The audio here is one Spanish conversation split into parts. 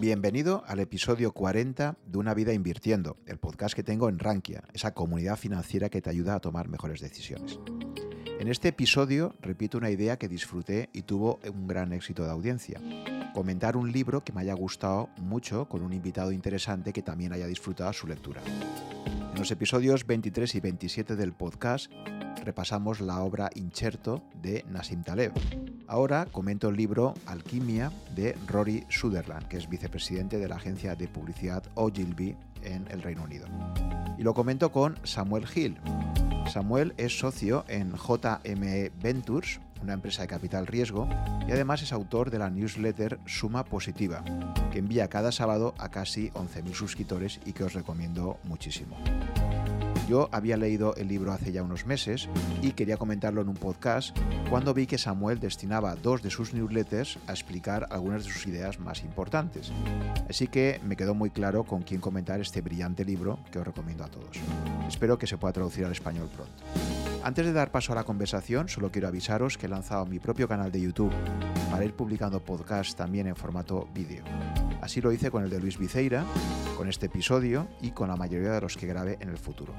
Bienvenido al episodio 40 de Una vida invirtiendo, el podcast que tengo en Rankia, esa comunidad financiera que te ayuda a tomar mejores decisiones. En este episodio repito una idea que disfruté y tuvo un gran éxito de audiencia. Comentar un libro que me haya gustado mucho con un invitado interesante que también haya disfrutado su lectura. En los episodios 23 y 27 del podcast repasamos la obra Incherto de Nassim Taleb. Ahora comento el libro Alquimia de Rory Sutherland, que es vicepresidente de la agencia de publicidad Ogilvy en el Reino Unido. Y lo comento con Samuel Hill. Samuel es socio en JME Ventures, una empresa de capital riesgo, y además es autor de la newsletter Suma Positiva, que envía cada sábado a casi 11.000 suscriptores y que os recomiendo muchísimo. Yo había leído el libro hace ya unos meses y quería comentarlo en un podcast cuando vi que Samuel destinaba dos de sus newsletters a explicar algunas de sus ideas más importantes. Así que me quedó muy claro con quién comentar este brillante libro que os recomiendo a todos. Espero que se pueda traducir al español pronto. Antes de dar paso a la conversación, solo quiero avisaros que he lanzado mi propio canal de YouTube para ir publicando podcasts también en formato vídeo. Así lo hice con el de Luis Viceira, con este episodio y con la mayoría de los que grabe en el futuro.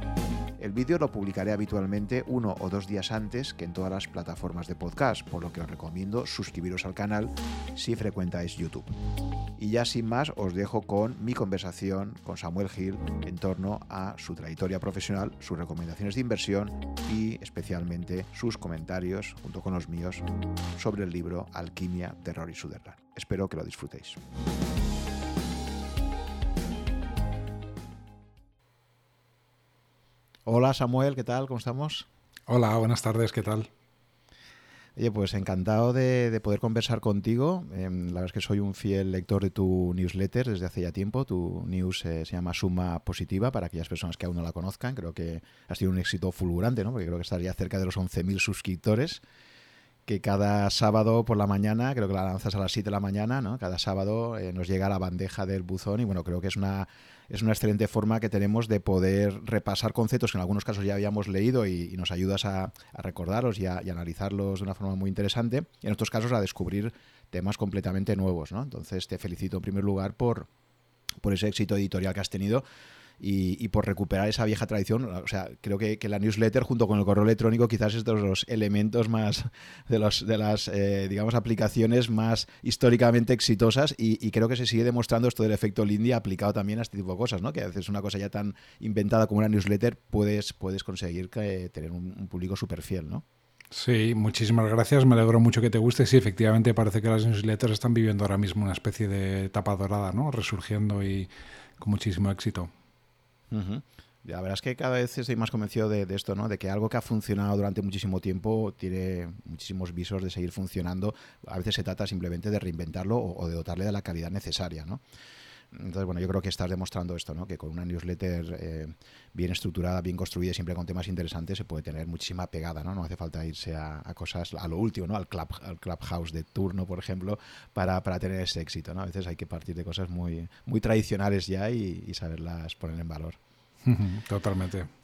El vídeo lo publicaré habitualmente uno o dos días antes que en todas las plataformas de podcast, por lo que os recomiendo suscribiros al canal si frecuentáis YouTube. Y ya sin más os dejo con mi conversación con Samuel Gil en torno a su trayectoria profesional, sus recomendaciones de inversión y especialmente sus comentarios, junto con los míos, sobre el libro Alquimia de Rory Sutherland. Espero que lo disfrutéis. Hola Samuel, ¿qué tal? ¿Cómo estamos? Hola, buenas tardes, ¿qué tal? Oye, pues encantado de, poder conversar contigo. Em, la verdad es que soy un fiel lector de tu newsletter desde hace ya tiempo. Tu news eh, se llama Suma Positiva para aquellas personas que aún no la conozcan. Creo que ha sido un éxito fulgurante, ¿no? Porque creo que estaría cerca de los 11.000 suscriptores que cada sábado por la mañana, creo que la lanzas a las 7 de la mañana, ¿no? Cada sábado eh, nos llega la bandeja del buzón y bueno, creo que es una, es una excelente forma que tenemos de poder repasar conceptos que en algunos casos ya habíamos leído y, nos ayudas a, recordarlos y a, analizarlos de una forma muy interesante y en otros casos a descubrir temas completamente nuevos, ¿no? Entonces te felicito en primer lugar por, por ese éxito editorial que has tenido y, por recuperar esa vieja tradición. O sea, creo que, la newsletter junto con el correo electrónico quizás es de los elementos más, de, los, de las, eh, digamos, aplicaciones más históricamente exitosas y, creo que se sigue demostrando esto del efecto Lindy aplicado también a este tipo de cosas, ¿no? Que a veces una cosa ya tan inventada como una newsletter puedes, puedes conseguir que, tener un, público súper fiel, ¿no? Sí, muchísimas gracias. Me alegro mucho que te guste. Sí, efectivamente parece que las newsletters están viviendo ahora mismo una especie de etapa dorada, ¿no? Resurgiendo y con muchísimo éxito. La verdad es que cada vez estoy más convencido de, esto, ¿no? De que algo que ha funcionado durante muchísimo tiempo tiene muchísimos visos de seguir funcionando. A veces se trata simplemente de reinventarlo o, de dotarle de la calidad necesaria, ¿no? Entonces, bueno, yo creo que estás demostrando esto, ¿no? Que con una newsletter eh, bien estructurada, bien construida y siempre con temas interesantes se puede tener muchísima pegada, ¿no? No hace falta irse a, cosas, a lo último, ¿no? Al, club, al clubhouse de turno, por ejemplo, para, tener ese éxito, ¿no? A veces hay que partir de cosas muy, muy tradicionales ya y saberlas poner en valor. Totalmente.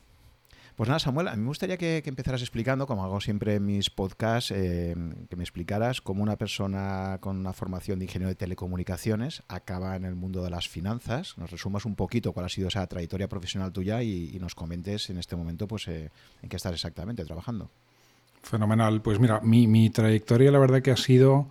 Pues nada, Samuel, a mí me gustaría que, empezaras explicando, como hago siempre en mis podcasts, eh, que me explicaras cómo una persona con una formación de ingeniero de telecomunicaciones acaba en el mundo de las finanzas. Nos resumas un poquito cuál ha sido esa trayectoria profesional tuya y, nos comentes en este momento pues eh, en qué estás exactamente trabajando. Fenomenal. Pues mira, mi, mi trayectoria la verdad que ha sido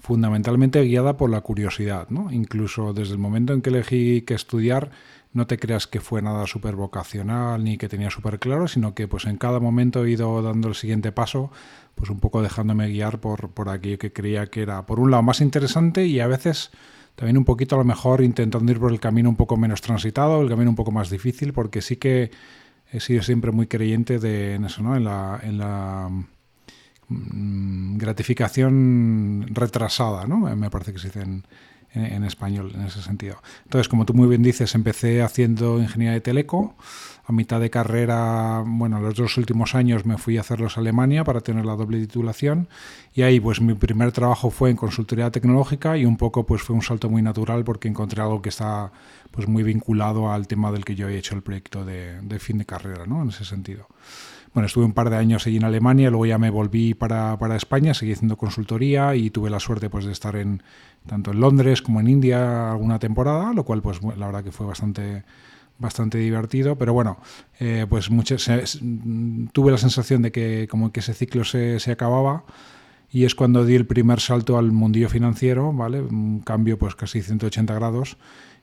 fundamentalmente guiada por la curiosidad, ¿no? Incluso desde el momento en que elegí que estudiar, no te creas que fue nada súper vocacional ni que tenía súper claro, sino que pues en cada momento he ido dando el siguiente paso, pues un poco dejándome guiar por, por aquello que creía que era, por un lado, más interesante y a veces también un poquito a lo mejor intentando ir por el camino un poco menos transitado, el camino un poco más difícil, porque sí que he sido siempre muy creyente de, en eso, ¿no? En la, en la Mm, gratificación retrasada, ¿no? Me parece que se dice español en ese sentido. Entonces, como tú muy bien dices, empecé haciendo ingeniería de teleco. A mitad de carrera, bueno, los dos últimos años me fui a hacerlos a Alemania para tener la doble titulación. Y ahí, pues mi primer trabajo fue en consultoría tecnológica y un poco, pues fue un salto muy natural porque encontré algo que está, pues muy vinculado al tema del que yo he hecho el proyecto de, de fin de carrera, ¿no? En ese sentido. Bueno, estuve un par de años allí en Alemania, luego ya me volví para, España, seguí haciendo consultoría y tuve la suerte pues de estar en tanto en Londres como en India alguna temporada, lo cual pues la verdad que fue bastante bastante divertido, pero bueno, eh, pues muchas, tuve la sensación de que como que ese ciclo se, se acababa y es cuando di el primer salto al mundillo financiero, ¿vale? Un cambio pues casi 180 grados.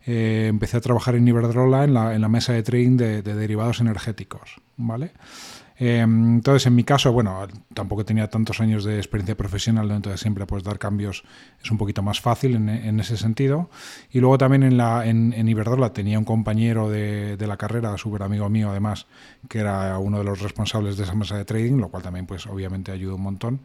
Eh, empecé a trabajar en Iberdrola en la, en la mesa de trading de, derivados energéticos, ¿vale? Eh, entonces, en mi caso, bueno, tampoco tenía tantos años de experiencia profesional, entonces siempre pues dar cambios es un poquito más fácil en, en ese sentido. Y luego también en, la, en, en Iberdrola tenía un compañero de, de la carrera, súper amigo mío además, que era uno de los responsables de esa mesa de trading, lo cual también pues obviamente ayudó un montón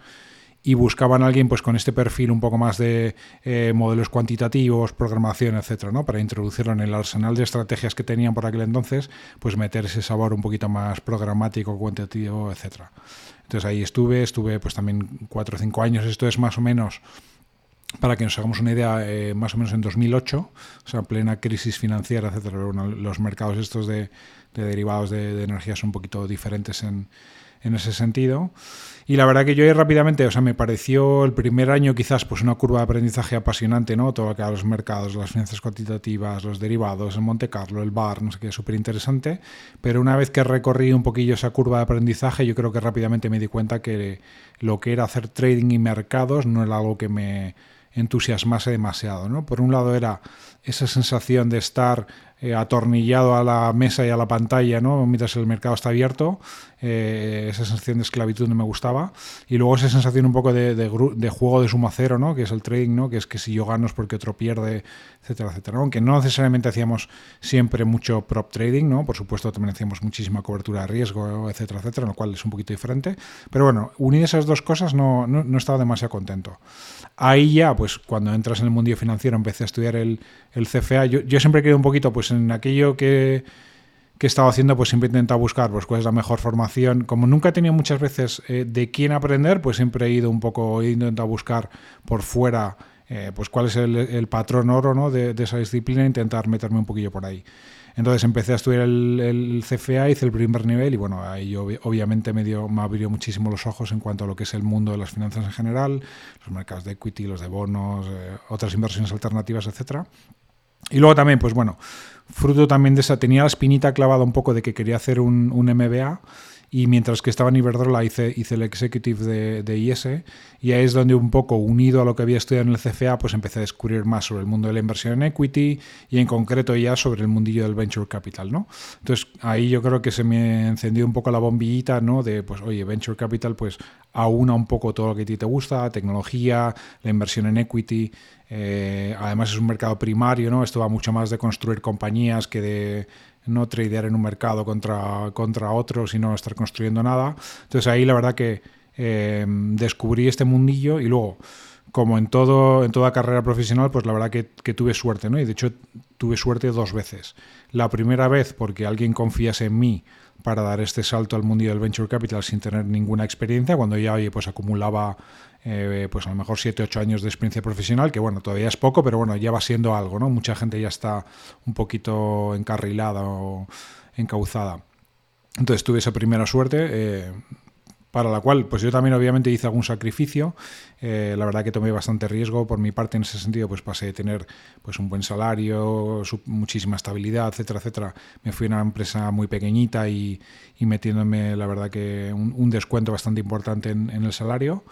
y buscaban a alguien pues con este perfil un poco más de eh, modelos cuantitativos, programación, etcétera, ¿no? Para introducirlo en el arsenal de estrategias que tenían por aquel entonces, pues meter ese sabor un poquito más programático, cuantitativo, etcétera. Entonces ahí estuve, estuve pues también cuatro o cinco años, esto es más o menos para que nos hagamos una idea, eh, más o menos en 2008, o sea, plena crisis financiera, etcétera, los mercados estos de, derivados de, de energía son un poquito diferentes en, en ese sentido. Y la verdad que yo rápidamente, o sea, me pareció el primer año quizás pues una curva de aprendizaje apasionante, ¿no? Todo lo que a los mercados, las finanzas cuantitativas, los derivados, el Monte Carlo, el bar, no sé qué, súper interesante. Pero una vez que recorrí un poquillo esa curva de aprendizaje, yo creo que rápidamente me di cuenta que lo que era hacer trading y mercados no era algo que me entusiasmase demasiado, ¿no? Por un lado era esa sensación de estar eh, atornillado a la mesa y a la pantalla, ¿no? Mientras el mercado está abierto, eh, esa sensación de esclavitud no me gustaba. Y luego esa sensación un poco de, juego de suma cero, ¿no? Que es el trading, ¿no? Que es que si yo gano es porque otro pierde, etcétera, etcétera. Aunque no necesariamente hacíamos siempre mucho prop trading, ¿no? Por supuesto también hacíamos muchísima cobertura de riesgo, etcétera, etcétera, lo cual es un poquito diferente. Pero bueno, unir esas dos cosas no, no estaba demasiado contento. Ahí ya, pues cuando entras en el mundo financiero, empecé a estudiar el, CFA. Yo, siempre quedé un poquito, pues en aquello que, que he estado haciendo, pues siempre he intentado buscar pues, cuál es la mejor formación. Como nunca he tenido muchas veces eh, de quién aprender, pues siempre he ido un poco, he intentado buscar por fuera eh, pues cuál es el, el patrón oro ¿no? de, de, esa disciplina e intentar meterme un poquillo por ahí. Entonces empecé a estudiar el, el, CFA, hice el primer nivel y bueno, ahí obviamente me, dio, me abrió muchísimo los ojos en cuanto a lo que es el mundo de las finanzas en general, los mercados de equity, los de bonos, eh, otras inversiones alternativas, etcétera. Y luego también, pues bueno, fruto también de esa, tenía la espinita clavada un poco de que quería hacer un MBA y mientras que estaba en Iberdrola hice, hice el executive de, de, IS y ahí es donde un poco unido a lo que había estudiado en el CFA pues empecé a descubrir más sobre el mundo de la inversión en equity y en concreto ya sobre el mundillo del venture capital ¿no? entonces ahí yo creo que se me encendió un poco la bombillita ¿no? de pues oye venture capital pues aúna un poco todo lo que a ti te gusta tecnología la inversión en equity eh, además es un mercado primario ¿no? esto va mucho más de construir compañías que de no tradear en un mercado contra, contra otro, sino estar construyendo nada. Entonces ahí la verdad que eh, descubrí este mundillo y luego, como en todo en toda carrera profesional, pues la verdad que, tuve suerte, ¿no? Y de hecho tuve suerte dos veces. La primera vez porque alguien confiase en mí para dar este salto al mundo del venture capital sin tener ninguna experiencia, cuando ya oye, pues acumulaba eh, pues a lo mejor 7, 8 años de experiencia profesional, que bueno, todavía es poco, pero bueno, ya va siendo algo, ¿no? Mucha gente ya está un poquito encarrilada o encauzada. Entonces tuve esa primera suerte, eh, para la cual pues yo también obviamente hice algún sacrificio. Eh, la verdad que tomé bastante riesgo por mi parte en ese sentido, pues pasé de tener pues un buen salario, muchísima estabilidad, etcétera, etcétera. Me fui a una empresa muy pequeñita y, metiéndome la verdad que un, descuento bastante importante en el salario.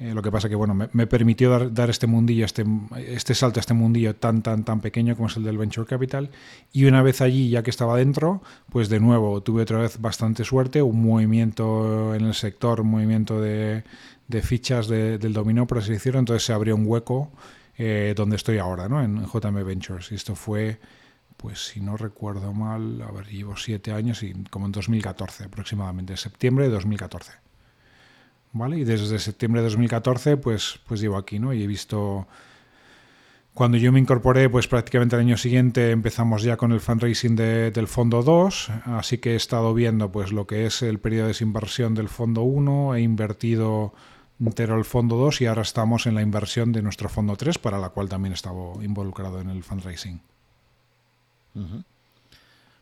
Eh, lo que pasa que bueno, me, permitió dar, dar, este mundillo, este, este salto a este mundillo tan, tan, tan pequeño como es el del Venture Capital. Y una vez allí, ya que estaba dentro, pues de nuevo tuve otra vez bastante suerte, un movimiento en el sector, un movimiento de, de fichas de, del dominó, por así decirlo. Entonces se abrió un hueco eh, donde estoy ahora, ¿no? en JM Ventures. Y esto fue, pues si no recuerdo mal, a ver, llevo siete años y como en 2014 aproximadamente, septiembre de 2014. ¿Vale? Y desde septiembre de 2014 pues, pues llevo aquí, ¿no? Y he visto... Cuando yo me incorporé, pues prácticamente el año siguiente empezamos ya con el fundraising de, del fondo 2, así que he estado viendo pues lo que es el periodo de desinversión del fondo 1, he invertido entero el fondo 2 y ahora estamos en la inversión de nuestro fondo 3, para la cual también he estado involucrado en el fundraising.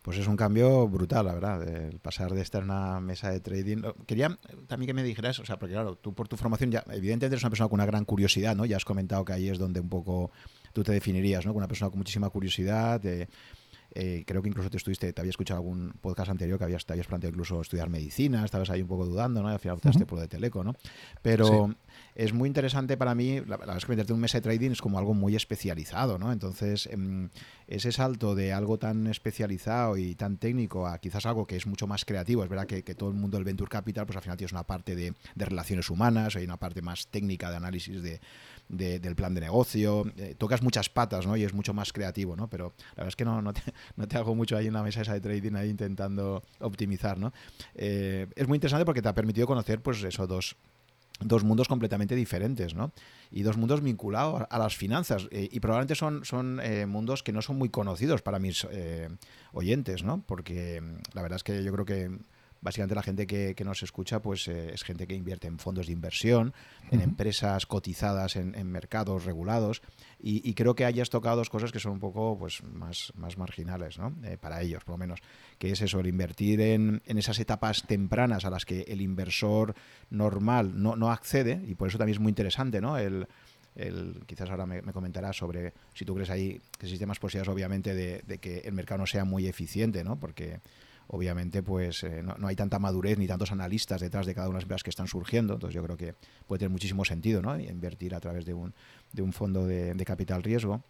Pues es un cambio brutal, la verdad, el pasar de estar en una mesa de trading. Quería también que me dijeras, o sea, porque claro, tú por tu formación ya, evidentemente eres una persona con una gran curiosidad, ¿no? Ya has comentado que ahí es donde un poco tú te definirías, ¿no? Con una persona con muchísima curiosidad, de, eh, creo que incluso te estuviste, te había escuchado algún podcast anterior que habías, te habías planteado incluso estudiar medicina, estabas ahí un poco dudando, ¿no? Y al final optaste por lo de Teleco, ¿no? Pero es muy interesante para mí, la, verdad es que meterte un mes de trading es como algo muy especializado, ¿no? Entonces, em, ese salto de algo tan especializado y tan técnico a quizás algo que es mucho más creativo, es verdad que, todo el mundo del Venture Capital, pues al final tienes una parte de, relaciones humanas, hay una parte más técnica de análisis de, del plan de negocio, eh, tocas muchas patas, ¿no? Y es mucho más creativo, ¿no? Pero la verdad es que no, no, te, hago mucho ahí en la mesa esa de trading ahí intentando optimizar, ¿no? Eh, es muy interesante porque te ha permitido conocer, pues, esos dos dos mundos completamente diferentes, ¿no? Y dos mundos vinculados a las finanzas. Eh, y probablemente son, son mundos que no son muy conocidos para mis oyentes, ¿no? Porque mm, la verdad es que yo creo que básicamente la gente que, nos escucha pues eh, es gente que invierte en fondos de inversión, en empresas cotizadas en, mercados regulados y, creo que hayas tocado dos cosas que son un poco pues más, más marginales ¿no? Eh, para ellos por lo menos, que es eso, el invertir en, esas etapas tempranas a las que el inversor normal no, no accede y por eso también es muy interesante ¿no? el, el, quizás ahora me, comentarás sobre si tú crees ahí que existen más posibilidades obviamente de, de, que el mercado no sea muy eficiente, ¿no? Porque obviamente pues eh, no, hay tanta madurez ni tantos analistas detrás de cada una de las empresas que están surgiendo. Entonces yo creo que puede tener muchísimo sentido ¿no? invertir a través de un, de un fondo de, capital riesgo.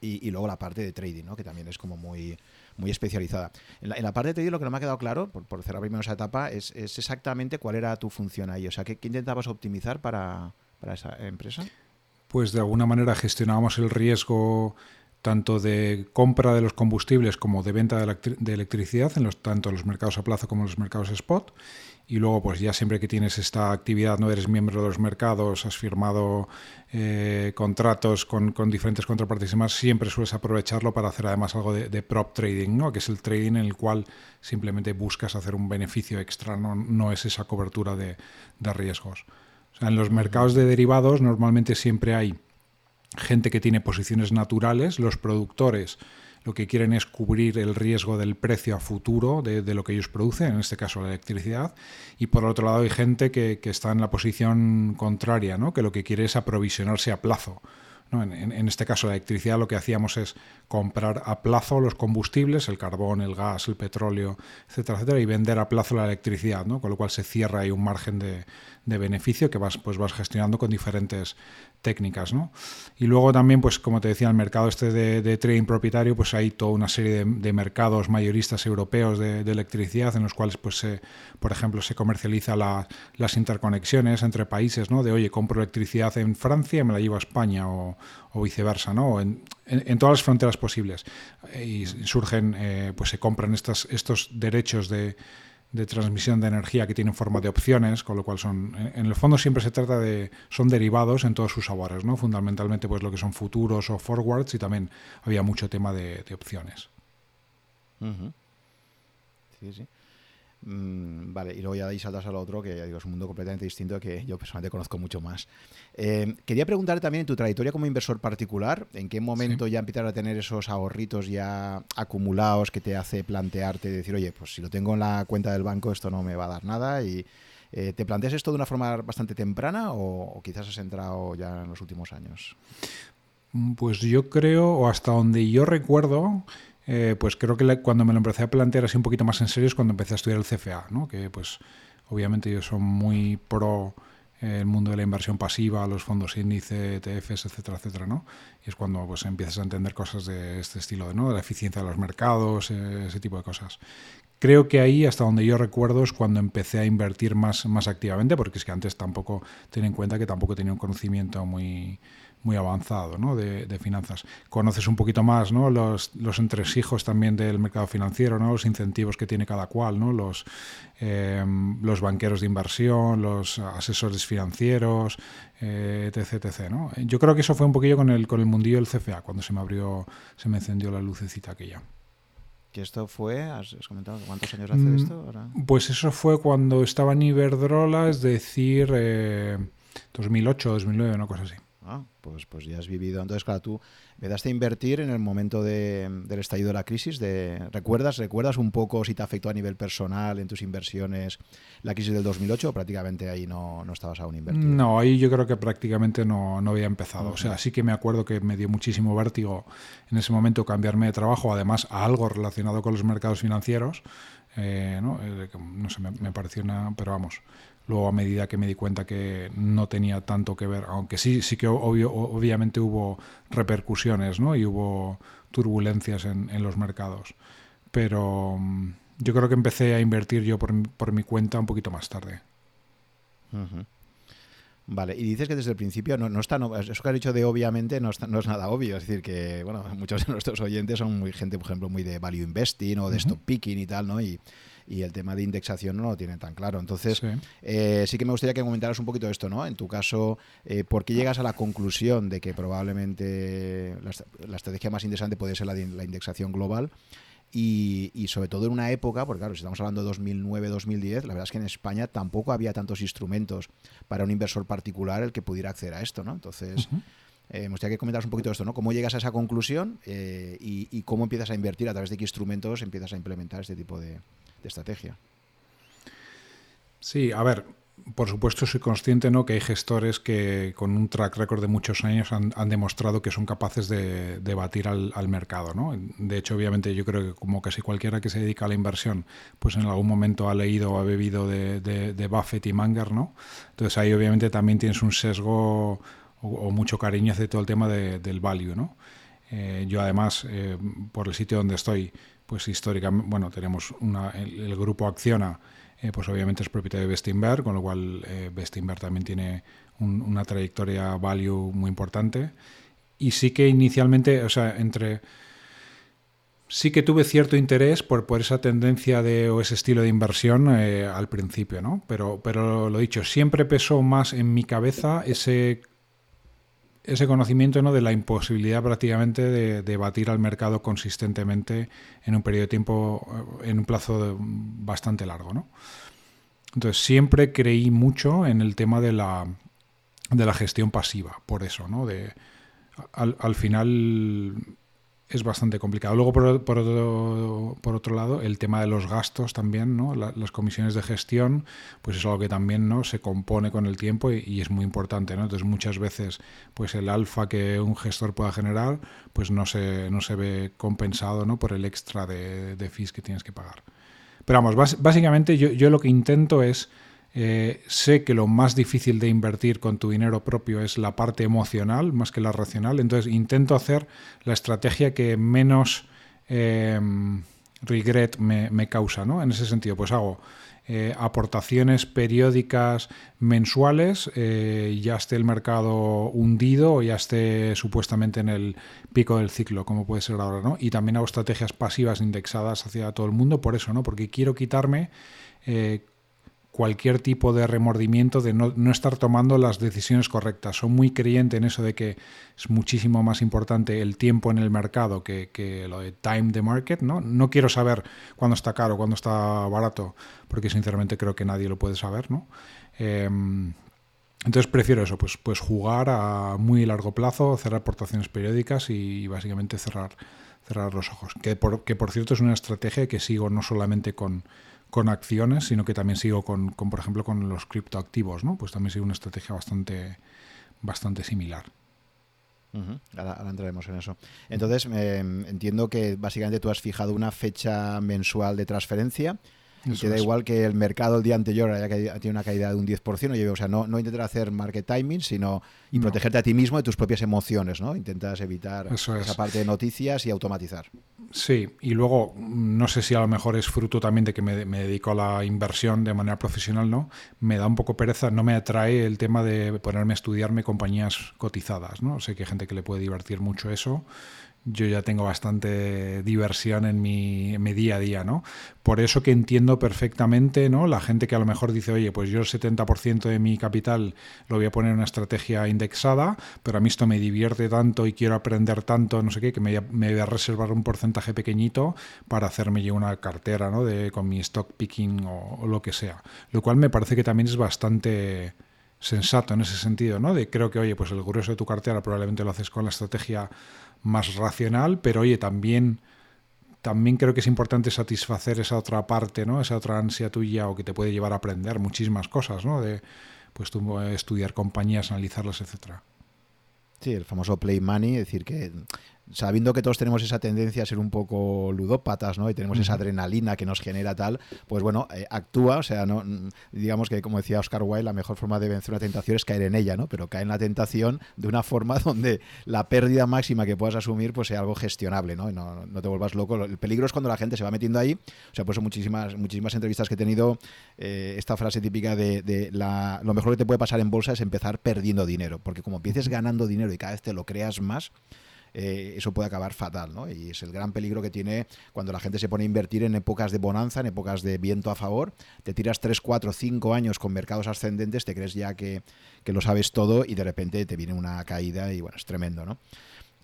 Y, luego la parte de trading, ¿no? que también es como muy, muy especializada. En la, parte de trading lo que no me ha quedado claro, por, cerrar primero esa etapa, es, exactamente cuál era tu función ahí. O sea, ¿qué, intentabas optimizar para, para esa empresa? Pues de alguna manera gestionábamos el riesgo tanto de compra de los combustibles como de venta de, electricidad, en los, tanto en los mercados a plazo como en los mercados spot. Y luego, pues ya siempre que tienes esta actividad, no eres miembro de los mercados, has firmado eh, contratos con, diferentes contrapartes y más, siempre sueles aprovecharlo para hacer además algo de, prop trading, ¿no? que es el trading en el cual simplemente buscas hacer un beneficio extra, no, no es esa cobertura de, de riesgos. O sea, en los mercados de derivados normalmente siempre hay gente que tiene posiciones naturales, los productores lo que quieren es cubrir el riesgo del precio a futuro de, lo que ellos producen, en este caso la electricidad, y por otro lado hay gente que, está en la posición contraria, ¿no? que lo que quiere es aprovisionarse a plazo. En, este caso, la electricidad lo que hacíamos es comprar a plazo los combustibles, el carbón, el gas, el petróleo, etcétera, etcétera, y vender a plazo la electricidad, con lo cual se cierra ahí un margen de, beneficio que vas, pues vas gestionando con diferentes técnicas. ¿no? Y luego también, pues como te decía, el mercado este de, trading propietario, pues hay toda una serie de, mercados mayoristas europeos de, electricidad en los cuales, pues por ejemplo, se comercializa las interconexiones entre países, ¿no? de oye, compro electricidad en Francia y me la llevo a España o o, viceversa, ¿no? En, todas las fronteras posibles. Y surgen, eh, pues se compran estas, estos derechos de, transmisión de energía que tienen forma de opciones, con lo cual son, en el fondo siempre se trata de, son derivados en todos sus sabores, ¿no? Fundamentalmente pues lo que son futuros o forwards y también había mucho tema de, opciones. Sí, sí. Mm, vale, y luego ya de ahí saltas al otro, que ya digo, es un mundo completamente distinto que yo personalmente conozco mucho más. Eh, quería preguntar también en tu trayectoria como inversor particular, ¿en qué momento ya empiezas a tener esos ahorritos ya acumulados que te hace plantearte, decir, oye, pues si lo tengo en la cuenta del banco, esto no me va a dar nada? y eh, ¿Te planteas esto de una forma bastante temprana o, o quizás has entrado ya en los últimos años? Mm, pues yo creo, o hasta donde yo recuerdo, eh, pues creo que cuando me lo empecé a plantear así un poquito más en serio es cuando empecé a estudiar el CFA, ¿no? que pues obviamente yo soy muy pro eh, el mundo de la inversión pasiva, los fondos índice, ETFs, etcétera, etcétera, ¿no? Y es cuando pues empiezas a entender cosas de este estilo, ¿no? De la eficiencia de los mercados, eh, ese tipo de cosas. Creo que ahí, hasta donde yo recuerdo, es cuando empecé a invertir más, más activamente, porque es que antes tampoco, ten en cuenta que tampoco tenía un conocimiento muy, muy avanzado ¿no? de, finanzas. Conoces un poquito más ¿no? los, los, entresijos también del mercado financiero, ¿no? los incentivos que tiene cada cual, ¿no? los, em, los banqueros de inversión, los asesores financieros, eh, etc. ¿no? Yo creo que eso fue un poquillo con el, con el mundillo del CFA, cuando se me abrió, se me encendió la lucecita aquella. ¿Que esto fue? ¿Has, comentado cuántos años hace mm, esto? Pues eso fue cuando estaba en Iberdrola, es decir, 2008, eh, 2009, una cosa así. Ah, pues, pues ya has vivido. Entonces, claro, tú empezaste a invertir en el momento del estallido de la crisis. De, ¿recuerdas, ¿Recuerdas un poco si te afectó a nivel personal en tus inversiones la crisis del 2008 o prácticamente ahí no, no estabas aún invertido? No, ahí yo creo que prácticamente no, no había empezado. O sea, sí que me acuerdo que me dio muchísimo vértigo en ese momento cambiarme de trabajo, además a algo relacionado con los mercados financieros. Eh, ¿no? Eh, no sé, me, me pareció una... Pero vamos, Luego, a medida que me di cuenta que no tenía tanto que ver, aunque sí, sí que obvio, obviamente hubo repercusiones ¿no? y hubo turbulencias en, los mercados. Pero mm, yo creo que empecé a invertir yo por, por mi cuenta un poquito más tarde. Vale, y dices que desde el principio no, no está, eso que has dicho de obviamente no, no, es nada obvio, es decir, que bueno, muchos de nuestros oyentes son muy gente, por ejemplo, muy de value investing o de stock picking y tal, ¿no? Y, y el tema de indexación no lo tienen tan claro. Entonces, sí, eh, sí que me gustaría que comentaras un poquito esto, ¿no? En tu caso, eh, ¿por qué llegas a la conclusión de que probablemente la, estrategia más interesante puede ser la, la indexación global? Y, y, sobre todo en una época, porque claro, si estamos hablando de 2009-2010, la verdad es que en España tampoco había tantos instrumentos para un inversor particular el que pudiera acceder a esto, ¿no? Entonces, eh, me gustaría que comentaras un poquito esto, ¿no? ¿Cómo llegas a esa conclusión eh, y, y, cómo empiezas a invertir, a través de qué instrumentos empiezas a implementar este tipo de, estrategia. Sí, a ver, por supuesto soy consciente ¿no? que hay gestores que con un track record de muchos años han, demostrado que son capaces de, batir al, mercado. ¿no? De hecho, obviamente yo creo que como casi cualquiera que se dedica a la inversión, pues en algún momento ha leído o ha bebido de, Buffett y Manger. ¿no? Entonces ahí obviamente también tienes un sesgo o, mucho cariño hacia todo el tema del value. ¿no? Eh, yo además, eh, por el sitio donde estoy, pues históricamente, bueno, tenemos una, el, grupo Acciona, eh, pues obviamente es propietario de Bestinver, con lo cual eh, también tiene una trayectoria value muy importante. Y sí que inicialmente, o sea, entre... Sí que tuve cierto interés por, por esa tendencia de, o ese estilo de inversión eh, al principio, ¿no? Pero, pero lo dicho, siempre pesó más en mi cabeza ese ese conocimiento ¿no? de la imposibilidad prácticamente de, batir al mercado consistentemente en un periodo de tiempo, eh, en un plazo bastante largo. ¿no? Entonces siempre creí mucho en el tema de la, de la gestión pasiva, por eso, ¿no? De, al, al final es bastante complicado. Luego, por, por, otro, por otro lado, el tema de los gastos también, ¿no? las comisiones de gestión, pues es algo que también ¿no? se compone con el tiempo y, es muy importante. Entonces, muchas veces, pues el alfa que un gestor pueda generar, pues no se, no se ve compensado ¿no? por el extra de, de fees que tienes que pagar. Pero vamos, básicamente yo, yo lo que intento es eh, sé que lo más difícil de invertir con tu dinero propio es la parte emocional más que la racional, entonces intento hacer la estrategia que menos eh, regret me, causa, ¿no? En ese sentido, pues hago eh, aportaciones periódicas mensuales, ya esté el mercado hundido o ya esté supuestamente en el pico del ciclo, como puede ser ahora, ¿no? Y también hago estrategias pasivas indexadas hacia todo el mundo, por eso, ¿no? Porque quiero quitarme cualquier tipo de remordimiento de no, estar tomando las decisiones correctas. Soy muy creyente en eso de que es muchísimo más importante el tiempo en el mercado que, lo de time the market. ¿no? no quiero saber cuándo está caro, cuándo está barato, porque sinceramente creo que nadie lo puede saber. ¿no? Em, entonces prefiero eso, pues, pues jugar a muy largo plazo, cerrar aportaciones periódicas y básicamente cerrar, cerrar los ojos. Que por, que por cierto es una estrategia que sigo no solamente con con acciones, sino que también sigo con, por ejemplo, con los criptoactivos, ¿no? Pues también sigo una estrategia bastante, bastante similar. ahora, entraremos en eso. Entonces, eh, entiendo que básicamente tú has fijado una fecha mensual de transferencia y te da igual que el mercado el día anterior haya tenido una caída de un 10%. O sea, no, no intentar hacer market timing, sino y protegerte a ti mismo de tus propias emociones, ¿no? Intentas evitar esa parte de noticias y automatizar. Sí, y luego no sé si a lo mejor es fruto también de que me, me, dedico a la inversión de manera profesional, ¿no? Me da un poco pereza, no me atrae el tema de ponerme a estudiarme compañías cotizadas, ¿no? Sé que hay gente que le puede divertir mucho eso yo ya tengo bastante diversión en mi, día a día, ¿no? Por eso que entiendo perfectamente, ¿no? La gente que a lo mejor dice, oye, pues yo el 70% de mi capital lo voy a poner en una estrategia indexada, pero a mí esto me divierte tanto y quiero aprender tanto, no sé qué, que me, voy a reservar un porcentaje pequeñito para hacerme yo una cartera, ¿no? De, con mi stock picking o, o lo que sea. Lo cual me parece que también es bastante sensato en ese sentido, ¿no? De creo que, oye, pues el grueso de tu cartera probablemente lo haces con la estrategia más racional, pero oye, también, también creo que es importante satisfacer esa otra parte, ¿no? Esa otra ansia tuya o que te puede llevar a aprender muchísimas cosas, ¿no? De pues tú estudiar compañías, analizarlas, etcétera. Sí, el famoso play money, es decir, que sabiendo que todos tenemos esa tendencia a ser un poco ludópatas, ¿no? Y tenemos esa adrenalina que nos genera tal, pues bueno, eh, actúa, o sea, no digamos que como decía Oscar Wilde, la mejor forma de vencer una tentación es caer en ella, ¿no? Pero cae en la tentación de una forma donde la pérdida máxima que puedas asumir pues sea algo gestionable, ¿no? Y no, te vuelvas loco. El peligro es cuando la gente se va metiendo ahí, o sea, pues muchísimas muchísimas entrevistas que he tenido eh, esta frase típica de, de la, lo mejor que te puede pasar en bolsa es empezar perdiendo dinero, porque como empieces ganando dinero y cada vez te lo creas más, eh, eso puede acabar fatal, ¿no? Y es el gran peligro que tiene cuando la gente se pone a invertir en épocas de bonanza, en épocas de viento a favor, te tiras 3, 4, 5 años con mercados ascendentes, te crees ya que, lo sabes todo y de repente te viene una caída y bueno, es tremendo, ¿no?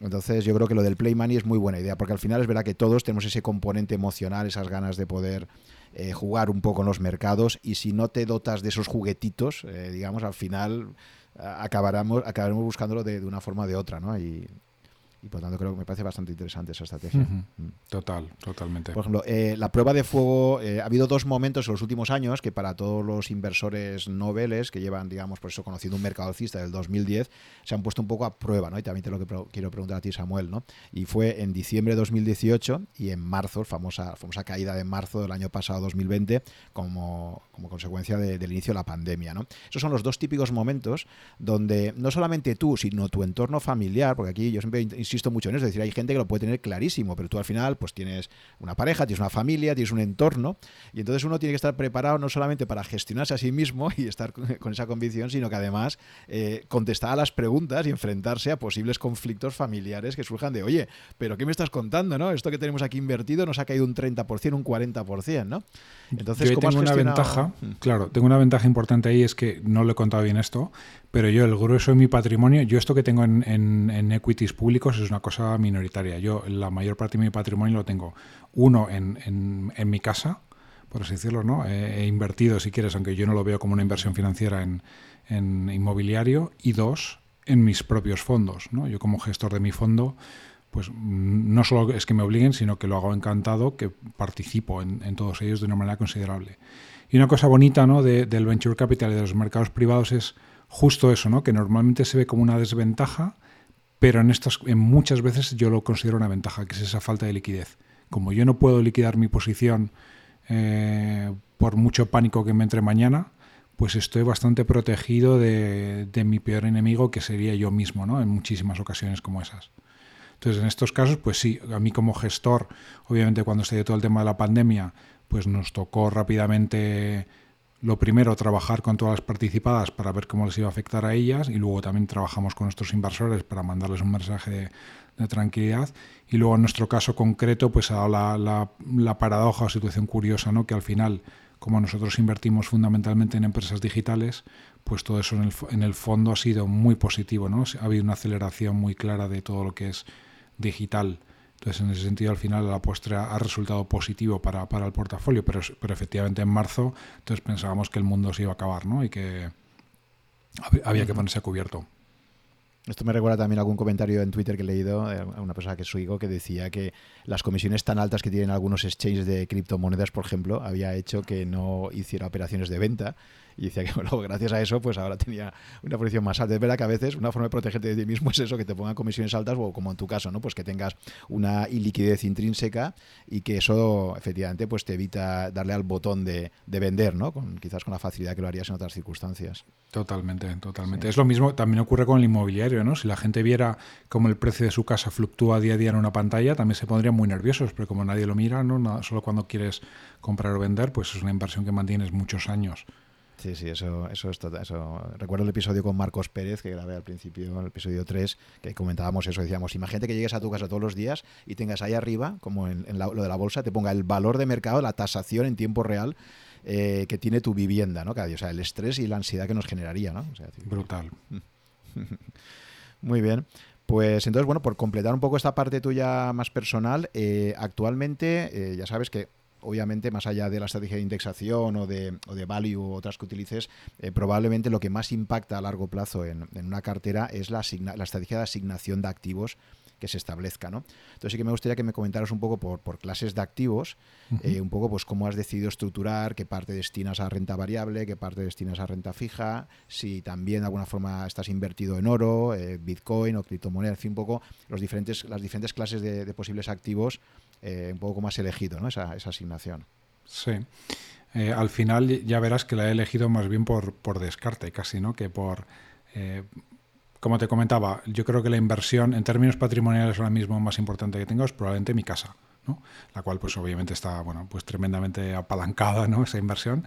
Entonces yo creo que lo del play money es muy buena idea, porque al final es verdad que todos tenemos ese componente emocional, esas ganas de poder eh, jugar un poco en los mercados y si no te dotas de esos juguetitos, eh, digamos, al final acabaremos, acabaremos buscándolo de, de, una forma o de otra, ¿no? Y, y por tanto creo que me parece bastante interesante esa estrategia. Mm. Total, totalmente. Por ejemplo, eh, la prueba de fuego, eh, ha habido dos momentos en los últimos años que para todos los inversores noveles que llevan, digamos, por eso conociendo un mercado alcista del 2010, se han puesto un poco a prueba, ¿no? Y también te lo que quiero preguntar a ti, Samuel, ¿no? Y fue en diciembre de 2018 y en marzo, famosa, famosa caída de marzo del año pasado, 2020, como, como consecuencia del inicio de la pandemia, ¿no? Esos son los dos típicos momentos donde no solamente tú, sino tu entorno familiar, porque aquí yo siempre insisto mucho en eso, es decir, hay gente que lo puede tener clarísimo, pero tú al final pues tienes una pareja, tienes una familia, tienes un entorno, y entonces uno tiene que estar preparado no solamente para gestionarse a sí mismo y estar con esa convicción, sino que además eh, contestar a las preguntas y enfrentarse a posibles conflictos familiares que surjan de, oye, pero ¿qué me estás contando? ¿no? Esto que tenemos aquí invertido nos ha caído un 30%, un 40%, ¿no? Entonces, Yo tengo una ventaja, mm. claro, tengo una ventaja importante ahí, es que no le he contado bien esto, pero yo el grueso de mi patrimonio, yo esto que tengo en, en, equities públicos es una cosa minoritaria. Yo la mayor parte de mi patrimonio lo tengo, uno en, en mi casa, por así decirlo, ¿no? He, invertido, si quieres, aunque yo no lo veo como una inversión financiera en, inmobiliario, y dos, en mis propios fondos. ¿no? Yo como gestor de mi fondo, pues no solo es que me obliguen, sino que lo hago encantado, que participo en, en todos ellos de una manera considerable. Y una cosa bonita ¿no? del venture capital y de los mercados privados es justo eso, ¿no? que normalmente se ve como una desventaja, pero en, estas, en muchas veces yo lo considero una ventaja, que es esa falta de liquidez. Como yo no puedo liquidar mi posición eh, por mucho pánico que me entre mañana, pues estoy bastante protegido de, de, mi peor enemigo, que sería yo mismo, ¿no? en muchísimas ocasiones como esas. Entonces, en estos casos, pues sí, a mí como gestor, obviamente cuando se dio todo el tema de la pandemia, pues nos tocó rápidamente lo primero, trabajar con todas las participadas para ver cómo les iba a afectar a ellas y luego también trabajamos con nuestros inversores para mandarles un mensaje de, tranquilidad. Y luego en nuestro caso concreto, pues ha la, la, paradoja o situación curiosa, ¿no? que al final, como nosotros invertimos fundamentalmente en empresas digitales, pues todo eso en el, en el fondo ha sido muy positivo. ¿no? Ha habido una aceleración muy clara de todo lo que es digital entonces, en ese sentido, al final la apuesta ha resultado positivo para, para el portafolio, pero, pero, efectivamente en marzo entonces pensábamos que el mundo se iba a acabar ¿no? y que había que ponerse a cubierto. Esto me recuerda también a algún comentario en Twitter que he leído a una persona que es su hijo que decía que las comisiones tan altas que tienen algunos exchanges de criptomonedas, por ejemplo, había hecho que no hiciera operaciones de venta y decía que, bueno, gracias a eso, pues ahora tenía una posición más alta. Es verdad que a veces una forma de protegerte de ti mismo es eso, que te pongan comisiones altas o como en tu caso, ¿no? Pues que tengas una iliquidez intrínseca y que eso efectivamente pues te evita darle al botón de, vender, ¿no? Con, quizás con la facilidad que lo harías en otras circunstancias. Totalmente, totalmente. Es lo mismo, también ocurre con el inmobiliario, ¿no? Si la gente viera cómo el precio de su casa fluctúa día a día en una pantalla, también se pondrían muy nerviosos, pero como nadie lo mira, ¿no? Solo cuando quieres comprar o vender, pues es una inversión que mantienes muchos años. Sí, sí, eso, eso es total, eso. Recuerdo el episodio con Marcos Pérez que grabé al principio, el episodio 3, que comentábamos eso, decíamos, imagínate que llegues a tu casa todos los días y tengas ahí arriba, como en, lo de la bolsa, te ponga el valor de mercado, la tasación en tiempo real eh, que tiene tu vivienda, ¿no? O sea, el estrés y la ansiedad que nos generaría, ¿no? Brutal. Muy bien. Pues entonces, bueno, por completar un poco esta parte tuya más personal, eh, actualmente eh, ya sabes que obviamente, más allá de la estrategia de indexación o de, o de value u otras que utilices, eh, probablemente lo que más impacta a largo plazo en, una cartera es la, la estrategia de asignación de activos que se establezca. ¿no? Entonces sí que me gustaría que me comentaras un poco por, por clases de activos, eh, un poco pues cómo has decidido estructurar, qué parte destinas a renta variable, qué parte destinas a renta fija, si también de alguna forma estás invertido en oro, eh, bitcoin o criptomonedas, en fin, un poco los diferentes, las diferentes clases de, posibles activos, eh, un poco has elegido ¿no? esa, esa asignación. Sí. al final ya verás que la he elegido más bien por, por descarte, casi, ¿no? Que por como te comentaba, yo creo que la inversión en términos patrimoniales ahora mismo más importante que tengo es probablemente mi casa, ¿no? la cual pues obviamente está bueno, pues tremendamente apalancada ¿no? esa inversión.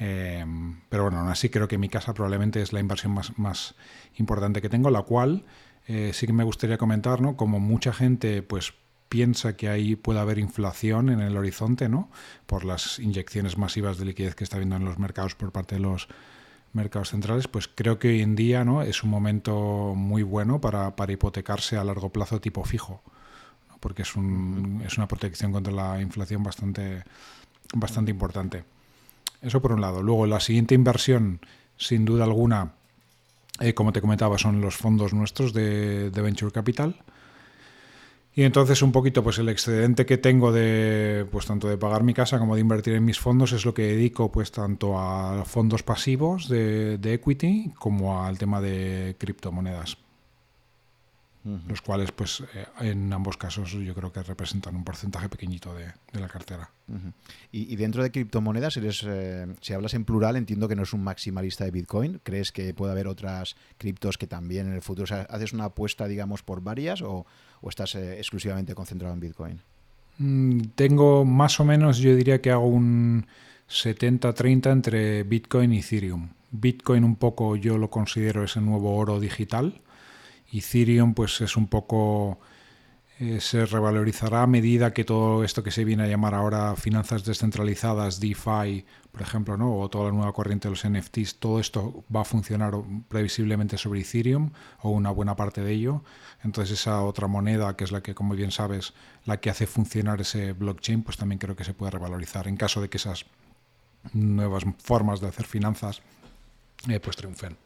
Eh, pero bueno, aún así creo que mi casa probablemente es la inversión más, más importante que tengo, la cual eh, sí que me gustaría comentar, ¿no? Como mucha gente pues piensa que ahí puede haber inflación en el horizonte, ¿no? Por las inyecciones masivas de liquidez que está habiendo en los mercados por parte de los mercados centrales, pues creo que hoy en día ¿no? es un momento muy bueno para, para hipotecarse a largo plazo tipo fijo, porque es, un, es una protección contra la inflación bastante, bastante importante. Eso por un lado. Luego, la siguiente inversión, sin duda alguna, eh, como te comentaba, son los fondos nuestros de, de Venture Capital. Y entonces un poquito pues el excedente que tengo de pues tanto de pagar mi casa como de invertir en mis fondos es lo que dedico pues tanto a fondos pasivos de, equity como al tema de criptomonedas. Los cuales pues eh, en ambos casos yo creo que representan un porcentaje pequeñito de, la cartera. y, dentro de criptomonedas, eres, eh, si hablas en plural, entiendo que no es un maximalista de Bitcoin. ¿Crees que puede haber otras criptos que también en el futuro? ¿Haces una apuesta, digamos, por varias o, o estás eh, exclusivamente concentrado en Bitcoin? Mm, tengo más o menos, yo diría que hago un 70-30 entre Bitcoin y Ethereum. Bitcoin un poco yo lo considero ese nuevo oro digital. Ethereum pues es un poco eh, se revalorizará a medida que todo esto que se viene a llamar ahora finanzas descentralizadas, DeFi, por ejemplo, ¿no? o toda la nueva corriente de los NFTs, todo esto va a funcionar previsiblemente sobre Ethereum o una buena parte de ello. Entonces esa otra moneda, que es la que, como bien sabes, la que hace funcionar ese blockchain, pues también creo que se puede revalorizar en caso de que esas nuevas formas de hacer finanzas eh, pues triunfen.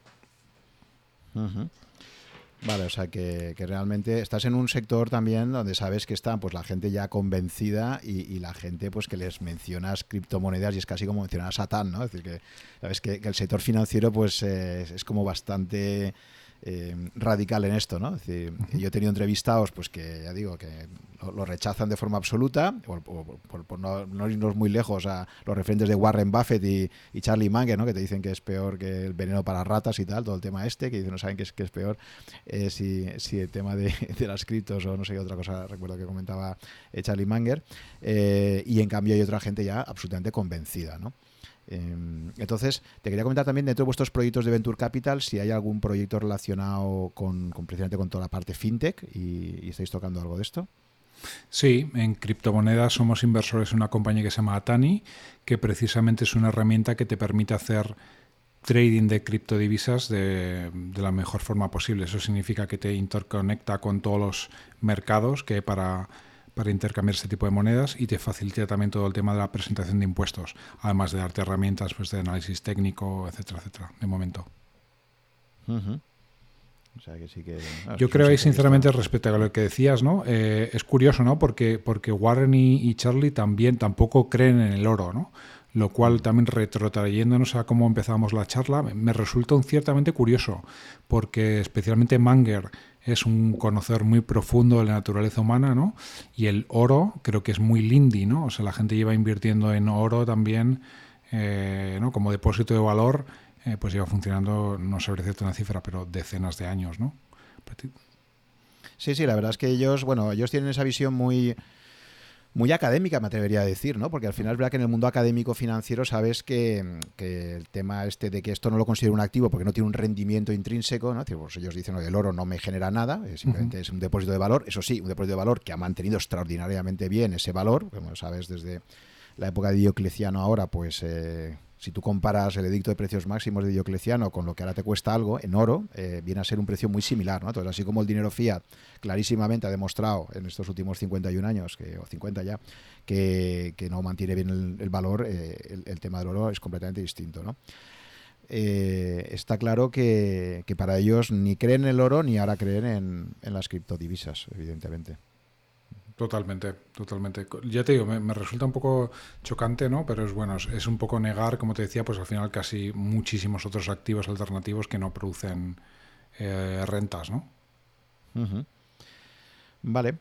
Vale, o sea que, realmente estás en un sector también donde sabes que está pues la gente ya convencida y, la gente pues que les mencionas criptomonedas y es casi como mencionar a Satán, ¿no? Es decir, que sabes que, el sector financiero pues es como bastante eh, radical en esto, ¿no? Es decir, yo he tenido entrevistados, pues que ya digo, que lo, rechazan de forma absoluta, por, no, irnos muy lejos a los referentes de Warren Buffett y, Charlie Munger, ¿no? Que te dicen que es peor que el veneno para ratas y tal, todo el tema este, que dicen no saben que es, que es peor eh, si, si, el tema de, las criptos o no sé qué otra cosa, recuerdo que comentaba eh, Charlie Munger, y en cambio hay otra gente ya absolutamente convencida, ¿no? Em, entonces, te quería comentar también dentro de vuestros proyectos de Venture Capital si hay algún proyecto relacionado con, precisamente con toda la parte fintech y, estáis tocando algo de esto. Sí, en criptomonedas somos inversores en una compañía que se llama Atani, que precisamente es una herramienta que te permite hacer trading de criptodivisas de, de la mejor forma posible. Eso significa que te interconecta con todos los mercados que para para intercambiar este tipo de monedas y te facilita también todo el tema de la presentación de impuestos, además de darte herramientas pues, de análisis técnico, etcétera, etcétera, de momento. Yo creo ahí, sinceramente, respecto a lo que decías, ¿no? Eh, es curioso, ¿no? Porque, porque Warren y, Charlie también tampoco creen en el oro, ¿no? Lo cual también retrotrayéndonos a cómo empezamos la charla, me resulta un ciertamente curioso, porque especialmente Manger es un conocedor muy profundo de la naturaleza humana, ¿no? Y el oro creo que es muy lindy, ¿no? O sea, la gente lleva invirtiendo en oro también, eh, ¿no? Como depósito de valor, eh, pues lleva funcionando, no sé decirte una cifra, pero decenas de años, ¿no? Sí, sí, la verdad es que ellos, bueno, ellos tienen esa visión muy muy académica, me atrevería a decir, ¿no? Porque al final es verdad que en el mundo académico financiero sabes que, el tema este de que esto no lo considero un activo porque no tiene un rendimiento intrínseco, ¿no? Pues ellos dicen que el oro no me genera nada, simplemente es un depósito de valor. Eso sí, un depósito de valor que ha mantenido extraordinariamente bien ese valor, como sabes, desde la época de Diocleciano ahora, pues... Eh, si tú comparas el edicto de precios máximos de Diocleciano con lo que ahora te cuesta algo en oro, eh, viene a ser un precio muy similar. ¿no? Entonces, así como el dinero fiat clarísimamente ha demostrado en estos últimos 51 años, que, o 50 ya, que, no mantiene bien el, valor, eh, el, tema del oro es completamente distinto. ¿no? Eh, está claro que, para ellos ni creen en el oro ni ahora creen en, en las criptodivisas, evidentemente. Totalmente, totalmente. Ya te digo, me, resulta un poco chocante, ¿no? Pero es bueno, es, un poco negar, como te decía, pues al final casi muchísimos otros activos alternativos que no producen eh, rentas, ¿no? Vale.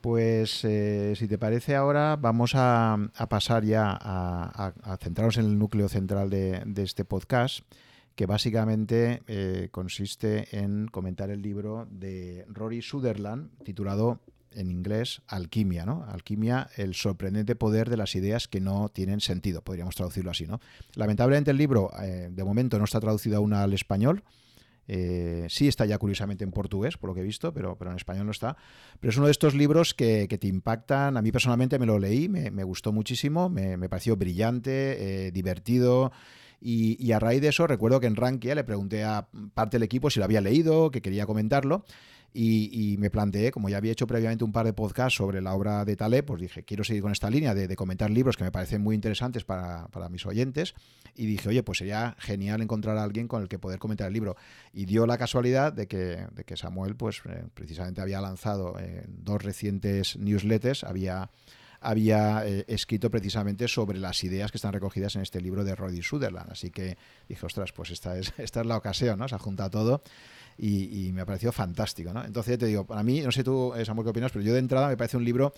Pues eh, si te parece ahora vamos a, pasar ya a, centrarnos en el núcleo central de, este podcast, que básicamente eh, consiste en comentar el libro de Rory Sutherland titulado en inglés alquimia, ¿no? Alquimia, el sorprendente poder de las ideas que no tienen sentido, podríamos traducirlo así, ¿no? Lamentablemente el libro, eh, de momento, no está traducido aún al español. Eh, sí está ya curiosamente en portugués, por lo que he visto, pero, pero en español no está. Pero es uno de estos libros que, te impactan. A mí personalmente me lo leí, me, gustó muchísimo, me, pareció brillante, eh, divertido. Y, y, a raíz de eso recuerdo que en Rankia le pregunté a parte del equipo si lo había leído, que quería comentarlo. Y, me planteé, como ya había hecho previamente un par de podcasts sobre la obra de Taleb, pues dije, quiero seguir con esta línea de, comentar libros que me parecen muy interesantes para, mis oyentes. Y dije, oye, pues sería genial encontrar a alguien con el que poder comentar el libro. Y dio la casualidad de que, de que Samuel, pues eh, precisamente había lanzado en dos recientes newsletters, había había eh, escrito precisamente sobre las ideas que están recogidas en este libro de Roddy Sutherland. Así que dije, ostras, pues esta es, esta es la ocasión, ¿no? Se ha juntado todo y, me ha parecido fantástico. ¿no? Entonces, te digo, para mí, no sé tú, eh, Samuel, qué opinas, pero yo de entrada me parece un libro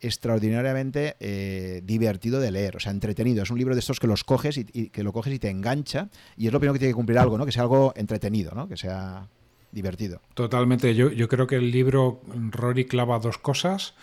extraordinariamente eh, divertido de leer, o sea, entretenido. Es un libro de estos que los coges y, que lo coges y te engancha y es lo primero que tiene que cumplir algo, ¿no? Que sea algo entretenido, ¿no? Que sea divertido. Totalmente. Yo, yo creo que el libro Rory clava dos cosas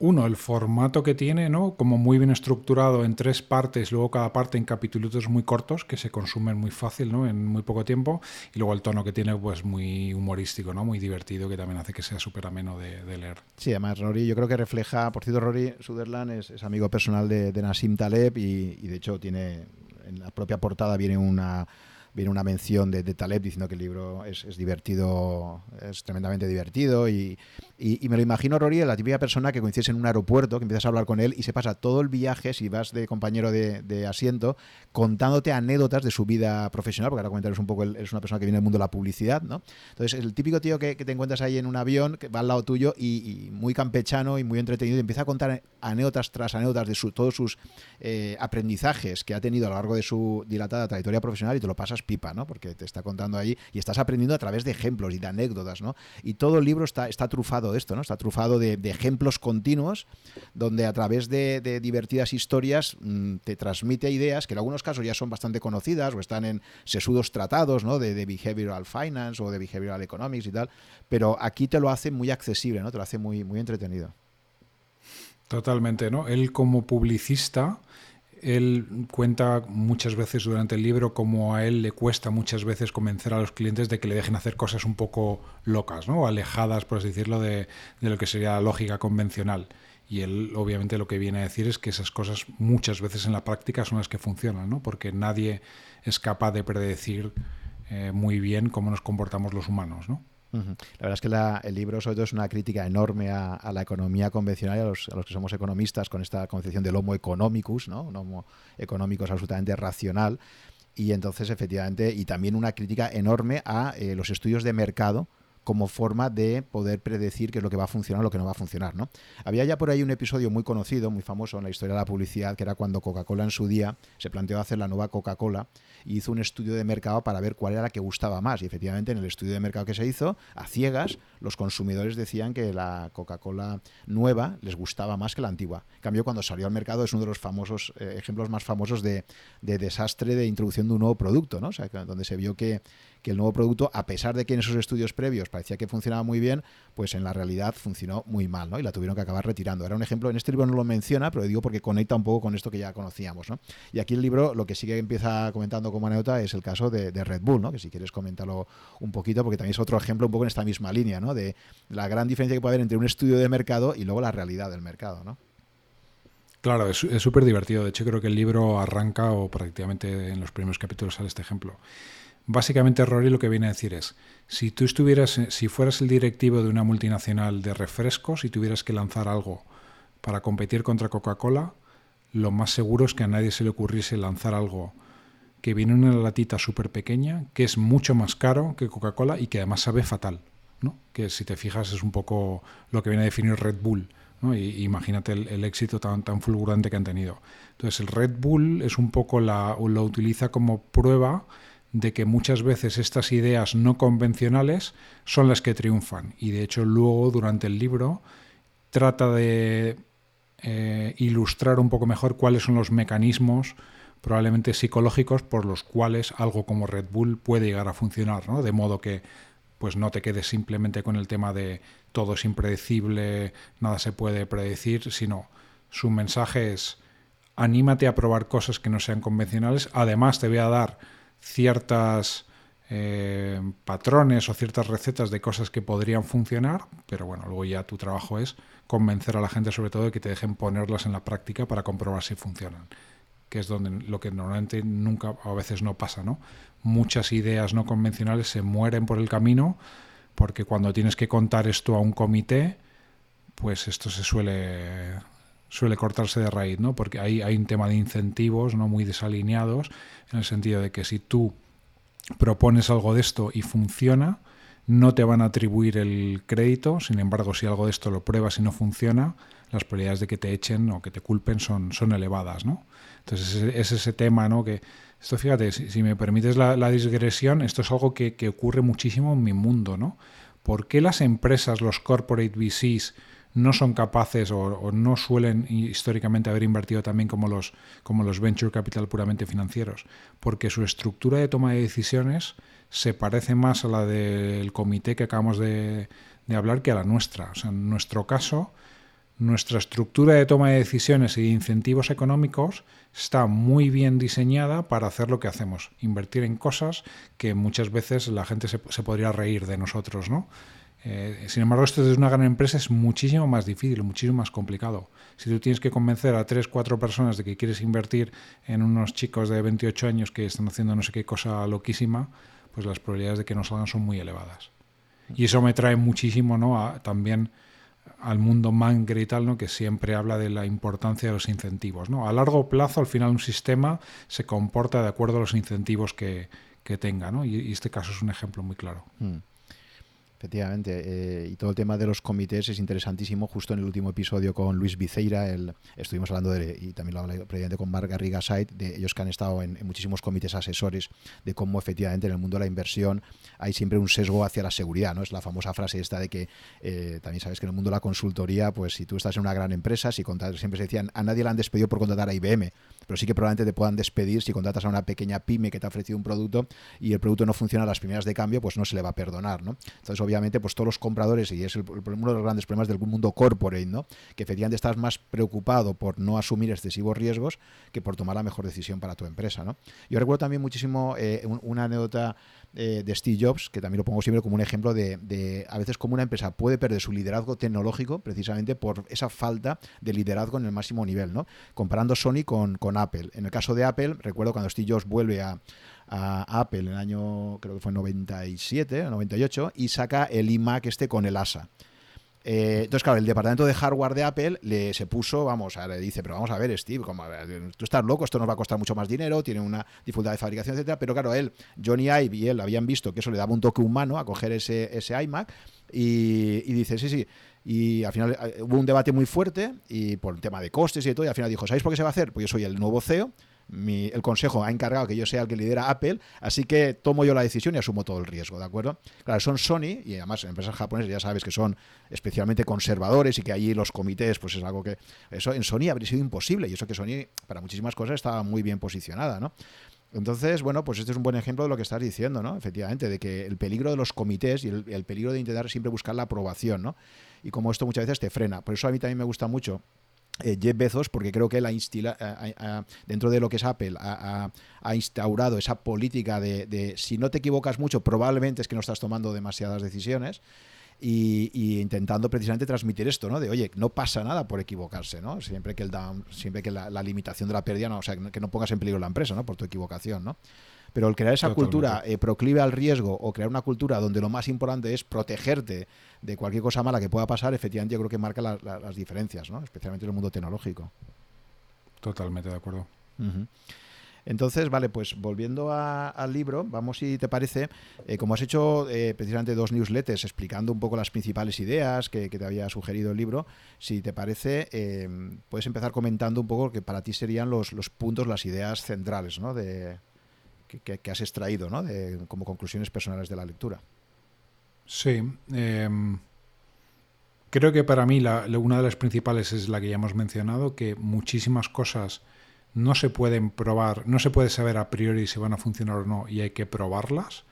uno, el formato que tiene, ¿no? Como muy bien estructurado en tres partes, luego cada parte en capítulos muy cortos que se consumen muy fácil, ¿no? En muy poco tiempo. Y luego el tono que tiene, pues muy humorístico, ¿no? Muy divertido, que también hace que sea súper ameno de, leer. Sí, además Rory yo creo que refleja, por cierto, Rory Sutherland es, amigo personal de, de Nassim Taleb y, y de hecho tiene, en la propia portada viene una viene una mención de, de Taleb diciendo que el libro es, divertido, es tremendamente divertido y, me lo imagino Rory, la típica persona que coincides en un aeropuerto, que empiezas a hablar con él y se pasa todo el viaje, si vas de compañero de, asiento, contándote anécdotas de su vida profesional, porque ahora comentaremos un poco, es una persona que viene del mundo de la publicidad, ¿no? Entonces, el típico tío que, te encuentras ahí en un avión, que va al lado tuyo y, muy campechano y muy entretenido, y empieza a contar anécdotas tras anécdotas de su, todos sus eh, aprendizajes que ha tenido a lo largo de su dilatada trayectoria profesional y te lo pasas pipa, ¿no? Porque te está contando ahí y estás aprendiendo a través de ejemplos y de anécdotas, ¿no? Y todo el libro está, está trufado de esto, ¿no? Está trufado de, ejemplos continuos donde a través de, divertidas historias mm, te transmite ideas que en algunos casos ya son bastante conocidas o están en sesudos tratados, ¿no? De, de behavioral finance o de behavioral economics y tal, pero aquí te lo hace muy accesible, ¿no? Te lo hace muy, muy entretenido. Totalmente, ¿no? Él como publicista él cuenta muchas veces durante el libro cómo a él le cuesta muchas veces convencer a los clientes de que le dejen hacer cosas un poco locas, ¿no? alejadas, por así decirlo, de, lo que sería la lógica convencional. Y él obviamente lo que viene a decir es que esas cosas muchas veces en la práctica son las que funcionan, ¿no? porque nadie es capaz de predecir eh, muy bien cómo nos comportamos los humanos. ¿no? La verdad es que el libro sobre todo es una crítica enorme a, la economía convencional y a los, que somos economistas con esta concepción del homo economicus, ¿no? un homo económico es absolutamente racional y entonces efectivamente y también una crítica enorme a eh, los estudios de mercado como forma de poder predecir qué es lo que va a funcionar o lo que no va a funcionar. ¿no? Había ya por ahí un episodio muy conocido, muy famoso en la historia de la publicidad, que era cuando Coca-Cola en su día se planteó hacer la nueva Coca-Cola y hizo un estudio de mercado para ver cuál era la que gustaba más. Y efectivamente en el estudio de mercado que se hizo, a ciegas, los consumidores decían que la Coca-Cola nueva les gustaba más que la antigua. En cambio, cuando salió al mercado es uno de los famosos eh, ejemplos más famosos de, desastre de introducción de un nuevo producto, ¿no? O sea, donde se vio que que el nuevo producto, a pesar de que en esos estudios previos parecía que funcionaba muy bien, pues en la realidad funcionó muy mal, ¿no? Y la tuvieron que acabar retirando. Era un ejemplo, en este libro no lo menciona, pero digo porque conecta un poco con esto que ya conocíamos, ¿no? Y aquí el libro lo que sí que empieza comentando como anécdota es el caso de, Red Bull, ¿no? Que si quieres comentarlo un poquito, porque también es otro ejemplo un poco en esta misma línea, ¿no? De la gran diferencia que puede haber entre un estudio de mercado y luego la realidad del mercado, ¿no? Claro, es súper divertido. De hecho, creo que el libro arranca o prácticamente en los primeros capítulos sale este ejemplo. Básicamente, Rory lo que viene a decir es, si tú estuvieras, si fueras el directivo de una multinacional de refrescos y tuvieras que lanzar algo para competir contra Coca-Cola, lo más seguro es que a nadie se le ocurriese lanzar algo que viene en una latita súper pequeña, que es mucho más caro que Coca-Cola y que además sabe fatal. ¿no? Que si te fijas es un poco lo que viene a definir Red Bull. ¿no? Y, imagínate el, éxito tan, tan fulgurante que han tenido. Entonces el Red Bull es un poco la, lo utiliza como prueba de que muchas veces estas ideas no convencionales son las que triunfan. Y de hecho luego durante el libro trata de eh, ilustrar un poco mejor cuáles son los mecanismos probablemente psicológicos por los cuales algo como Red Bull puede llegar a funcionar, ¿no? De modo que pues no te quedes simplemente con el tema de todo es impredecible, nada se puede predecir, sino su mensaje es anímate a probar cosas que no sean convencionales, además te voy a dar ciertas eh, patrones o ciertas recetas de cosas que podrían funcionar, pero bueno, luego ya tu trabajo es convencer a la gente sobre todo de que te dejen ponerlas en la práctica para comprobar si funcionan, que es donde lo que normalmente nunca a veces no pasa, ¿no? Muchas ideas no convencionales se mueren por el camino porque cuando tienes que contar esto a un comité, pues esto se suele suele cortarse de raíz, ¿no? Porque hay, hay un tema de incentivos no muy desalineados, en el sentido de que si tú propones algo de esto y funciona, no te van a atribuir el crédito, sin embargo, si algo de esto lo pruebas y no funciona, las probabilidades de que te echen o que te culpen son, son elevadas, ¿no? Entonces es, ese tema, ¿no? Que esto, fíjate, si, me permites la, la, digresión, esto es algo que, que, ocurre muchísimo en mi mundo, ¿no? ¿Por qué las empresas, los corporate VCs, no son capaces o, no suelen históricamente haber invertido también como los, como los venture capital puramente financieros, porque su estructura de toma de decisiones se parece más a la del comité que acabamos de, hablar que a la nuestra. O sea, en nuestro caso, nuestra estructura de toma de decisiones y de incentivos económicos está muy bien diseñada para hacer lo que hacemos, invertir en cosas que muchas veces la gente se, se podría reír de nosotros, ¿no? Eh, sin embargo, esto desde una gran empresa es muchísimo más difícil, muchísimo más complicado. Si tú tienes que convencer a tres, cuatro personas de que quieres invertir en unos chicos de 28 años que están haciendo no sé qué cosa loquísima, pues las probabilidades de que no salgan son muy elevadas. Y eso me trae muchísimo ¿no? también al mundo mangre y tal, ¿no? que siempre habla de la importancia de los incentivos. ¿no? A largo plazo, al final, un sistema se comporta de acuerdo a los incentivos que, que tenga. ¿no? Y, este caso es un ejemplo muy claro. Mm. Efectivamente, eh, y todo el tema de los comités es interesantísimo. Justo en el último episodio con Luis Viceira, el, estuvimos hablando de, y también lo hablé previamente con Marc Garriga Sait, de ellos que han estado en, muchísimos comités asesores, de cómo efectivamente en el mundo de la inversión hay siempre un sesgo hacia la seguridad. ¿no? Es la famosa frase esta de que eh, también sabes que en el mundo de la consultoría, pues si tú estás en una gran empresa, si siempre se decían, a nadie le han despedido por contratar a IBM, pero sí que probablemente te puedan despedir si contratas a una pequeña pyme que te ha ofrecido un producto y el producto no funciona a las primeras de cambio, pues no se le va a perdonar. ¿no? Entonces, obviamente, pues todos los compradores, y es uno de los grandes problemas del mundo corporate, ¿no? que efectivamente estás más preocupado por no asumir excesivos riesgos que por tomar la mejor decisión para tu empresa. ¿no? Yo recuerdo también muchísimo eh, una anécdota eh, de Steve Jobs, que también lo pongo siempre como un ejemplo de, a veces como una empresa puede perder su liderazgo tecnológico precisamente por esa falta de liderazgo en el máximo nivel, ¿no? Comparando Sony con Apple. En el caso de Apple, recuerdo cuando Steve Jobs vuelve a, Apple en el año, creo que fue 97, 98, y saca el iMac este con el ASA. Eh, entonces, claro, el departamento de hardware de Apple le se puso, vamos, a, le dice, pero vamos a ver, Steve, tú estás loco, esto nos va a costar mucho más dinero, tiene una dificultad de fabricación, etcétera. Pero claro, él, Johnny Ive y él habían visto que eso le daba un toque humano a coger ese, ese iMac y, y dice, sí, sí. Y al final eh, hubo un debate muy fuerte y por el tema de costes y todo, y al final dijo, ¿sabéis por qué se va a hacer? Pues yo soy el nuevo CEO el consejo ha encargado que yo sea el que lidera Apple, así que tomo yo la decisión y asumo todo el riesgo, ¿de acuerdo? Claro, son Sony y además empresas japonesas ya sabes que son especialmente conservadores y que allí los comités, pues es algo que eso en Sony habría sido imposible y eso que Sony para muchísimas cosas estaba muy bien posicionada, ¿no? Entonces, bueno, pues este es un buen ejemplo de lo que estás diciendo, ¿no? Efectivamente, de que el peligro de los comités y el, el peligro de intentar siempre buscar la aprobación, ¿no? Y como esto muchas veces te frena. Por eso a mí también me gusta mucho eh, Jeff Bezos, porque creo que él ha dentro de lo que es Apple, ha, instaurado esa política de, si no te equivocas mucho, probablemente es que no estás tomando demasiadas decisiones. y, intentando precisamente transmitir esto, ¿no? De, oye, no pasa nada por equivocarse, ¿no? Siempre que, el siempre que la, limitación de la pérdida, no, o sea, que no pongas en peligro la empresa, ¿no? Por tu equivocación, ¿no? Pero el crear esa cultura eh, proclive al riesgo o crear una cultura donde lo más importante es protegerte de cualquier cosa mala que pueda pasar, efectivamente yo creo que marca las diferencias, ¿no? Especialmente en el mundo tecnológico. Totalmente de acuerdo. Entonces, vale, pues volviendo al libro, vamos si te parece, eh, como has hecho eh, precisamente dos newsletters explicando un poco las principales ideas que, te había sugerido el libro, si te parece, puedes empezar comentando un poco lo que para ti serían los, puntos, las ideas centrales ¿no? de, que, has extraído ¿no? de, como conclusiones personales de la lectura. Sí. Em, creo que para mí una de las principales es la que ya hemos mencionado, que muchísimas cosas no se pueden probar, no se puede saber a priori si van a funcionar o no y hay que probarlas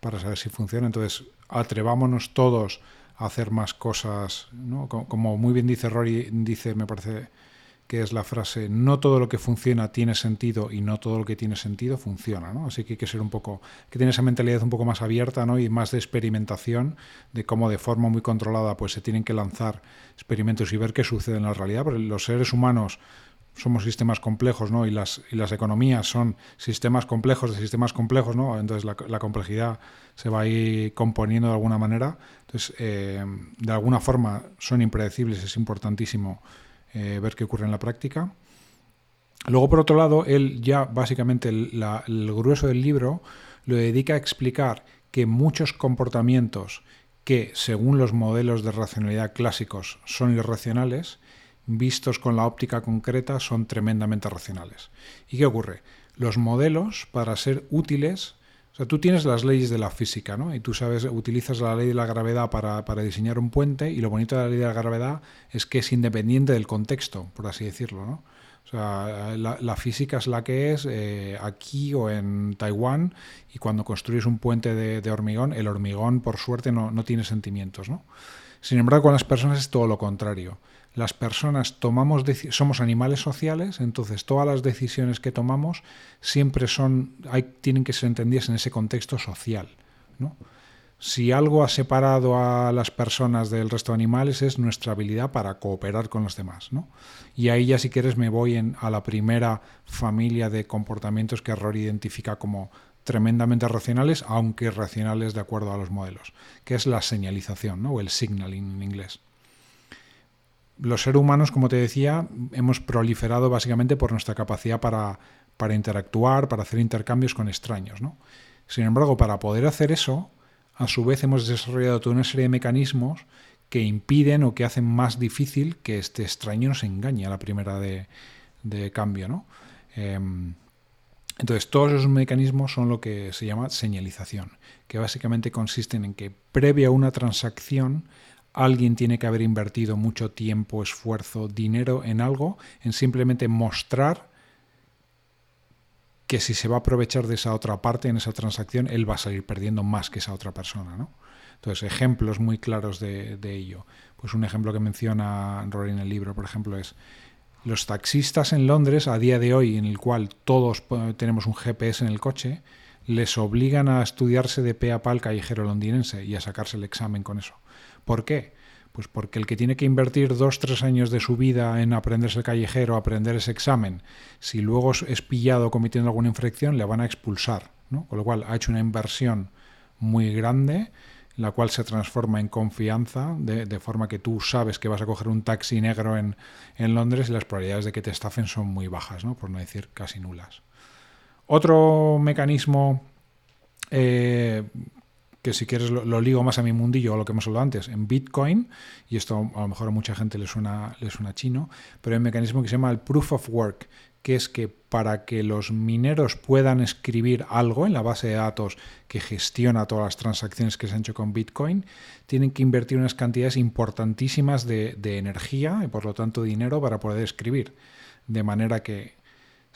para saber si funciona. Entonces, atrevámonos todos a hacer más cosas, ¿no? Como muy bien dice Rory, dice, me parece que es la frase, no todo lo que funciona tiene sentido y no todo lo que tiene sentido funciona, ¿no? Así que hay que ser un poco, que tiene esa mentalidad un poco más abierta, ¿no? Y más de experimentación, de cómo de forma muy controlada pues se tienen que lanzar experimentos y ver qué sucede en la realidad, los seres humanos somos sistemas complejos, ¿no? Y las, y las economías son sistemas complejos de sistemas complejos, ¿no? Entonces la, complejidad se va a ir componiendo de alguna manera. Entonces, eh, de alguna forma son impredecibles, es importantísimo eh, ver qué ocurre en la práctica. Luego, por otro lado, él ya básicamente el, grueso del libro lo dedica a explicar que muchos comportamientos que, según los modelos de racionalidad clásicos, son irracionales, vistos con la óptica concreta, son tremendamente racionales. ¿Y qué ocurre? Los modelos, para ser útiles, tú tienes las leyes de la física, ¿no? Y tú sabes, utilizas la ley de la gravedad para, diseñar un puente, y lo bonito de la ley de la gravedad es que es independiente del contexto, por así decirlo, ¿no? O sea, la, física es la que es eh, aquí o en Taiwán y cuando construyes un puente de, hormigón, el hormigón por suerte no, no, tiene sentimientos. ¿no? Sin embargo, con las personas es todo lo contrario las personas tomamos somos animales sociales, entonces todas las decisiones que tomamos siempre son tienen que ser entendidas en ese contexto social. Si algo ha separado a las personas del resto de animales es nuestra habilidad para cooperar con los demás. Y ahí ya si quieres me voy en, a la primera familia de comportamientos que Rory identifica como tremendamente racionales, aunque irracionales de acuerdo a los modelos, que es la señalización, o el signaling en inglés los seres humanos, como te decía, hemos proliferado básicamente por nuestra capacidad para, para interactuar, para hacer intercambios con extraños. ¿no? Sin embargo, para poder hacer eso, a su vez hemos desarrollado toda una serie de mecanismos que impiden o que hacen más difícil que este extraño nos engañe a la primera de, cambio. ¿no? Em, entonces, todos esos mecanismos son lo que se llama señalización, que básicamente consisten en que previa a una transacción alguien tiene que haber invertido mucho tiempo, esfuerzo, dinero en algo, en simplemente mostrar que si se va a aprovechar de esa otra parte en esa transacción, él va a salir perdiendo más que esa otra persona. ¿no? Entonces, ejemplos muy claros de, ello. Pues un ejemplo que menciona Rory en el libro, por ejemplo, es los taxistas en Londres, a día de hoy, en el cual todos tenemos un GPS en el coche, les obligan a estudiarse de pe a pa el callejero londinense y a sacarse el examen con eso. ¿Por qué? Pues porque el que tiene que invertir dos, tres años de su vida en aprenderse el callejero, aprender ese examen, si luego es pillado cometiendo alguna infracción, le van a expulsar. Con lo cual ha hecho una inversión muy grande, la cual se transforma en confianza, de, forma que tú sabes que vas a coger un taxi negro en, Londres y las probabilidades de que te estafen son muy bajas, ¿no? por no decir casi nulas. Otro mecanismo eh, que si quieres lo, ligo más a mi mundillo, a lo que hemos hablado antes, en Bitcoin, y esto a lo mejor a mucha gente le suena, le suena chino, pero hay un mecanismo que se llama el Proof of Work, que es que para que los mineros puedan escribir algo en la base de datos que gestiona todas las transacciones que se han hecho con Bitcoin, tienen que invertir unas cantidades importantísimas de, de energía y por lo tanto dinero para poder escribir. De manera que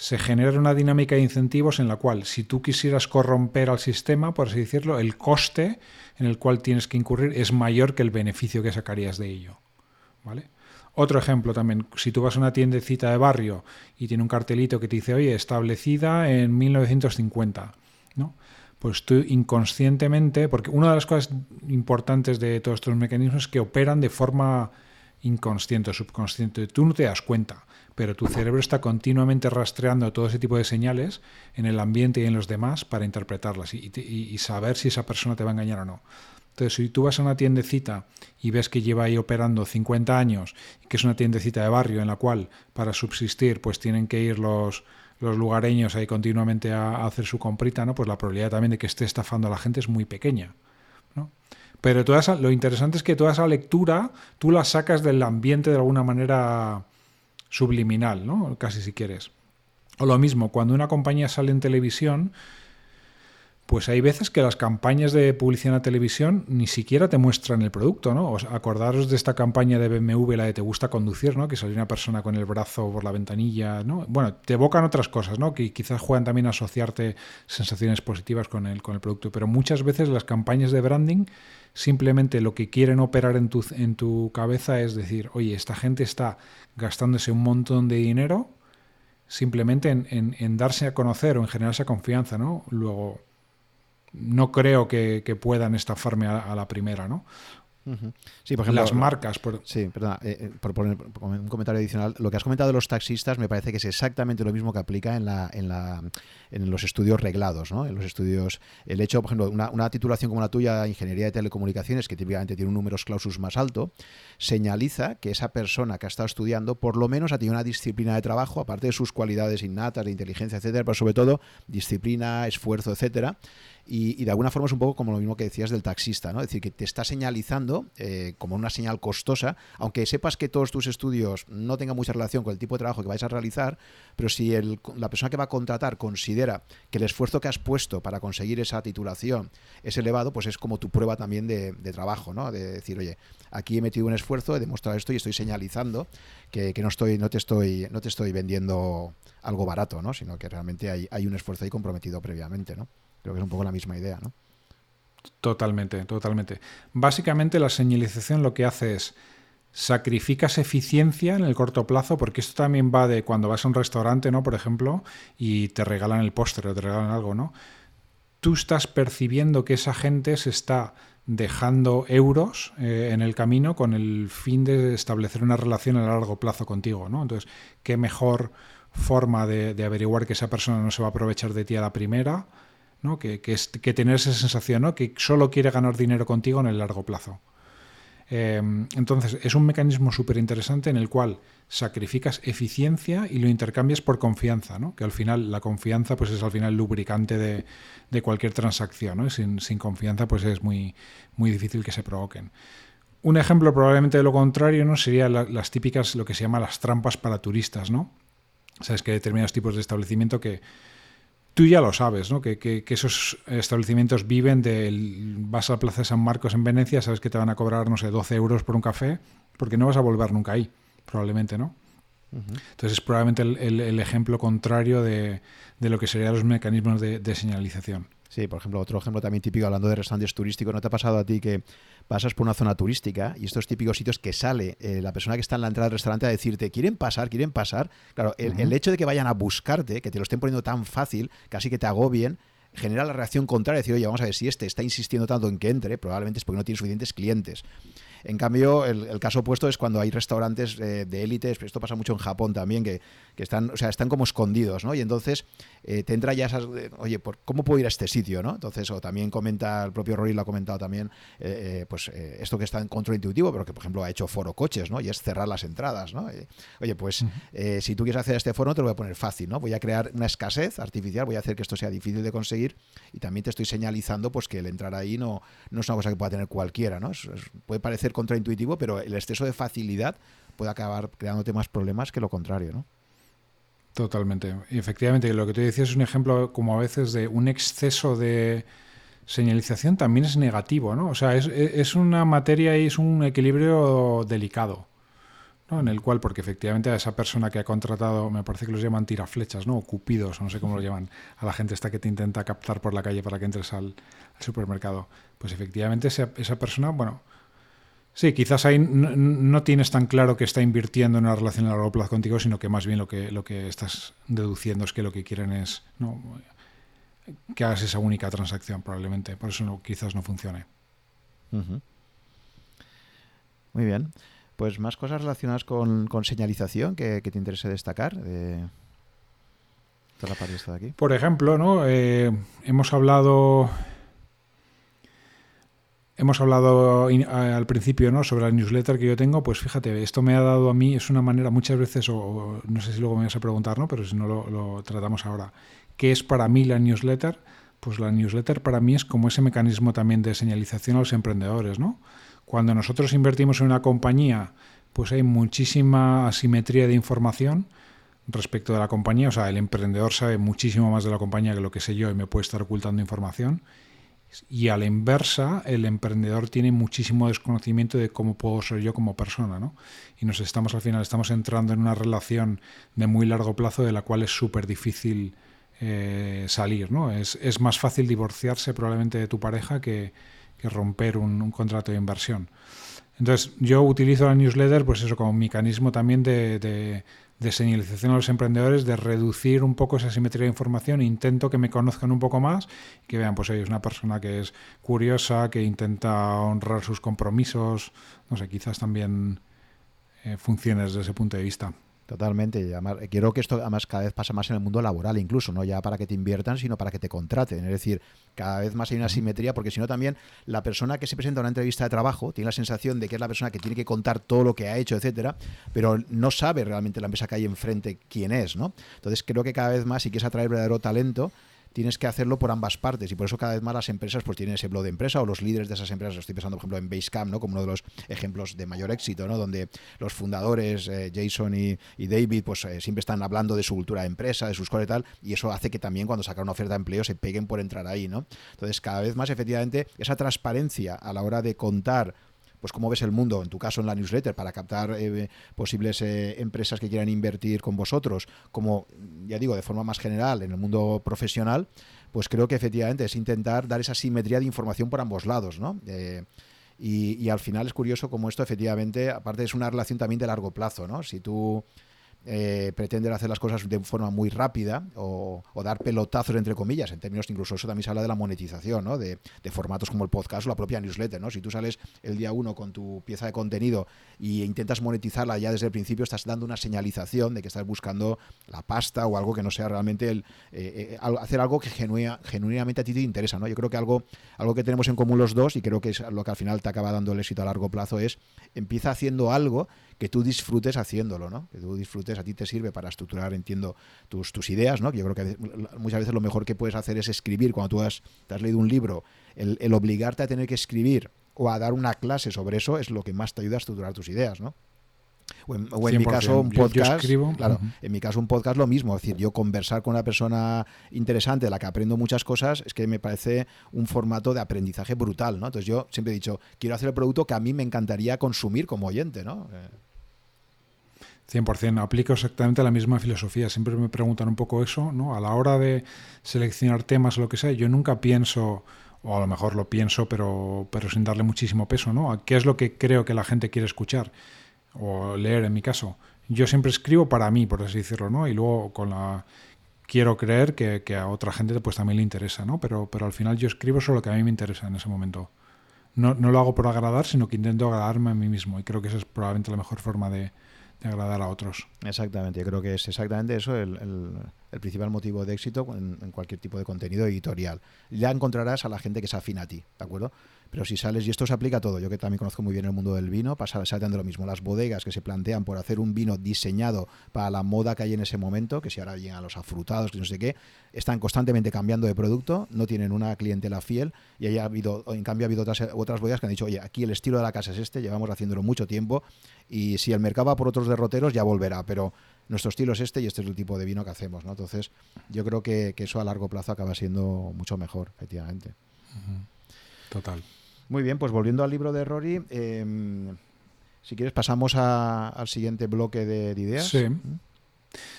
se genera una dinámica de incentivos en la cual si tú quisieras corromper al sistema, por así decirlo, el coste en el cual tienes que incurrir es mayor que el beneficio que sacarías de ello. ¿Vale? Otro ejemplo también, si tú vas a una tiendecita de barrio y tiene un cartelito que te dice, oye, establecida en 1950, ¿no? pues tú inconscientemente, porque una de las cosas importantes de todos estos mecanismos es que operan de forma inconsciente o subconsciente. Tú no te das cuenta, pero tu cerebro está continuamente rastreando todo ese tipo de señales en el ambiente y en los demás para interpretarlas y, saber si esa persona te va a engañar o no. Entonces, si tú vas a una tiendecita y ves que lleva ahí operando 50 años, y que es una tiendecita de barrio en la cual para subsistir pues tienen que ir los, los lugareños ahí continuamente a, hacer su comprita, ¿no? pues la probabilidad también de que esté estafando a la gente es muy pequeña. Pero toda lo interesante es que toda esa lectura tú la sacas del ambiente de alguna manera subliminal, ¿no? casi si quieres. O lo mismo, cuando una compañía sale en televisión, pues hay veces que las campañas de publicidad en la televisión ni siquiera te muestran el producto, ¿no? acordaros de esta campaña de BMW, la de Te gusta conducir, ¿no? Que salió una persona con el brazo por la ventanilla, ¿no? Bueno, te evocan otras cosas, ¿no? Que quizás juegan también a asociarte sensaciones positivas con el, con el producto, pero muchas veces las campañas de branding simplemente lo que quieren operar en tu, en tu cabeza es decir, oye, esta gente está gastándose un montón de dinero simplemente en, en darse a conocer o en generar esa confianza, ¿no? Luego no creo que, puedan estafarme a, la primera, ¿no? Sí, por ejemplo. Las marcas. Sí, perdón, eh, eh, por poner un comentario adicional. Lo que has comentado de los taxistas me parece que es exactamente lo mismo que aplica en, la, en, la, en los estudios reglados, ¿no? En los estudios. El hecho, por ejemplo, una, una titulación como la tuya, Ingeniería de Telecomunicaciones, que típicamente tiene un número clausus más alto, señaliza que esa persona que ha estado estudiando, por lo menos ha tenido una disciplina de trabajo, aparte de sus cualidades innatas, de inteligencia, etcétera, pero sobre todo disciplina, esfuerzo, etcétera y, de alguna forma es un poco como lo mismo que decías del taxista, ¿no? Es decir, que te está señalizando eh, como una señal costosa, aunque sepas que todos tus estudios no tengan mucha relación con el tipo de trabajo que vais a realizar, pero si la persona que va a contratar considera que el esfuerzo que has puesto para conseguir esa titulación es elevado, pues es como tu prueba también de, trabajo, ¿no? De decir, oye, aquí he metido un esfuerzo, he demostrado esto y estoy señalizando que, no, estoy, no, te estoy, no te estoy vendiendo algo barato, ¿no? Sino que realmente hay, hay un esfuerzo ahí comprometido previamente, ¿no? Creo que es un poco la misma idea, ¿no? Totalmente, totalmente. Básicamente la señalización lo que hace es sacrificas eficiencia en el corto plazo, porque esto también va de cuando vas a un restaurante, ¿no? Por ejemplo, y te regalan el postre o te regalan algo, ¿no? Tú estás percibiendo que esa gente se está dejando euros eh, en el camino con el fin de establecer una relación a largo plazo contigo, ¿no? Entonces, qué mejor forma de, de averiguar que esa persona no se va a aprovechar de ti a la primera ¿no? que, es, tener esa sensación, ¿no? que solo quiere ganar dinero contigo en el largo plazo. Em, entonces, es un mecanismo súper interesante en el cual sacrificas eficiencia y lo intercambias por confianza, ¿no? que al final la confianza pues, es al final el lubricante de, cualquier transacción. ¿no? Sin, sin, confianza pues, es muy, muy difícil que se provoquen. Un ejemplo probablemente de lo contrario ¿no? sería las típicas, lo que se llama las trampas para turistas. ¿no? Sabes que hay determinados tipos de establecimiento que, tú ya lo sabes, ¿no? Que, esos establecimientos viven del... Vas a la Plaza de San Marcos en Venecia, sabes que te van a cobrar, no sé, 12 euros por un café, porque no vas a volver nunca ahí, probablemente, ¿no? Entonces es probablemente el, ejemplo contrario de, lo que serían los mecanismos de señalización. Sí, por ejemplo, otro ejemplo también típico hablando de restaurantes turísticos, ¿no te ha pasado a ti que pasas por una zona turística y estos típicos sitios que sale eh, la persona que está en la entrada del restaurante a decirte, ¿quieren pasar? ¿Quieren pasar? Claro, el, hecho de que vayan a buscarte, que te lo estén poniendo tan fácil, casi que te agobien, genera la reacción contraria, decir, oye, vamos a ver si este está insistiendo tanto en que entre, probablemente es porque no tiene suficientes clientes. En cambio, el, caso opuesto es cuando hay restaurantes eh, de élites, esto pasa mucho en Japón también, que, están, o sea, están como escondidos, ¿no? Y entonces eh, te entra ya esas, oye, ¿por, ¿cómo puedo ir a este sitio, no? Entonces, o también comenta, el propio Rory lo ha comentado también, eh, pues esto que está en contraintuitivo, pero que, por ejemplo, ha hecho foro coches, ¿no? Y es cerrar las entradas, ¿no? oye, pues si tú quieres hacer este foro, te lo voy a poner fácil, ¿no? Voy a crear una escasez artificial, voy a hacer que esto sea difícil de conseguir y también te estoy señalizando, pues, que el entrar ahí no, no es una cosa que pueda tener cualquiera, ¿no? puede parecer contraintuitivo, pero el exceso de facilidad puede acabar creándote más problemas que lo contrario, ¿no? Totalmente. Y efectivamente, lo que te decía es un ejemplo como a veces de un exceso de señalización también es negativo, ¿no? O sea, es, una materia y es un equilibrio delicado, ¿no? En el cual, porque efectivamente a esa persona que ha contratado, me parece que los llaman tiraflechas, ¿no? O cupidos, no sé cómo lo llaman, a la gente esta que te intenta captar por la calle para que entres al, supermercado. Pues efectivamente esa, esa persona, bueno, Sí, quizás ahí no, tienes tan claro que está invirtiendo en una relación a largo plazo contigo, sino que más bien lo que, lo que estás deduciendo es que lo que quieren es que hagas esa única transacción, probablemente. Por eso quizás no funcione. Muy bien. Pues más cosas relacionadas con, señalización que, te interese destacar. De... La de aquí. Por ejemplo, ¿no? Eh, hemos hablado hemos hablado al principio ¿no? sobre la newsletter que yo tengo, pues fíjate, esto me ha dado a mí, es una manera muchas veces, o no sé si luego me vas a preguntar, ¿no? pero si no lo, tratamos ahora, ¿qué es para mí la newsletter? Pues la newsletter para mí es como ese mecanismo también de señalización a los emprendedores. ¿no? Cuando nosotros invertimos en una compañía, pues hay muchísima asimetría de información respecto de la compañía, o sea, el emprendedor sabe muchísimo más de la compañía que lo que sé yo y me puede estar ocultando información y a la inversa, el emprendedor tiene muchísimo desconocimiento de cómo puedo ser yo como persona, ¿no? Y nos estamos al final, estamos entrando en una relación de muy largo plazo de la cual es súper difícil eh, salir, ¿no? Es, es, más fácil divorciarse probablemente de tu pareja que, que romper un, contrato de inversión. Entonces, yo utilizo la newsletter, pues eso, como mecanismo también de señalización a los emprendedores, de reducir un poco esa simetría de información, intento que me conozcan un poco más, que vean, pues es una persona que es curiosa, que intenta honrar sus compromisos, no sé, quizás también eh, funciones desde ese punto de vista. Totalmente. quiero que esto además cada vez pasa más en el mundo laboral, incluso, no ya para que te inviertan, sino para que te contraten. Es decir, cada vez más hay una simetría, porque si no también la persona que se presenta a una entrevista de trabajo tiene la sensación de que es la persona que tiene que contar todo lo que ha hecho, etcétera, pero no sabe realmente la empresa que hay enfrente quién es, ¿no? Entonces creo que cada vez más, si quieres atraer verdadero talento, tienes que hacerlo por ambas partes y por eso cada vez más las empresas pues tienen ese blog de empresa o los líderes de esas empresas, estoy pensando por ejemplo en Basecamp, ¿no? como uno de los ejemplos de mayor éxito, ¿no? donde los fundadores eh, Jason y, David pues eh, siempre están hablando de su cultura de empresa, de sus cosas y tal, y eso hace que también cuando sacan una oferta de empleo se peguen por entrar ahí, ¿no? Entonces cada vez más efectivamente esa transparencia a la hora de contar pues cómo ves el mundo, en tu caso en la newsletter, para captar eh, posibles eh, empresas que quieran invertir con vosotros, como ya digo, de forma más general en el mundo profesional, pues creo que efectivamente es intentar dar esa simetría de información por ambos lados, ¿no? Eh, y, al final es curioso como esto efectivamente, aparte es una relación también de largo plazo, ¿no? Si tú eh, pretender hacer las cosas de forma muy rápida o, dar pelotazos entre comillas, en términos incluso eso también se habla de la monetización, ¿no? de, formatos como el podcast o la propia newsletter. ¿no? Si tú sales el día uno con tu pieza de contenido e intentas monetizarla ya desde el principio, estás dando una señalización de que estás buscando la pasta o algo que no sea realmente el, eh, eh, hacer algo que genuinamente a ti te interesa. ¿no? Yo creo que algo, algo que tenemos en común los dos y creo que es lo que al final te acaba dando el éxito a largo plazo es empieza haciendo algo que tú disfrutes haciéndolo, ¿no? Que tú disfrutes, a ti te sirve para estructurar, entiendo, tus, tus ideas, ¿no? Yo creo que muchas veces lo mejor que puedes hacer es escribir. Cuando tú has, te has leído un libro, el, el obligarte a tener que escribir o a dar una clase sobre eso es lo que más te ayuda a estructurar tus ideas, ¿no? O en, mi caso un podcast, claro, en mi caso un podcast lo mismo, es decir, yo conversar con una persona interesante de la que aprendo muchas cosas es que me parece un formato de aprendizaje brutal, ¿no? Entonces yo siempre he dicho, quiero hacer el producto que a mí me encantaría consumir como oyente, ¿no? 100%, aplico exactamente la misma filosofía. Siempre me preguntan un poco eso, ¿no? A la hora de seleccionar temas o lo que sea, yo nunca pienso, o a lo mejor lo pienso, pero, pero sin darle muchísimo peso, ¿no? ¿Qué es lo que creo que la gente quiere escuchar? O leer en mi caso. Yo siempre escribo para mí, por así decirlo, ¿no? Y luego con la quiero creer que, a otra gente pues también le interesa, ¿no? Pero, pero al final yo escribo solo lo que a mí me interesa en ese momento. No, no lo hago por agradar, sino que intento agradarme a mí mismo. Y creo que esa es probablemente la mejor forma de, agradar a otros. Exactamente, yo creo que es exactamente eso el, principal motivo de éxito en, en, cualquier tipo de contenido editorial. Ya encontrarás a la gente que se afina a ti, ¿de acuerdo? Pero si sales, y esto se aplica a todo, yo que también conozco muy bien el mundo del vino, pasa exactamente lo mismo. Las bodegas que se plantean por hacer un vino diseñado para la moda que hay en ese momento, que si ahora llegan los afrutados, que no sé qué, están constantemente cambiando de producto, no tienen una clientela fiel, y ahí ha habido, en cambio ha habido otras, otras bodegas que han dicho, oye, aquí el estilo de la casa es este, llevamos haciéndolo mucho tiempo, y si el mercado va por otros derroteros, ya volverá, pero nuestro estilo es este y este es el tipo de vino que hacemos, ¿no? Entonces, yo creo que, eso a largo plazo acaba siendo mucho mejor, efectivamente. Total. Muy bien, pues volviendo al libro de Rory, em, si quieres pasamos al siguiente bloque de, ideas. Sí.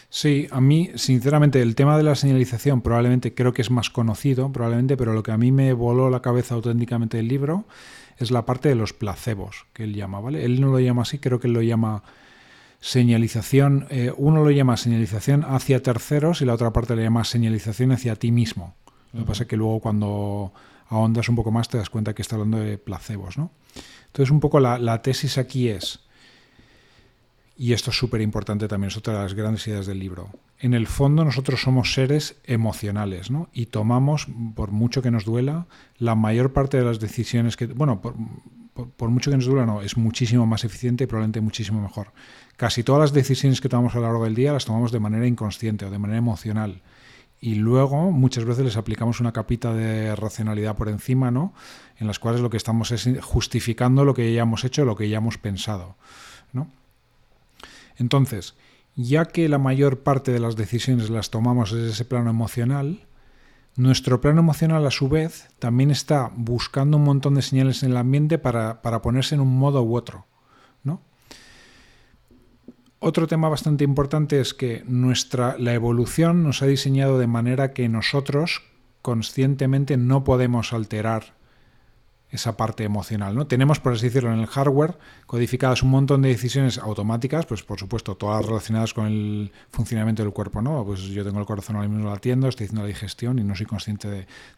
Sí, a mí, sinceramente, el tema de la señalización probablemente creo que es más conocido, probablemente, pero lo que a mí me voló la cabeza auténticamente del libro es la parte de los placebos, que él llama, ¿vale? Él no lo llama así, creo que él lo llama señalización, eh, uno lo llama señalización hacia terceros y la otra parte le llama señalización hacia ti mismo. Lo que pasa es que luego cuando ahondas un poco más te das cuenta que está hablando de placebos. ¿no? Entonces, un poco la, tesis aquí es, y esto es súper importante también, es otra de las grandes ideas del libro. En el fondo nosotros somos seres emocionales, ¿no? Y tomamos, por mucho que nos duela, la mayor parte de las decisiones que, bueno, por, por, mucho que nos duela, no, es muchísimo más eficiente y probablemente muchísimo mejor. Casi todas las decisiones que tomamos a lo largo del día las tomamos de manera inconsciente o de manera emocional. Y luego muchas veces les aplicamos una capita de racionalidad por encima, ¿no? En las cuales lo que estamos es justificando lo que ya hemos hecho, lo que ya hemos pensado, ¿no? Entonces, ya que la mayor parte de las decisiones las tomamos desde ese plano emocional, nuestro plano emocional, a su vez, también está buscando un montón de señales en el ambiente para, ponerse en un modo u otro. Otro tema bastante importante es que nuestra, la evolución nos ha diseñado de manera que nosotros conscientemente no podemos alterar esa parte emocional. ¿no? Tenemos, por así decirlo, en el hardware codificadas un montón de decisiones automáticas, pues por supuesto, todas relacionadas con el funcionamiento del cuerpo. ¿no? Pues yo tengo el corazón ahora mismo latiendo, estoy haciendo la digestión y no soy consciente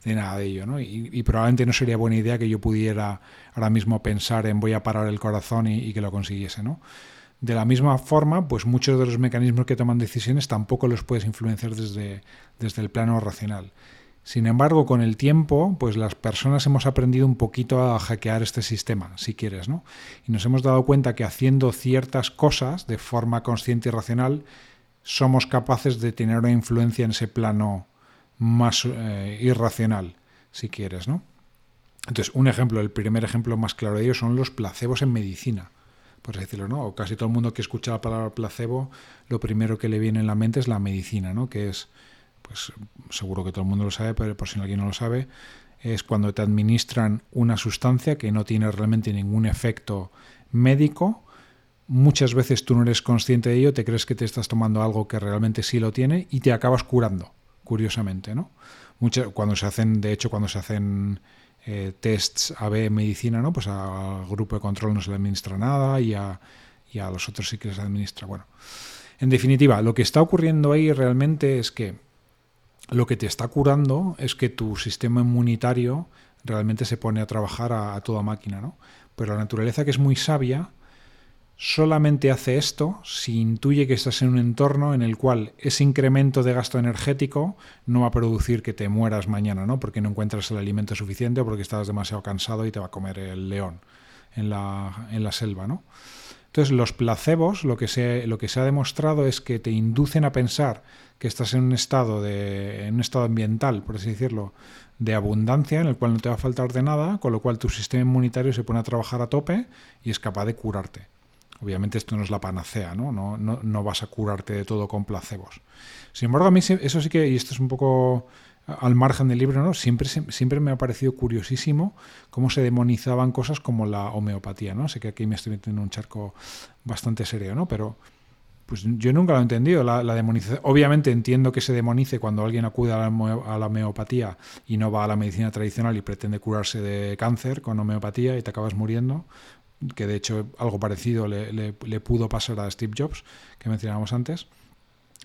de, nada de ello. ¿no? Y, probablemente no sería buena idea que yo pudiera ahora mismo pensar en voy a parar el corazón y, que lo consiguiese. ¿no? De la misma forma, pues muchos de los mecanismos que toman decisiones tampoco los puedes influenciar desde, desde el plano racional. Sin embargo, con el tiempo, pues las personas hemos aprendido un poquito a hackear este sistema, si quieres, ¿no? Y nos hemos dado cuenta que haciendo ciertas cosas de forma consciente y racional, somos capaces de tener una influencia en ese plano más eh, irracional, si quieres, ¿no? Entonces, un ejemplo, el primer ejemplo más claro de ello son los placebos en medicina, por decirlo, ¿no? O casi todo el mundo que escucha la palabra placebo, lo primero que le viene en la mente es la medicina, ¿no? Que es pues seguro que todo el mundo lo sabe, pero por si alguien no lo sabe, es cuando te administran una sustancia que no tiene realmente ningún efecto médico. Muchas veces tú no eres consciente de ello, te crees que te estás tomando algo que realmente sí lo tiene y te acabas curando, curiosamente, ¿no? cuando se hacen, de hecho, cuando se hacen eh, tests AB medicina, ¿no? Pues al grupo de control no se le administra nada y a, y a los otros sí que les administra. Bueno, en definitiva, lo que está ocurriendo ahí realmente es que lo que te está curando es que tu sistema inmunitario realmente se pone a trabajar a, toda máquina, ¿no? Pero la naturaleza, que es muy sabia, solamente hace esto si intuye que estás en un entorno en el cual ese incremento de gasto energético no va a producir que te mueras mañana, ¿no? Porque no encuentras el alimento suficiente o porque estás demasiado cansado y te va a comer el león en la, selva, ¿no? Entonces, los placebos, lo que, se, lo que se ha demostrado es que te inducen a pensar que estás en un estado en un estado ambiental, por así decirlo, de abundancia en el cual no te va a faltar de nada, con lo cual tu sistema inmunitario se pone a trabajar a tope y es capaz de curarte. Obviamente esto no es la panacea, ¿no? No, no, no vas a curarte de todo con placebos. Sin embargo, a mí eso sí que, y esto es un poco al margen del libro, ¿no? Siempre, siempre me ha parecido curiosísimo cómo se demonizaban cosas como la homeopatía, ¿no? Sé que aquí me estoy metiendo en un charco bastante serio, ¿no? Pero pues yo nunca lo he entendido, la, demonización. Obviamente entiendo que se demonice cuando alguien acude a la, homeopatía y no va a la medicina tradicional y pretende curarse de cáncer con homeopatía y te acabas muriendo, que de hecho algo parecido le, pudo pasar a Steve Jobs, que mencionábamos antes.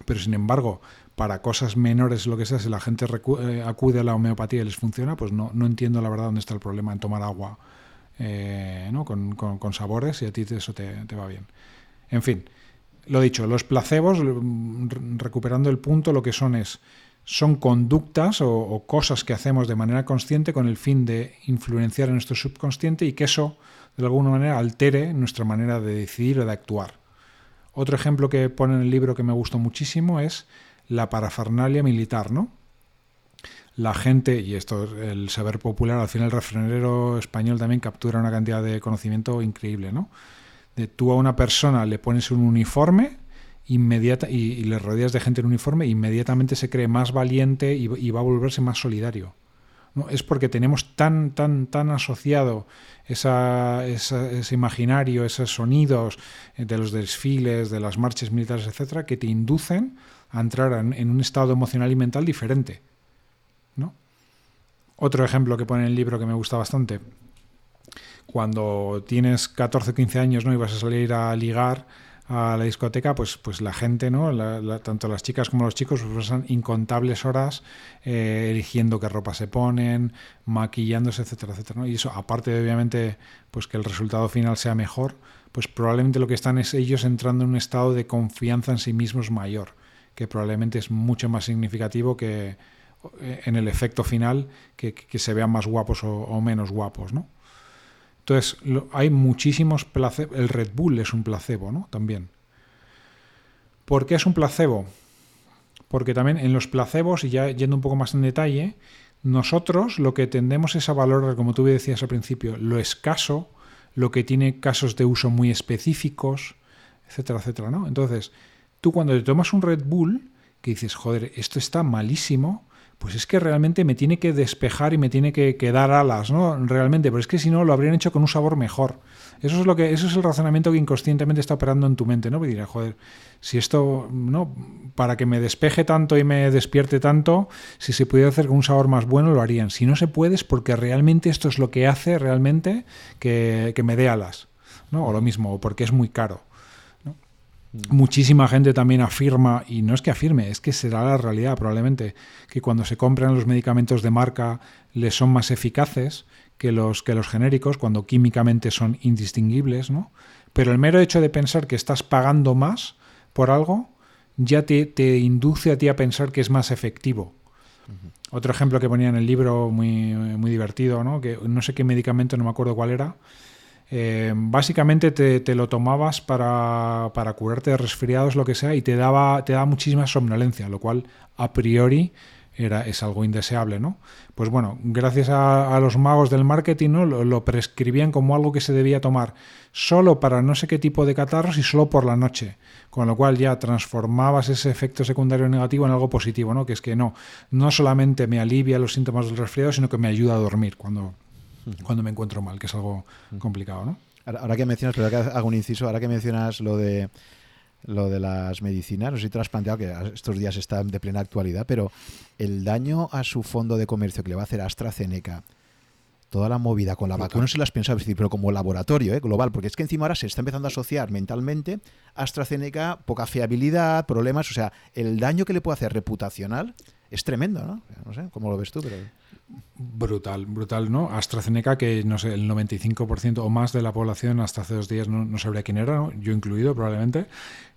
Pero sin embargo, para cosas menores, lo que sea, si la gente eh, acude a la homeopatía y les funciona, pues no, no entiendo la verdad dónde está el problema en tomar agua eh, ¿no? con, con, sabores y a ti eso te, va bien. En fin, lo dicho, los placebos, recuperando el punto, lo que son es son conductas o, o, cosas que hacemos de manera consciente con el fin de influenciar en nuestro subconsciente y que eso de alguna manera altere nuestra manera de decidir o de actuar. Otro ejemplo que pone en el libro que me gustó muchísimo es la parafernalia militar, ¿no? La gente, y esto es el saber popular, al final el refrenero español también captura una cantidad de conocimiento increíble, ¿no? Tú a una persona le pones un uniforme inmediata, y, le rodeas de gente en uniforme, inmediatamente se cree más valiente y va a volverse más solidario. Es porque tenemos tan, tan, tan asociado esa, ese imaginario, esos sonidos de los desfiles, de las marchas militares, etcétera, que te inducen a entrar en, un estado emocional y mental diferente. ¿no? Otro ejemplo que pone en el libro que me gusta bastante. Cuando tienes 14 o 15 años ¿no? y vas a salir a ligar a la discoteca, pues, pues la gente, ¿no? tanto las chicas como los chicos pasan incontables horas eh, eligiendo qué ropa se ponen, maquillándose, etcétera, etcétera. Y eso, aparte de obviamente pues que el resultado final sea mejor, pues probablemente lo que están es ellos entrando en un estado de confianza en sí mismos mayor, que probablemente es mucho más significativo que eh, en el efecto final que, se vean más guapos o, o menos guapos, ¿no? Entonces, hay muchísimos placebos. El Red Bull es un placebo, ¿no? También. ¿Por qué es un placebo? Porque también en los placebos, y ya yendo un poco más en detalle, nosotros lo que tendemos es a valorar, como tú decías al principio, lo escaso, lo que tiene casos de uso muy específicos, etcétera, etcétera, ¿no? Entonces, tú cuando te tomas un Red Bull, que dices, joder, esto está malísimo, pues es que realmente me tiene que despejar y me tiene que, dar alas, ¿no? Realmente, pero es que si no lo habrían hecho con un sabor mejor. Eso es lo que, eso es el razonamiento que inconscientemente está operando en tu mente, ¿no? Y dirá, joder, si esto, no, para que me despeje tanto y me despierte tanto, si se pudiera hacer con un sabor más bueno, lo harían. Si no se puede, es porque realmente esto es lo que hace realmente que, que me dé alas, ¿no? O lo mismo, o porque es muy caro. Muchísima gente también afirma, y no es que afirme, es que será la realidad probablemente, que cuando se compran los medicamentos de marca les son más eficaces que los, que los genéricos, cuando químicamente son indistinguibles, ¿no? Pero el mero hecho de pensar que estás pagando más por algo ya te, induce a ti a pensar que es más efectivo. Otro ejemplo que ponía en el libro muy, muy divertido, ¿no? que no sé qué medicamento, no me acuerdo cuál era, eh, básicamente te, lo tomabas para, curarte de resfriados, lo que sea, y te daba, te muchísima somnolencia, lo cual a priori era, es algo indeseable, ¿no? Pues bueno, gracias a, los magos del marketing, ¿no? Lo, prescribían como algo que se debía tomar solo para no sé qué tipo de catarros y solo por la noche. Con lo cual ya transformabas ese efecto secundario negativo en algo positivo, ¿no? Que es que no, no solamente me alivia los síntomas del resfriado, sino que me ayuda a dormir cuando, cuando me encuentro mal, que es algo complicado, ¿no? Ahora, que mencionas, pero que hago un inciso, ahora que mencionas lo de lo de las medicinas, no sé si te lo has planteado que estos días está de plena actualidad, pero el daño a su fondo de comercio que le va a hacer AstraZeneca, toda la movida con la vacuna, no se las pensaba decir, pero como laboratorio ¿eh? global, porque es que encima ahora se está empezando a asociar mentalmente AstraZeneca, poca fiabilidad, problemas, o sea, el daño que le puede hacer reputacional es tremendo, ¿no? No sé, ¿cómo lo ves tú? Pero... Brutal, brutal, ¿no? AstraZeneca, que no sé, el 95% o más de la población hasta hace dos días no, sabría quién era, yo incluido probablemente,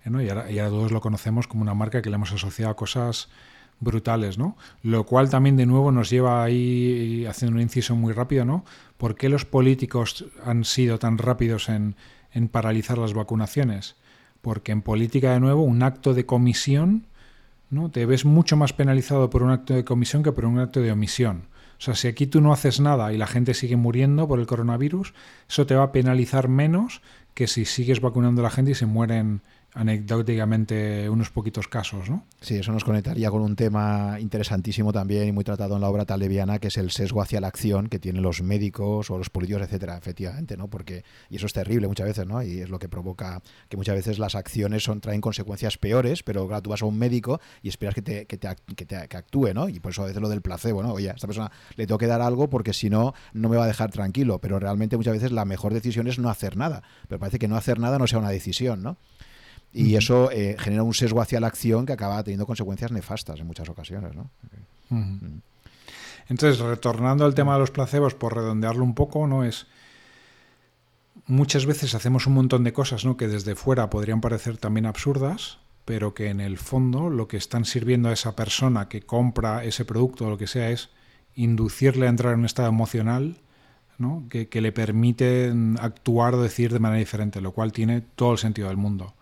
¿eh? ¿no? y, ahora, todos lo conocemos como una marca que le hemos asociado a cosas brutales, ¿no? Lo cual también de nuevo nos lleva ahí haciendo un inciso muy rápido, ¿no? ¿Por qué los políticos han sido tan rápidos en, en paralizar las vacunaciones? Porque en política de nuevo un acto de comisión ¿no? Te ves mucho más penalizado por un acto de comisión que por un acto de omisión. O sea, si aquí tú no haces nada y la gente sigue muriendo por el coronavirus, eso te va a penalizar menos que si sigues vacunando a la gente y se mueren anecdóticamente unos poquitos casos, ¿no? Sí, eso nos conectaría con un tema interesantísimo también y muy tratado en la obra taleviana, que es el sesgo hacia la acción que tienen los médicos o los políticos, etcétera, efectivamente, ¿no? Porque, y eso es terrible muchas veces, ¿no? Y es lo que provoca que muchas veces las acciones son, traen consecuencias peores, pero claro, tú vas a un médico y esperas que te, que te, que te que actúe, ¿no? Y por eso a veces lo del placebo, ¿no? Oye, a esta persona le tengo que dar algo porque si no, no me va a dejar tranquilo, pero realmente muchas veces la mejor decisión es no hacer nada, pero parece que no hacer nada no sea una decisión, ¿no? Y eso eh, genera un sesgo hacia la acción que acaba teniendo consecuencias nefastas en muchas ocasiones. ¿no? Mm. Entonces, retornando al tema de los placebos, por redondearlo un poco, ¿no? Es. Muchas veces hacemos un montón de cosas ¿no? que desde fuera podrían parecer también absurdas, pero que en el fondo lo que están sirviendo a esa persona que compra ese producto o lo que sea es inducirle a entrar en un estado emocional ¿no? que, que le permite actuar o decir de manera diferente, lo cual tiene todo el sentido del mundo.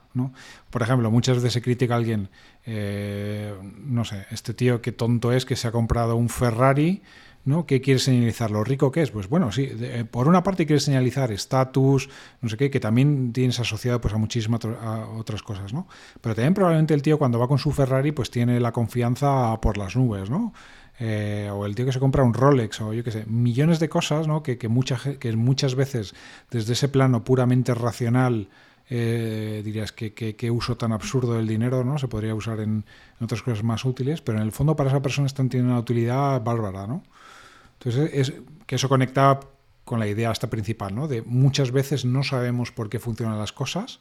Por ejemplo, muchas veces se critica a alguien, eh, no sé, este tío qué tonto es que se ha comprado un Ferrari, ¿no? ¿Qué quiere señalizar? ¿Lo rico que es? Pues bueno, sí, por una parte quiere señalizar estatus, no sé qué, que también tienes asociado pues, a muchísimas otras cosas, ¿no? Pero también probablemente el tío cuando va con su Ferrari pues tiene la confianza por las nubes, ¿no? Eh, o el tío que se compra un Rolex, o yo qué sé, millones de cosas, ¿no? Que, que, que muchas veces desde ese plano puramente racional eh, dirías que, qué uso tan absurdo del dinero, ¿no? Se podría usar en, otras cosas más útiles, pero en el fondo para esa persona están teniendo una utilidad bárbara, ¿no? Entonces, es, que eso conecta con la idea hasta principal, ¿no? De muchas veces no sabemos por qué funcionan las cosas.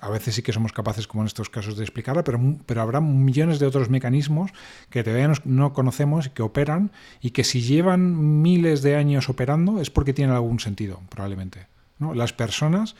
a veces sí que somos capaces, como en estos casos, de explicarla, pero, pero habrá millones de otros mecanismos que todavía no, conocemos y que operan y que si llevan miles de años operando es porque tienen algún sentido, probablemente. ¿no? Las personas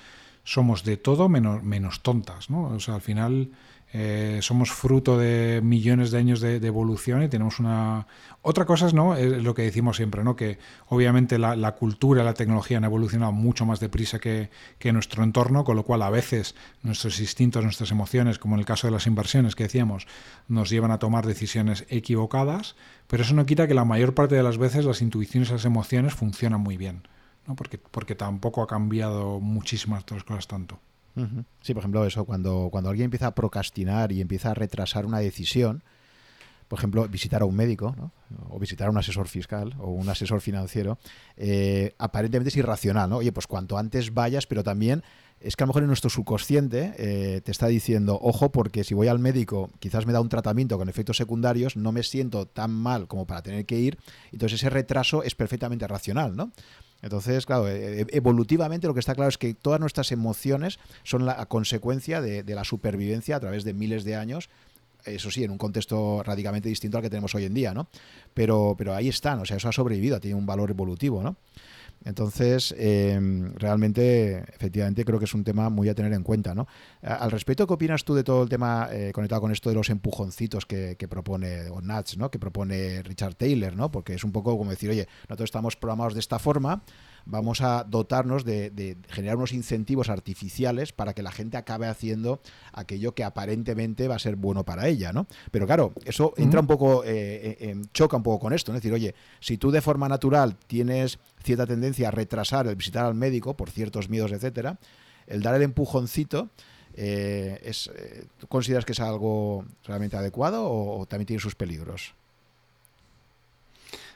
somos de todo menos, menos tontas. ¿no? O sea, al final eh, somos fruto de millones de años de, evolución y tenemos una... Otra cosa es, ¿no? es lo que decimos siempre, ¿no? que obviamente la, la cultura la tecnología han evolucionado mucho más deprisa que, que, nuestro entorno, con lo cual a veces nuestros instintos, nuestras emociones, como en el caso de las inversiones que decíamos, nos llevan a tomar decisiones equivocadas, pero eso no quita que la mayor parte de las veces las intuiciones y las emociones funcionan muy bien, ¿no? porque, porque tampoco ha cambiado muchísimas otras cosas tanto. Sí, por ejemplo, eso, cuando, cuando alguien empieza a procrastinar y empieza a retrasar una decisión, por ejemplo, visitar a un médico o visitar a un asesor fiscal o un asesor financiero, eh, aparentemente es irracional, ¿no? Oye, pues cuanto antes vayas, pero también es que a lo mejor en nuestro subconsciente eh, te está diciendo, ojo, porque si voy al médico, quizás me da un tratamiento con efectos secundarios, no me siento tan mal como para tener que ir, entonces ese retraso es perfectamente racional, ¿no? Entonces, claro, e, e, evolutivamente lo que está claro es que todas nuestras emociones son la consecuencia de, la supervivencia a través de miles de años eso sí, en un contexto radicalmente distinto al que tenemos hoy en día, ¿no? Pero, pero ahí están, o sea, eso ha sobrevivido, tiene un valor evolutivo, ¿no? Entonces, em, realmente, efectivamente, creo que es un tema muy a tener en cuenta. ¿no? Al respecto, ¿qué opinas tú de todo el tema eh, conectado con esto de los empujoncitos que, propone, o Nats, ¿no? que propone Richard Taylor? ¿no? Porque es un poco como decir, oye, nosotros estamos programados de esta forma, vamos a dotarnos de, generar unos incentivos artificiales para que la gente acabe haciendo aquello que aparentemente va a ser bueno para ella, ¿no? Pero claro, eso entra un poco, eh, eh, choca un poco con esto, ¿no? Es decir, oye, si tú de forma natural tienes cierta tendencia a retrasar el visitar al médico por ciertos miedos, etcétera, el dar el empujoncito, eh, es, ¿tú consideras que es algo realmente adecuado o también tiene sus peligros?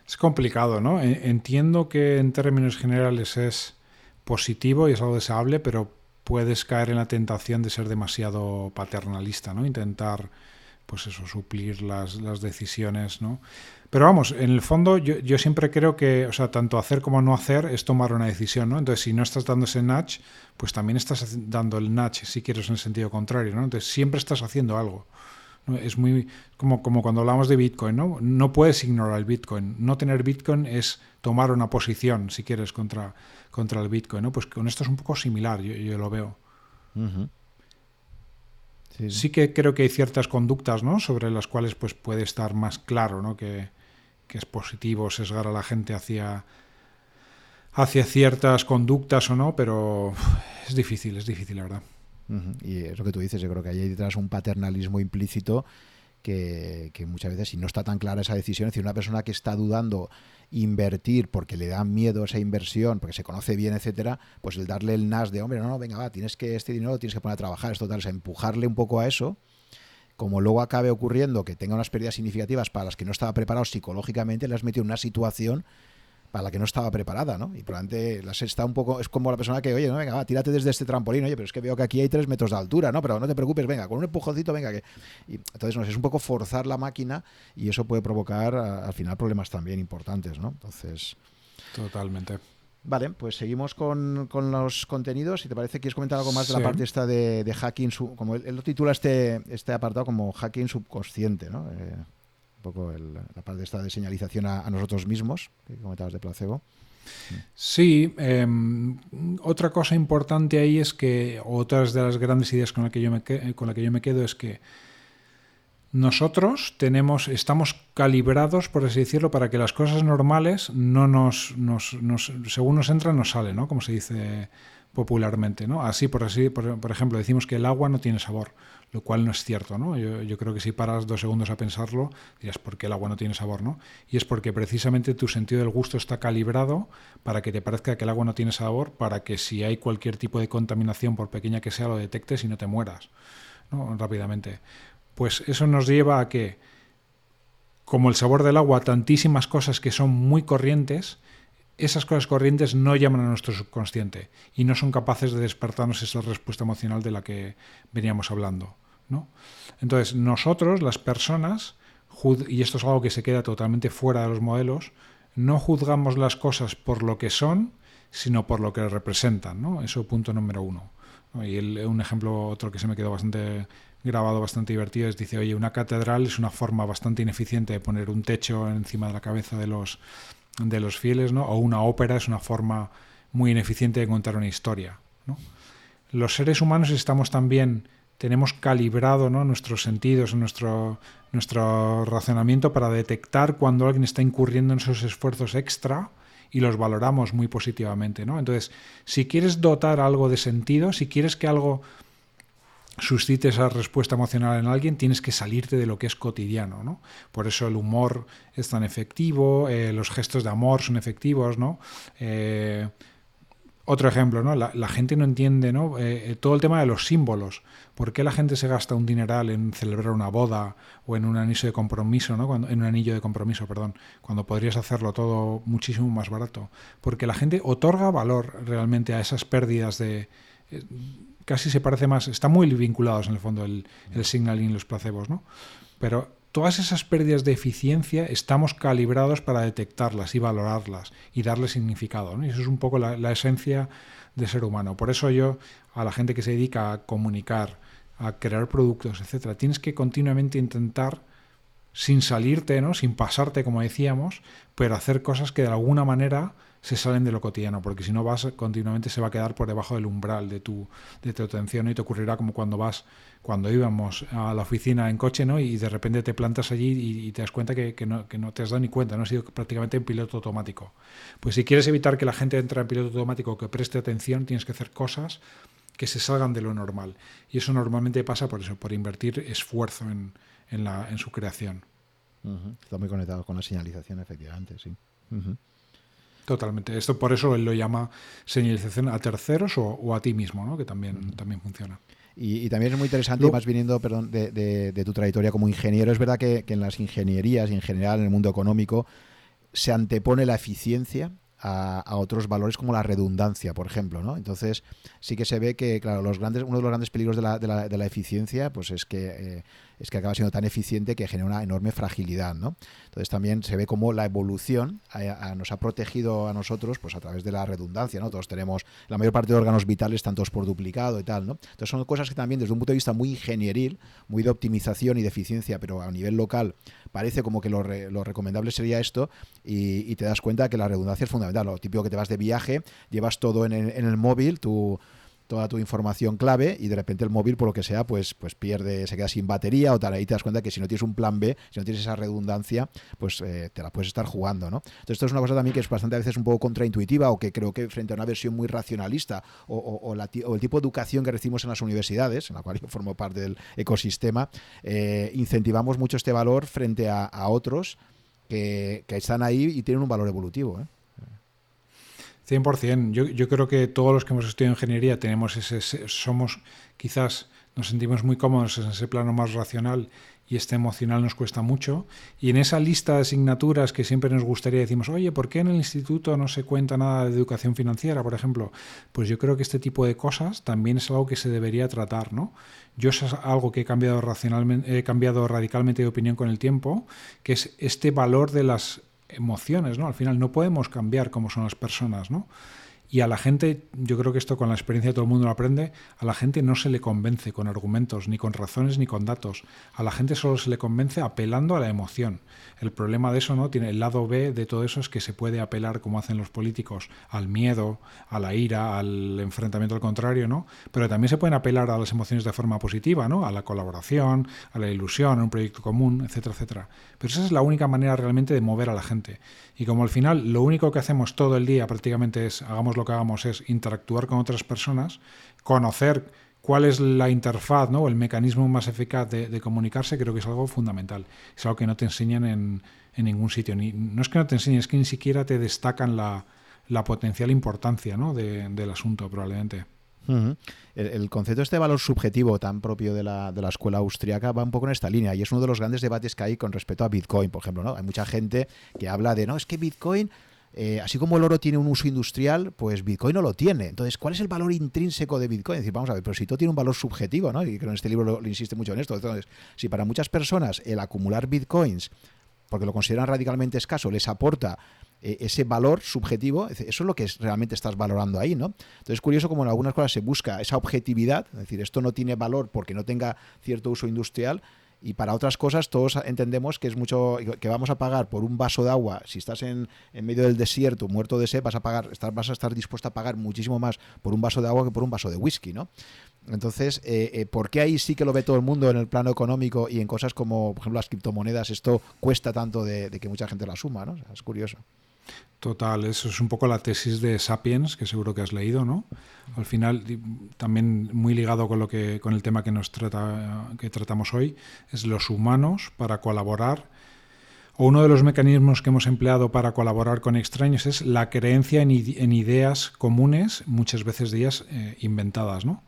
Es complicado, ¿no? Entiendo que en términos generales es positivo y es algo deseable, pero puedes caer en la tentación de ser demasiado paternalista, ¿no? Intentar, pues eso, suplir las, las decisiones, ¿no? Pero vamos, en el fondo yo, yo, siempre creo que, o sea, tanto hacer como no hacer es tomar una decisión, ¿no? Entonces, si no estás dando ese nudge, pues también estás dando el nudge, si quieres, en el sentido contrario, ¿no? Entonces, siempre estás haciendo algo. Es muy como, como cuando hablamos de Bitcoin, ¿no? No puedes ignorar el Bitcoin. No tener Bitcoin es tomar una posición, si quieres, contra, contra el Bitcoin, ¿no? Pues con esto es un poco similar, yo, lo veo. sí, que creo que hay ciertas conductas, ¿no? Sobre las cuales pues puede estar más claro, ¿no? Que, que es positivo sesgar a la gente hacia hacia ciertas conductas o no, pero es difícil, es difícil, la verdad. Y es lo que tú dices, yo creo que hay detrás un paternalismo implícito que, muchas veces, si no está tan clara esa decisión, es decir, una persona que está dudando invertir porque le da miedo esa inversión, porque se conoce bien, etcétera, pues el darle el nas de, hombre, no, no, venga, va, tienes que este dinero lo tienes que poner a trabajar, esto tal, o sea, empujarle un poco a eso, como luego acabe ocurriendo que tenga unas pérdidas significativas para las que no estaba preparado psicológicamente, le has metido en una situación para la que no estaba preparada, ¿no? Y probablemente la está un poco, es como la persona que, oye, no, venga, va, tírate desde este trampolín, oye, pero es que veo que aquí hay tres metros de altura, ¿no? Pero no te preocupes, venga, con un empujoncito, venga, que... Y, entonces, no sé, es un poco forzar la máquina y eso puede provocar al final problemas también importantes, ¿no? Entonces... Totalmente. Vale, pues seguimos con, los contenidos. Si te parece, ¿quieres comentar algo más de la parte esta de, hacking? como él, lo titula este, este apartado como hacking subconsciente, ¿no? Eh, poco la parte esta de señalización a, nosotros mismos, que comentabas de placebo. Sí, em, otra cosa importante ahí es que, otras de las grandes ideas con, la que yo me, con la que yo me quedo es que nosotros tenemos, estamos calibrados, por así decirlo, para que las cosas normales no nos, según nos entran, nos salen, ¿no? Como se dice popularmente, ¿no? Así, por así, por ejemplo, decimos que el agua no tiene sabor lo cual no es cierto, ¿no? Yo, creo que si paras dos segundos a pensarlo, dirás, ¿por qué el agua no tiene sabor, no? Y es porque precisamente tu sentido del gusto está calibrado para que te parezca que el agua no tiene sabor, para que si hay cualquier tipo de contaminación, por pequeña que sea, lo detectes y no te mueras, ¿no? Rápidamente. Pues eso nos lleva a que, como el sabor del agua, tantísimas cosas que son muy corrientes, esas cosas corrientes no llaman a nuestro subconsciente y no son capaces de despertarnos esa respuesta emocional de la que veníamos hablando. ¿no? Entonces, nosotros, las personas, y esto es algo que se queda totalmente fuera de los modelos, no juzgamos las cosas por lo que son, sino por lo que representan. ¿no? Eso punto número uno. Y un ejemplo, otro que se me quedó bastante grabado, bastante divertido, es dice, oye, una catedral es una forma bastante ineficiente de poner un techo encima de la cabeza de los, de los fieles, ¿no? O una ópera es una forma muy ineficiente de contar una historia, ¿no? Los seres humanos estamos también, tenemos calibrado ¿no? nuestros sentidos, nuestro, nuestro razonamiento para detectar cuando alguien está incurriendo en esos esfuerzos extra y los valoramos muy positivamente. ¿no? Entonces, si quieres dotar algo de sentido, si quieres que algo suscite esa respuesta emocional en alguien, tienes que salirte de lo que es cotidiano, ¿no? Por eso el humor es tan efectivo, eh, los gestos de amor son efectivos, ¿no? Eh, otro ejemplo, ¿no? La, gente no entiende, ¿no? Eh, todo el tema de los símbolos. ¿Por qué la gente se gasta un dineral en celebrar una boda o en un anillo de compromiso, ¿no? Cuando, en un anillo de compromiso, perdón, cuando podrías hacerlo todo muchísimo más barato? Porque la gente otorga valor realmente a esas pérdidas de casi se parece más, están muy vinculados en el fondo el, el signaling y los placebos, ¿no? Pero todas esas pérdidas de eficiencia estamos calibrados para detectarlas y valorarlas y darle significado. ¿no? Y eso es un poco la, esencia de ser humano. Por eso yo, a la gente que se dedica a comunicar, a crear productos, etcétera, tienes que continuamente intentar, sin salirte, ¿no? sin pasarte, como decíamos, pero hacer cosas que de alguna manera se salen de lo cotidiano, porque si no vas continuamente se va a quedar por debajo del umbral de tu, de tu atención y te ocurrirá como cuando vas, cuando íbamos a la oficina en coche, ¿no? Y de repente te plantas allí y, te das cuenta que, que, no, que, no, te has dado ni cuenta, no has sido prácticamente en piloto automático. Pues si quieres evitar que la gente entre en piloto automático que preste atención, tienes que hacer cosas que se salgan de lo normal. Y eso normalmente pasa por eso, por invertir esfuerzo en, en, la, en su creación. Está muy conectado con la señalización, efectivamente, sí. Totalmente. Esto por eso él lo llama señalización a terceros o, a ti mismo, ¿no? que también, también funciona. Y, también es muy interesante, más viniendo perdón, de, tu trayectoria como ingeniero, es verdad que, que, en las ingenierías y en general en el mundo económico se antepone la eficiencia a, otros valores como la redundancia, por ejemplo, ¿no? Entonces sí que se ve que, claro, los grandes, uno de los grandes peligros de la, de la, de la eficiencia, pues es que eh, es que acaba siendo tan eficiente que genera una enorme fragilidad, ¿no? Entonces también se ve como la evolución nos ha protegido a nosotros, pues a través de la redundancia, ¿no? Todos tenemos la mayor parte de órganos vitales tantos por duplicado y tal, ¿no? Entonces son cosas que también desde un punto de vista muy ingenieril, muy de optimización y de eficiencia, pero a nivel local parece como que lo, recomendable sería esto y, te das cuenta que la redundancia es fundamental. Lo típico que te vas de viaje, llevas todo en el, en el móvil, tu, toda tu información clave y de repente el móvil, por lo que sea, pues, pues pierde, se queda sin batería o tal. Ahí te das cuenta que si no tienes un plan B, si no tienes esa redundancia, pues eh, te la puedes estar jugando, ¿no? Entonces esto es una cosa también que es bastante a veces un poco contraintuitiva o que creo que frente a una versión muy racionalista o, el tipo de educación que recibimos en las universidades, en la cual yo formo parte del ecosistema, eh, incentivamos mucho este valor frente a, otros que, están ahí y tienen un valor evolutivo. ¿eh? 100%. Yo, yo creo que todos los que hemos estudiado ingeniería tenemos ese, somos quizás nos sentimos muy cómodos en ese plano más racional y este emocional nos cuesta mucho. Y en esa lista de asignaturas que siempre nos gustaría decimos, oye, ¿por qué en el instituto no se cuenta nada de educación financiera, por ejemplo? Pues yo creo que este tipo de cosas también es algo que se debería tratar, ¿no? Yo es algo que he cambiado racionalmente, he cambiado radicalmente de opinión con el tiempo, que es este valor de las emociones, ¿no? Al final no podemos cambiar cómo son las personas, ¿no? Y a la gente, yo creo que esto con la experiencia todo el mundo lo aprende, a la gente no se le convence con argumentos, ni con razones, ni con datos. A la gente solo se le convence apelando a la emoción. El problema de eso, ¿no? Tiene el lado B de todo eso es que se puede apelar, como hacen los políticos, al miedo, a la ira, al enfrentamiento al contrario, ¿no? Pero también se pueden apelar a las emociones de forma positiva, ¿no? A la colaboración, a la ilusión, a un proyecto común, etcétera, etcétera. Pero esa es la única manera realmente de mover a la gente. Y como al final lo único que hacemos todo el día prácticamente es, hagamos lo que hagamos, es interactuar con otras personas, conocer cuál es la interfaz ¿no? o el mecanismo más eficaz de, comunicarse, creo que es algo fundamental. Es algo que no te enseñan en, ningún sitio. Ni, no es que no te enseñen, es que ni siquiera te destacan la, potencial importancia ¿no? del asunto, probablemente. el, concepto de este valor subjetivo tan propio de la, de la, escuela austriaca va un poco en esta línea y es uno de los grandes debates que hay con respecto a Bitcoin, por ejemplo. ¿no? Hay mucha gente que habla de, no, es que Bitcoin eh, así como el oro tiene un uso industrial, pues Bitcoin no lo tiene. Entonces, ¿cuál es el valor intrínseco de Bitcoin? Es decir, vamos a ver, pero si todo tiene un valor subjetivo, ¿no? Y creo que en este libro lo, insiste mucho en esto. Entonces, si para muchas personas el acumular Bitcoins porque lo consideran radicalmente escaso, les aporta eh, ese valor subjetivo, eso es lo que realmente estás valorando ahí, ¿no? Entonces es curioso como en algunas cosas se busca esa objetividad, es decir, esto no tiene valor porque no tenga cierto uso industrial, y para otras cosas todos entendemos que es mucho que vamos a pagar por un vaso de agua. Si estás en, medio del desierto muerto de sed vas a pagar vas a estar dispuesto a pagar muchísimo más por un vaso de agua que por un vaso de whisky no entonces eh, eh, ¿por qué ahí sí que lo ve todo el mundo en el plano económico y en cosas como por ejemplo las criptomonedas esto cuesta tanto de, que mucha gente lo asuma no es curioso Total, eso es un poco la tesis de Sapiens, que seguro que has leído, ¿no? Al final, también muy ligado con lo que, con el tema que nos trata, que tratamos hoy, es los humanos para colaborar. O uno de los mecanismos que hemos empleado para colaborar con extraños es la creencia en, ideas comunes, muchas veces de ellas eh, inventadas, ¿no?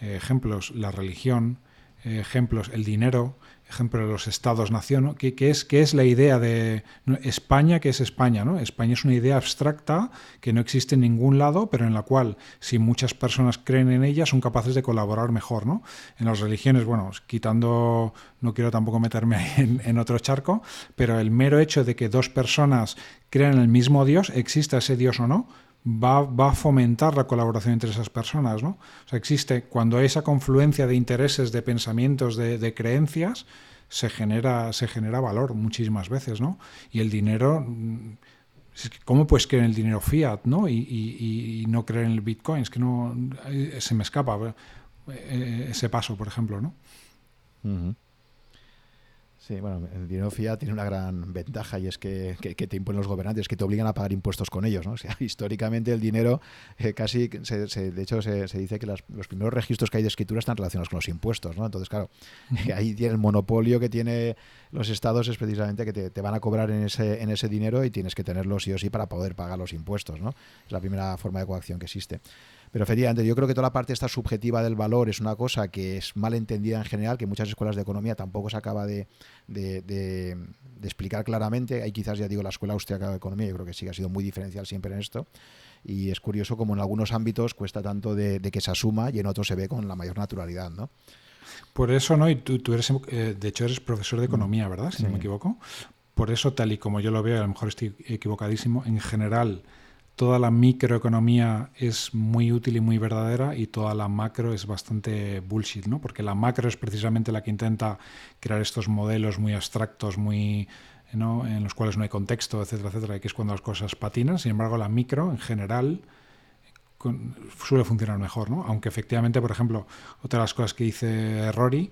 Ejemplos, la religión, ejemplos, el dinero, ejemplo, los estados-nación, ¿Qué, es, ¿qué, es, la idea de España? ¿Qué es España? ¿no? España es una idea abstracta que no existe en ningún lado, pero en la cual, si muchas personas creen en ella, son capaces de colaborar mejor. ¿no? En las religiones, bueno, quitando, no quiero tampoco meterme en, en otro charco, pero el mero hecho de que dos personas crean en el mismo Dios, exista ese Dios o no, Va, va, a fomentar la colaboración entre esas personas, ¿no? O sea, existe, cuando hay esa confluencia de intereses, de pensamientos, de, creencias, se genera, se genera valor muchísimas veces, ¿no? Y el dinero, mm, ¿cómo puedes creer en el dinero fiat, ¿no? Y, no creer en el Bitcoin, es que no, eh, se me escapa eh, ese paso, por ejemplo, ¿no? Sí, bueno, el dinero fiat tiene una gran ventaja y es que, te imponen los gobernantes, que te obligan a pagar impuestos con ellos. ¿no? O sea, históricamente el dinero eh, casi, de hecho se, dice que los primeros registros que hay de escritura están relacionados con los impuestos. ¿no? Entonces, claro, ahí tiene el monopolio que tiene los estados es precisamente que te, te, van a cobrar en ese, en ese dinero y tienes que tenerlo sí o sí para poder pagar los impuestos. ¿no? Es la primera forma de coacción que existe. Pero efectivamente, yo creo que toda la parte esta subjetiva del valor es una cosa que es mal entendida en general, que muchas escuelas de economía tampoco se acaba de, explicar claramente. Hay quizás, ya digo, la escuela austriaca de economía, yo creo que sí que ha sido muy diferencial siempre en esto. Y es curioso como en algunos ámbitos cuesta tanto de, que se asuma y en otros se ve con la mayor naturalidad, ¿no? Por eso, ¿no? Y tú, eres, eh, de hecho, eres profesor de economía, ¿verdad? Si no me equivoco. Por eso, tal y como yo lo veo, a lo mejor estoy equivocadísimo, en general toda la microeconomía es muy útil y muy verdadera y toda la macro es bastante bullshit, ¿no? Porque la macro es precisamente la que intenta crear estos modelos muy abstractos, muy en los cuales no hay contexto, etcétera, etcétera, y que es cuando las cosas patinan. Sin embargo, la micro en general suele funcionar mejor, ¿no? Aunque efectivamente, por ejemplo, otra de las cosas que dice Rory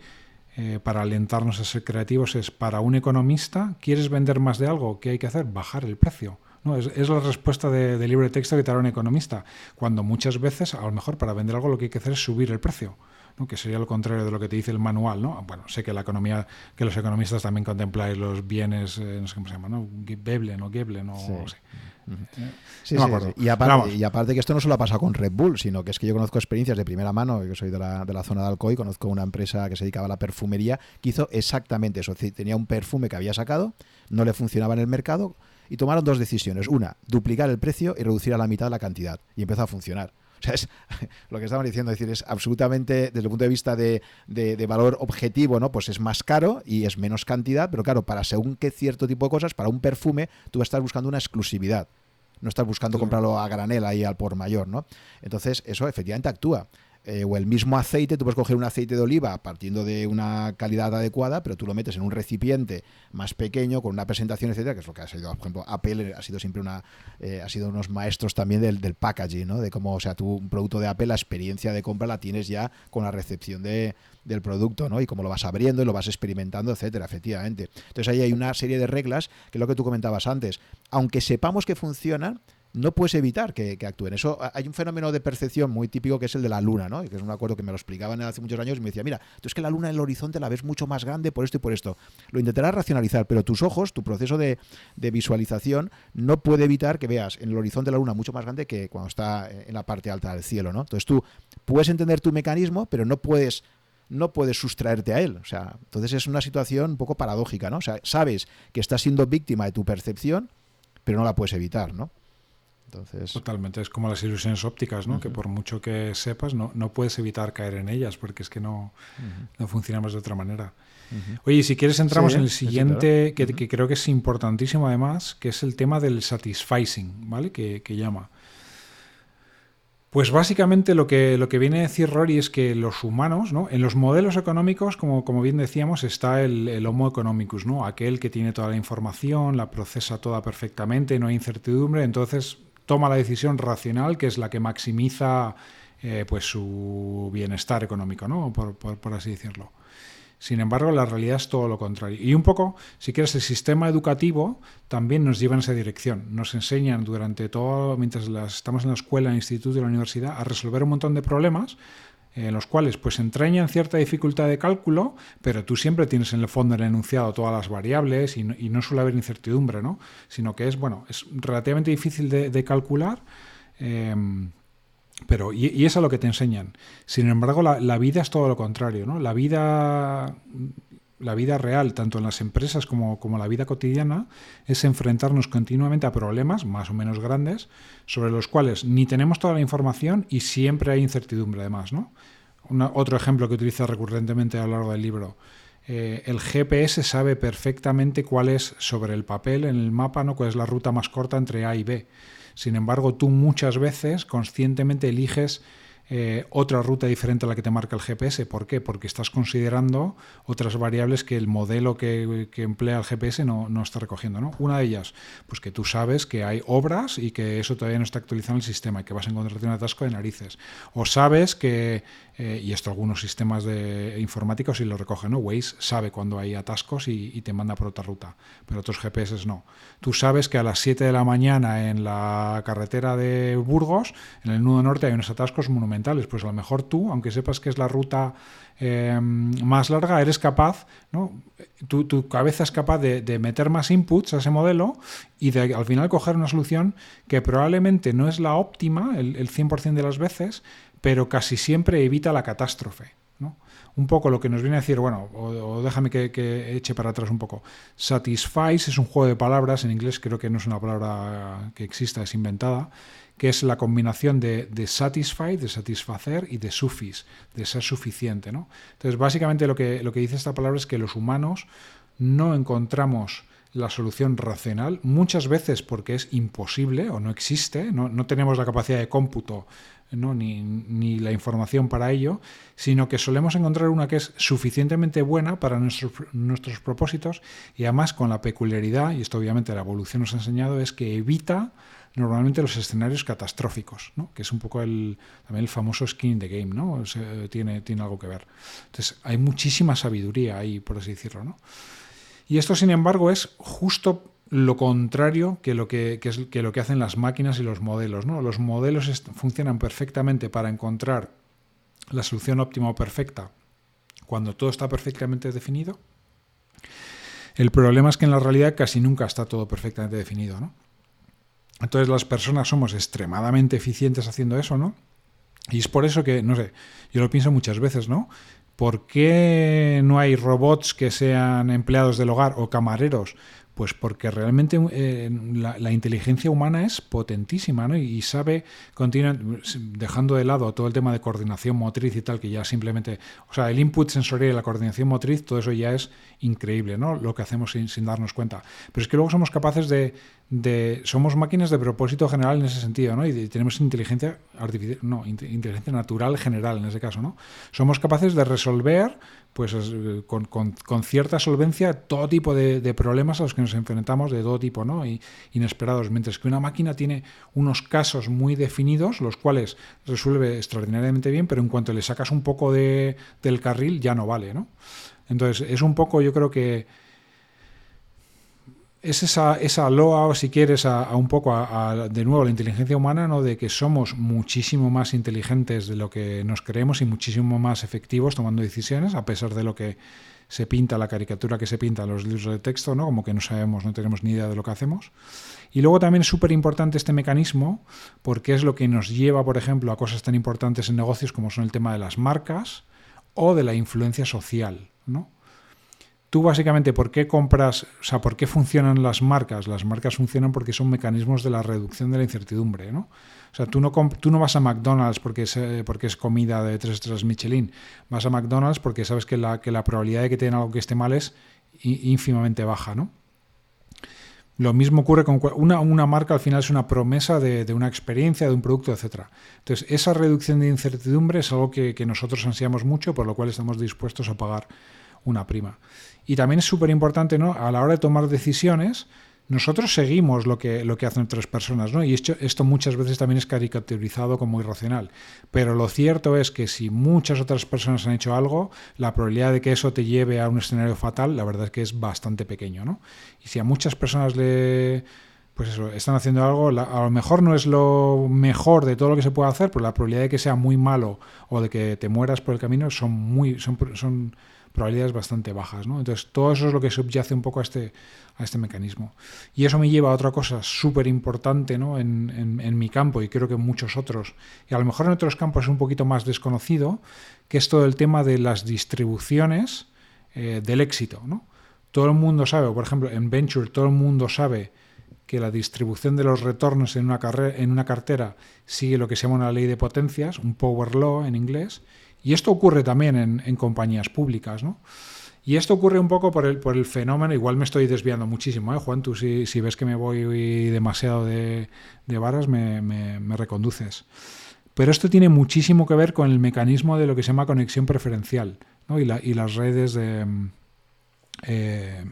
eh, para alentarnos a ser creativos es para un economista, ¿quieres vender más de algo? ¿Qué hay que hacer? Bajar el precio. No, es, la respuesta de, libre texto que te da un economista, cuando muchas veces, a lo mejor para vender algo lo que hay que hacer es subir el precio. ¿no? que sería lo contrario de lo que te dice el manual, ¿no? Bueno, sé que la economía, que los economistas también contempláis los bienes, eh, no sé cómo se llama, ¿no? Veblen o Geblen o sí. no sé. Sí, sí, Y, aparte, y, aparte, que esto no solo ha pasado con Red Bull, sino que es que yo conozco experiencias de primera mano, yo soy de la, de la zona de Alcoy, conozco una empresa que se dedicaba a la perfumería que hizo exactamente eso. Tenía un perfume que había sacado, no le funcionaba en el mercado, y tomaron dos decisiones. Una, duplicar el precio y reducir a la mitad la cantidad. Y empezó a funcionar. O sea, es lo que estamos diciendo, es decir, es absolutamente, desde el punto de vista de, de, valor objetivo, ¿no? Pues es más caro y es menos cantidad, pero claro, para según qué cierto tipo de cosas, para un perfume, tú estás buscando una exclusividad. No estás buscando comprarlo a granel ahí al por mayor, ¿no? Entonces, eso efectivamente actúa. Eh, o el mismo aceite, tú puedes coger un aceite de oliva partiendo de una calidad adecuada, pero tú lo metes en un recipiente más pequeño, con una presentación, etcétera, que es lo que ha sido, por ejemplo, Apple ha sido siempre una, eh, ha sido unos maestros también del, del, packaging, ¿no? De cómo, o sea, tú un producto de Apple, la experiencia de compra la tienes ya con la recepción de, del producto, ¿no? Y cómo lo vas abriendo y lo vas experimentando, etcétera, efectivamente. Entonces ahí hay una serie de reglas, que es lo que tú comentabas antes. Aunque sepamos que funcionan, no puedes evitar que, actúen. Eso hay un fenómeno de percepción muy típico que es el de la luna, ¿no? Que es un acuerdo que me lo explicaban hace muchos años y me decía, mira, tú es que la luna en el horizonte la ves mucho más grande por esto y por esto. Lo intentarás racionalizar, pero tus ojos, tu proceso de, visualización, no puede evitar que veas en el horizonte la luna mucho más grande que cuando está en la parte alta del cielo, ¿no? Entonces tú puedes entender tu mecanismo, pero no puedes no puedes sustraerte a él. O sea, entonces es una situación un poco paradójica, ¿no? O sea, sabes que estás siendo víctima de tu percepción, pero no la puedes evitar, ¿no? Entonces... Totalmente, es como las ilusiones ópticas, ¿no? Que por mucho que sepas, no, no puedes evitar caer en ellas, porque es que no, no funcionamos de otra manera. Oye, si quieres entramos en el siguiente, que, que, creo que es importantísimo además, que es el tema del satisficing, ¿vale? Que, que llama. Pues básicamente lo que, lo que viene a decir Rory es que los humanos, ¿no? en los modelos económicos, como, como bien decíamos, está el, Homo economicus, ¿no? aquel que tiene toda la información, la procesa toda perfectamente, no hay incertidumbre, entonces toma la decisión racional, que es la que maximiza eh, pues su bienestar económico, ¿no? por, así decirlo. Sin embargo, la realidad es todo lo contrario. Y un poco, si quieres, el sistema educativo también nos lleva en esa dirección. Nos enseñan durante todo, mientras estamos en la escuela, en el instituto y la universidad, a resolver un montón de problemas en los cuales pues entrañan cierta dificultad de cálculo, pero tú siempre tienes en el fondo el enunciado todas las variables y no, suele haber incertidumbre, ¿no? Sino que es, bueno, es relativamente difícil de, calcular. Em, pero, y, es a lo que te enseñan. Sin embargo, la, vida es todo lo contrario, ¿no? La vida, la vida real, tanto en las empresas como, como la vida cotidiana, es enfrentarnos continuamente a problemas, más o menos grandes, sobre los cuales ni tenemos toda la información y siempre hay incertidumbre, además, ¿no? otro ejemplo que utiliza recurrentemente a lo largo del libro. Eh, el GPS sabe perfectamente cuál es, sobre el papel, en el mapa, ¿no? cuál es la ruta más corta entre A y B sin embargo, tú muchas veces conscientemente eliges eh, otra ruta diferente a la que te marca el GPS. ¿Por qué? Porque estás considerando otras variables que el modelo que, emplea el GPS no, no, está recogiendo. ¿no? Una de ellas, pues que tú sabes que hay obras y que eso todavía no está actualizado en el sistema y que vas a encontrarte un atasco de narices. O sabes que eh, y esto algunos sistemas de informáticos sí lo recogen, ¿no? Waze sabe cuando hay atascos y, te manda por otra ruta, pero otros GPS no. Tú sabes que a las 7 de la mañana en la carretera de Burgos, en el nudo norte, hay unos atascos monumentales. Pues a lo mejor tú, aunque sepas que es la ruta eh, más larga, eres capaz, ¿no? Tu, cabeza es capaz de, meter más inputs a ese modelo y de al final coger una solución que probablemente no es la óptima el, el 100% de las veces, pero casi siempre evita la catástrofe. ¿no? Un poco lo que nos viene a decir, bueno, o, déjame que, eche para atrás un poco. Satisfies es un juego de palabras, en inglés creo que no es una palabra que exista, es inventada, que es la combinación de, de satisfy, de satisfacer, y de sufis, de ser suficiente. ¿no? Entonces, básicamente lo que, lo que dice esta palabra es que los humanos no encontramos la solución racional, muchas veces porque es imposible o no existe, no, no tenemos la capacidad de cómputo ¿no? ni, la información para ello, sino que solemos encontrar una que es suficientemente buena para nuestros, nuestros propósitos y además con la peculiaridad, y esto obviamente la evolución nos ha enseñado, es que evita normalmente los escenarios catastróficos, ¿no? que es un poco el, también el famoso skin in the game, ¿no? tiene, tiene algo que ver. Entonces hay muchísima sabiduría ahí, por así decirlo. ¿no? Y esto, sin embargo, es justo lo contrario que lo que, es, lo que hacen las máquinas y los modelos. ¿no? Los modelos funcionan perfectamente para encontrar la solución óptima o perfecta cuando todo está perfectamente definido. El problema es que en la realidad casi nunca está todo perfectamente definido. ¿no? Entonces las personas somos extremadamente eficientes haciendo eso, ¿no? Y es por eso que, no sé, yo lo pienso muchas veces, ¿no? ¿Por qué no hay robots que sean empleados del hogar o camareros pues porque realmente eh, la, inteligencia humana es potentísima ¿no? y, sabe, dejando de lado todo el tema de coordinación motriz y tal, que ya simplemente, o sea, el input sensorial y la coordinación motriz, todo eso ya es increíble, ¿no? Lo que hacemos sin, darnos cuenta. Pero es que luego somos capaces de, de, somos máquinas de propósito general en ese sentido, ¿no? Y tenemos inteligencia artificial, no, inteligencia natural general en ese caso, ¿no? Somos capaces de resolver pues con, con, cierta solvencia todo tipo de, problemas a los que nos enfrentamos de todo tipo, ¿no? Y inesperados. Mientras que una máquina tiene unos casos muy definidos, los cuales resuelve extraordinariamente bien, pero en cuanto le sacas un poco de, del carril ya no vale, ¿no? Entonces, es un poco, yo creo que es esa, esa loa, o si quieres, a, un poco a, de nuevo la inteligencia humana, ¿no? de que somos muchísimo más inteligentes de lo que nos creemos y muchísimo más efectivos tomando decisiones, a pesar de lo que se pinta, la caricatura que se pinta en los libros de texto, ¿no? como que no sabemos, no tenemos ni idea de lo que hacemos. Y luego también es súper importante este mecanismo, porque es lo que nos lleva, por ejemplo, a cosas tan importantes en negocios como son el tema de las marcas o de la influencia social. ¿no? Tú básicamente, ¿por qué compras, o sea, por qué funcionan las marcas? Las marcas funcionan porque son mecanismos de la reducción de la incertidumbre, ¿no? O sea, tú no, tú no vas a McDonald's porque es, eh, porque es comida de tres estrellas Michelin. Vas a McDonald's porque sabes que la, que la probabilidad de que tenga algo que esté mal es ínfimamente baja, ¿no? Lo mismo ocurre con una, una marca, al final es una promesa de, de, una experiencia, de un producto, etc. Entonces, esa reducción de incertidumbre es algo que, que nosotros ansiamos mucho, por lo cual estamos dispuestos a pagar una prima. Y también es súper importante, ¿no? A la hora de tomar decisiones, nosotros seguimos lo que, lo que hacen otras personas, ¿no? Y esto, esto muchas veces también es caricaturizado como irracional. Pero lo cierto es que si muchas otras personas han hecho algo, la probabilidad de que eso te lleve a un escenario fatal, la verdad es que es bastante pequeño, ¿no? Y si a muchas personas le pues eso, están haciendo algo, a lo mejor no es lo mejor de todo lo que se puede hacer, pero la probabilidad de que sea muy malo o de que te mueras por el camino son muy son, son probabilidades bastante bajas. ¿no? Entonces, todo eso es lo que subyace un poco a este, a este mecanismo. Y eso me lleva a otra cosa súper importante ¿no? en, en, mi campo y creo que en muchos otros, y a lo mejor en otros campos es un poquito más desconocido, que es todo el tema de las distribuciones eh, del éxito. ¿no? Todo el mundo sabe, por ejemplo, en Venture todo el mundo sabe que la distribución de los retornos en una, en una cartera sigue lo que se llama una ley de potencias, un power law en inglés, y esto ocurre también en, compañías públicas, ¿no? Y esto ocurre un poco por el, por el fenómeno, igual me estoy desviando muchísimo, ¿eh? Juan, tú si, si ves que me voy demasiado de, de varas, me, me, reconduces. Pero esto tiene muchísimo que ver con el mecanismo de lo que se llama conexión preferencial ¿no? y, la, y las redes de... Eh,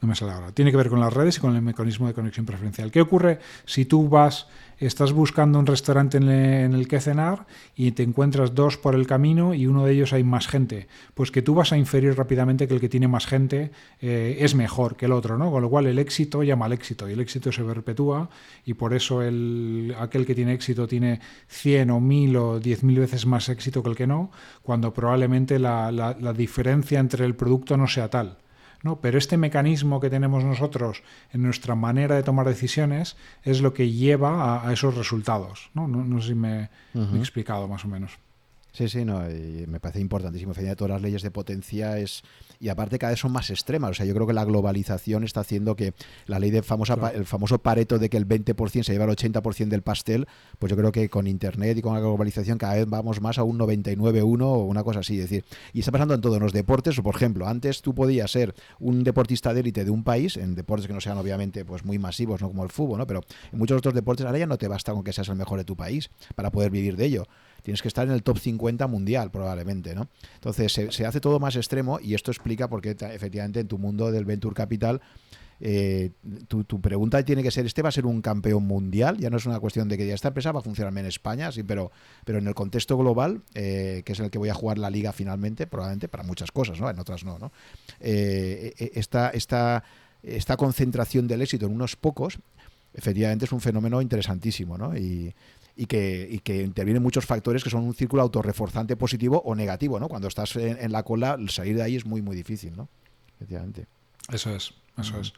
no me sale ahora. Tiene que ver con las redes y con el mecanismo de conexión preferencial. ¿Qué ocurre si tú vas estás buscando un restaurante en, el que cenar y te encuentras dos por el camino y uno de ellos hay más gente, pues que tú vas a inferir rápidamente que el que tiene más gente eh, es mejor que el otro, ¿no? Con lo cual el éxito llama al éxito y el éxito se perpetúa y por eso el, aquel que tiene éxito tiene 100 o 1000 o 10.000 veces más éxito que el que no, cuando probablemente la, la diferencia entre el producto no sea tal. ¿No? Pero este mecanismo que tenemos nosotros en nuestra manera de tomar decisiones es lo que lleva a, esos resultados. No, no, sé si me, he explicado más o menos. Sí, sí, no, me parece importantísimo. Todas las leyes de potencia es y aparte cada vez son más extremas. O sea, yo creo que la globalización está haciendo que la ley de famosa, el famoso pareto de que el 20% se lleva el 80% del pastel, pues yo creo que con Internet y con la globalización cada vez vamos más a un 99-1 o una cosa así. Es decir, y está pasando en todos los deportes. O por ejemplo, antes tú podías ser un deportista de élite de un país, en deportes que no sean obviamente pues muy masivos, no como el fútbol, ¿no? pero en muchos otros deportes ahora ya no te basta con que seas el mejor de tu país para poder vivir de ello tienes que estar en el top 50 mundial probablemente, ¿no? Entonces se, hace todo más extremo y esto explica por qué efectivamente en tu mundo del Venture Capital eh, tu, pregunta tiene que ser, ¿este va a ser un campeón mundial? Ya no es una cuestión de que ya esta empresa va a funcionar en España, sí, pero, pero en el contexto global, eh, que es el que voy a jugar la liga finalmente, probablemente para muchas cosas, ¿no? En otras no, ¿no? Eh, esta, esta, esta concentración del éxito en unos pocos, efectivamente es un fenómeno interesantísimo, ¿no? Y, y que, y que intervienen muchos factores que son un círculo autorreforzante positivo o negativo, ¿no? Cuando estás en, la cola, salir de ahí es muy, muy difícil, ¿no? Efectivamente. Eso es, eso es.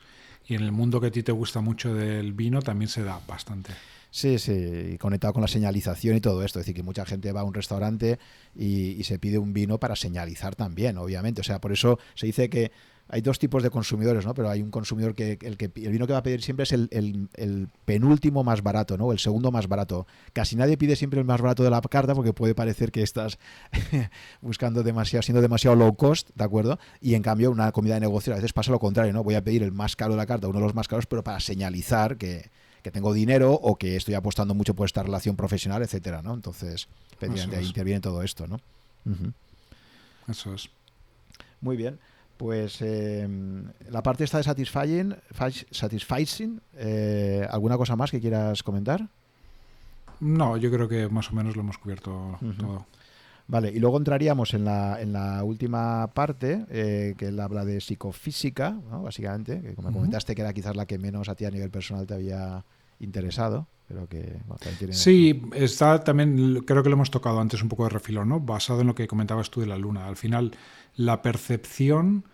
Y en el mundo que a ti te gusta mucho del vino también se da bastante. Sí, sí, y conectado con la señalización y todo esto. Es decir, que mucha gente va a un restaurante y, y, se pide un vino para señalizar también, obviamente. O sea, por eso se dice que hay dos tipos de consumidores, ¿no? Pero hay un consumidor que el, que el vino que va a pedir siempre es el, penúltimo más barato, ¿no? El segundo más barato. Casi nadie pide siempre el más barato de la carta porque puede parecer que estás buscando demasiado, siendo demasiado low cost, ¿de acuerdo? Y en cambio, una comida de negocio a veces pasa lo contrario, ¿no? Voy a pedir el más caro de la carta, uno de los más caros, pero para señalizar que, tengo dinero o que estoy apostando mucho por esta relación profesional, etcétera, ¿no? Entonces, ahí interviene todo esto, ¿no? Eso es. Muy bien. Pues eh, la parte está de satisfying, satisfying eh, ¿alguna cosa más que quieras comentar? No, yo creo que más o menos lo hemos cubierto todo. Vale, y luego entraríamos en la, en la última parte, eh, que él habla de psicofísica, ¿no? básicamente, que como comentaste que era quizás la que menos a ti a nivel personal te había interesado. Pero que, Sí, está también, creo que lo hemos tocado antes un poco de refilón, ¿no? basado en lo que comentabas tú de la luna. Al final, la percepción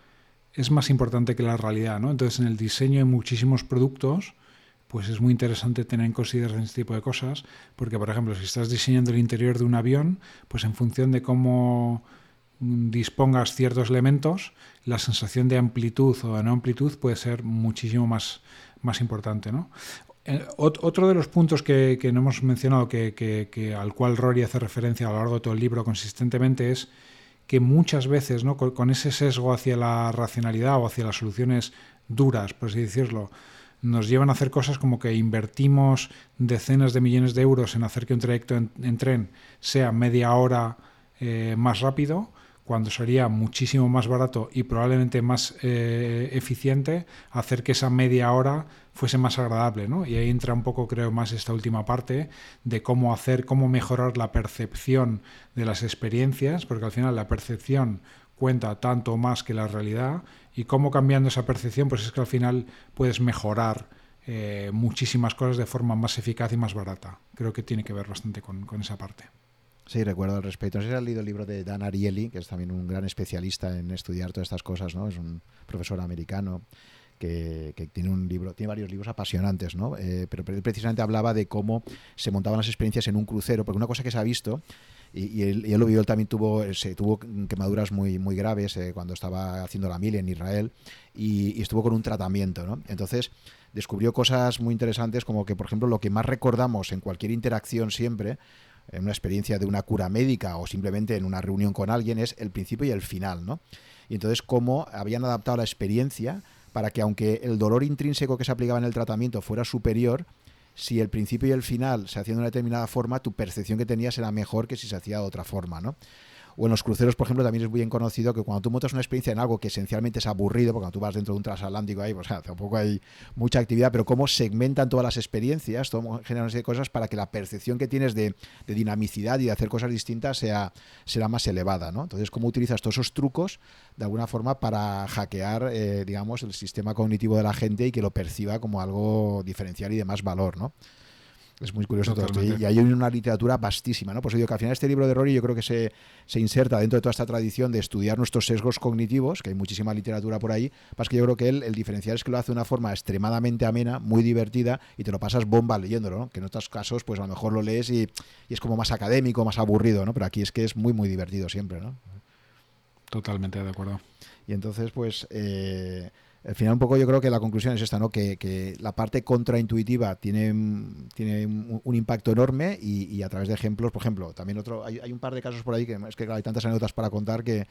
es más importante que la realidad, ¿no? Entonces, en el diseño de muchísimos productos, pues es muy interesante tener en consideración este tipo de cosas, porque, por ejemplo, si estás diseñando el interior de un avión, pues en función de cómo dispongas ciertos elementos, la sensación de amplitud o de no amplitud puede ser muchísimo más, más importante. ¿no? Eh, otro de los puntos que, no hemos mencionado, que, al cual Rory hace referencia a lo largo de todo el libro consistentemente, es que muchas veces, ¿no? con, ese sesgo hacia la racionalidad o hacia las soluciones duras, por así decirlo, nos llevan a hacer cosas como que invertimos decenas de millones de euros en hacer que un trayecto en, tren sea media hora eh, más rápido, cuando sería muchísimo más barato y probablemente más eh, eficiente hacer que esa media hora fuese más agradable, ¿no? Y ahí entra un poco, creo, más esta última parte de cómo hacer, cómo mejorar la percepción de las experiencias, porque al final la percepción cuenta tanto más que la realidad y cómo cambiando esa percepción, pues es que al final puedes mejorar eh, muchísimas cosas de forma más eficaz y más barata. Creo que tiene que ver bastante con, con esa parte. Sí, recuerdo al respecto. No sé si has leído el libro de Dan Ariely, que es también un gran especialista en estudiar todas estas cosas, ¿no? Es un profesor americano que, tiene un libro, tiene varios libros apasionantes, ¿no? Eh, pero, precisamente hablaba de cómo se montaban las experiencias en un crucero, porque una cosa que se ha visto y, él, lo vio, él también tuvo, se tuvo quemaduras muy, muy graves eh, cuando estaba haciendo la mil en Israel y, y, estuvo con un tratamiento, ¿no? Entonces descubrió cosas muy interesantes como que, por ejemplo, lo que más recordamos en cualquier interacción siempre en una experiencia de una cura médica o simplemente en una reunión con alguien es el principio y el final, ¿no? Y entonces cómo habían adaptado la experiencia para que aunque el dolor intrínseco que se aplicaba en el tratamiento fuera superior, si el principio y el final se hacían de una determinada forma, tu percepción que tenías era mejor que si se hacía de otra forma, ¿no? O en los cruceros, por ejemplo, también es muy bien conocido que cuando tú montas una experiencia en algo que esencialmente es aburrido, porque cuando tú vas dentro de un transatlántico ahí, pues tampoco hay mucha actividad, pero cómo segmentan todas las experiencias, todo, generan de cosas para que la percepción que tienes de, dinamicidad y de hacer cosas distintas sea, más elevada, ¿no? Entonces, cómo utilizas todos esos trucos de alguna forma para hackear, eh, digamos, el sistema cognitivo de la gente y que lo perciba como algo diferencial y de más valor, ¿no? Es muy curioso todo esto. Y, hay una literatura vastísima, ¿no? Pues digo que al final este libro de Rory yo creo que se, se, inserta dentro de toda esta tradición de estudiar nuestros sesgos cognitivos, que hay muchísima literatura por ahí. Más que yo creo que él, el diferencial es que lo hace de una forma extremadamente amena, muy divertida, y te lo pasas bomba leyéndolo, ¿no? Que en otros casos, pues a lo mejor lo lees y, y es como más académico, más aburrido, ¿no? Pero aquí es que es muy, muy divertido siempre, ¿no? Totalmente de acuerdo. Y entonces, pues... Eh, al final un poco yo creo que la conclusión es esta, ¿no? Que, la parte contraintuitiva tiene, tiene un, impacto enorme y, a través de ejemplos, por ejemplo, también otro, hay, un par de casos por ahí que es que hay tantas anécdotas para contar que,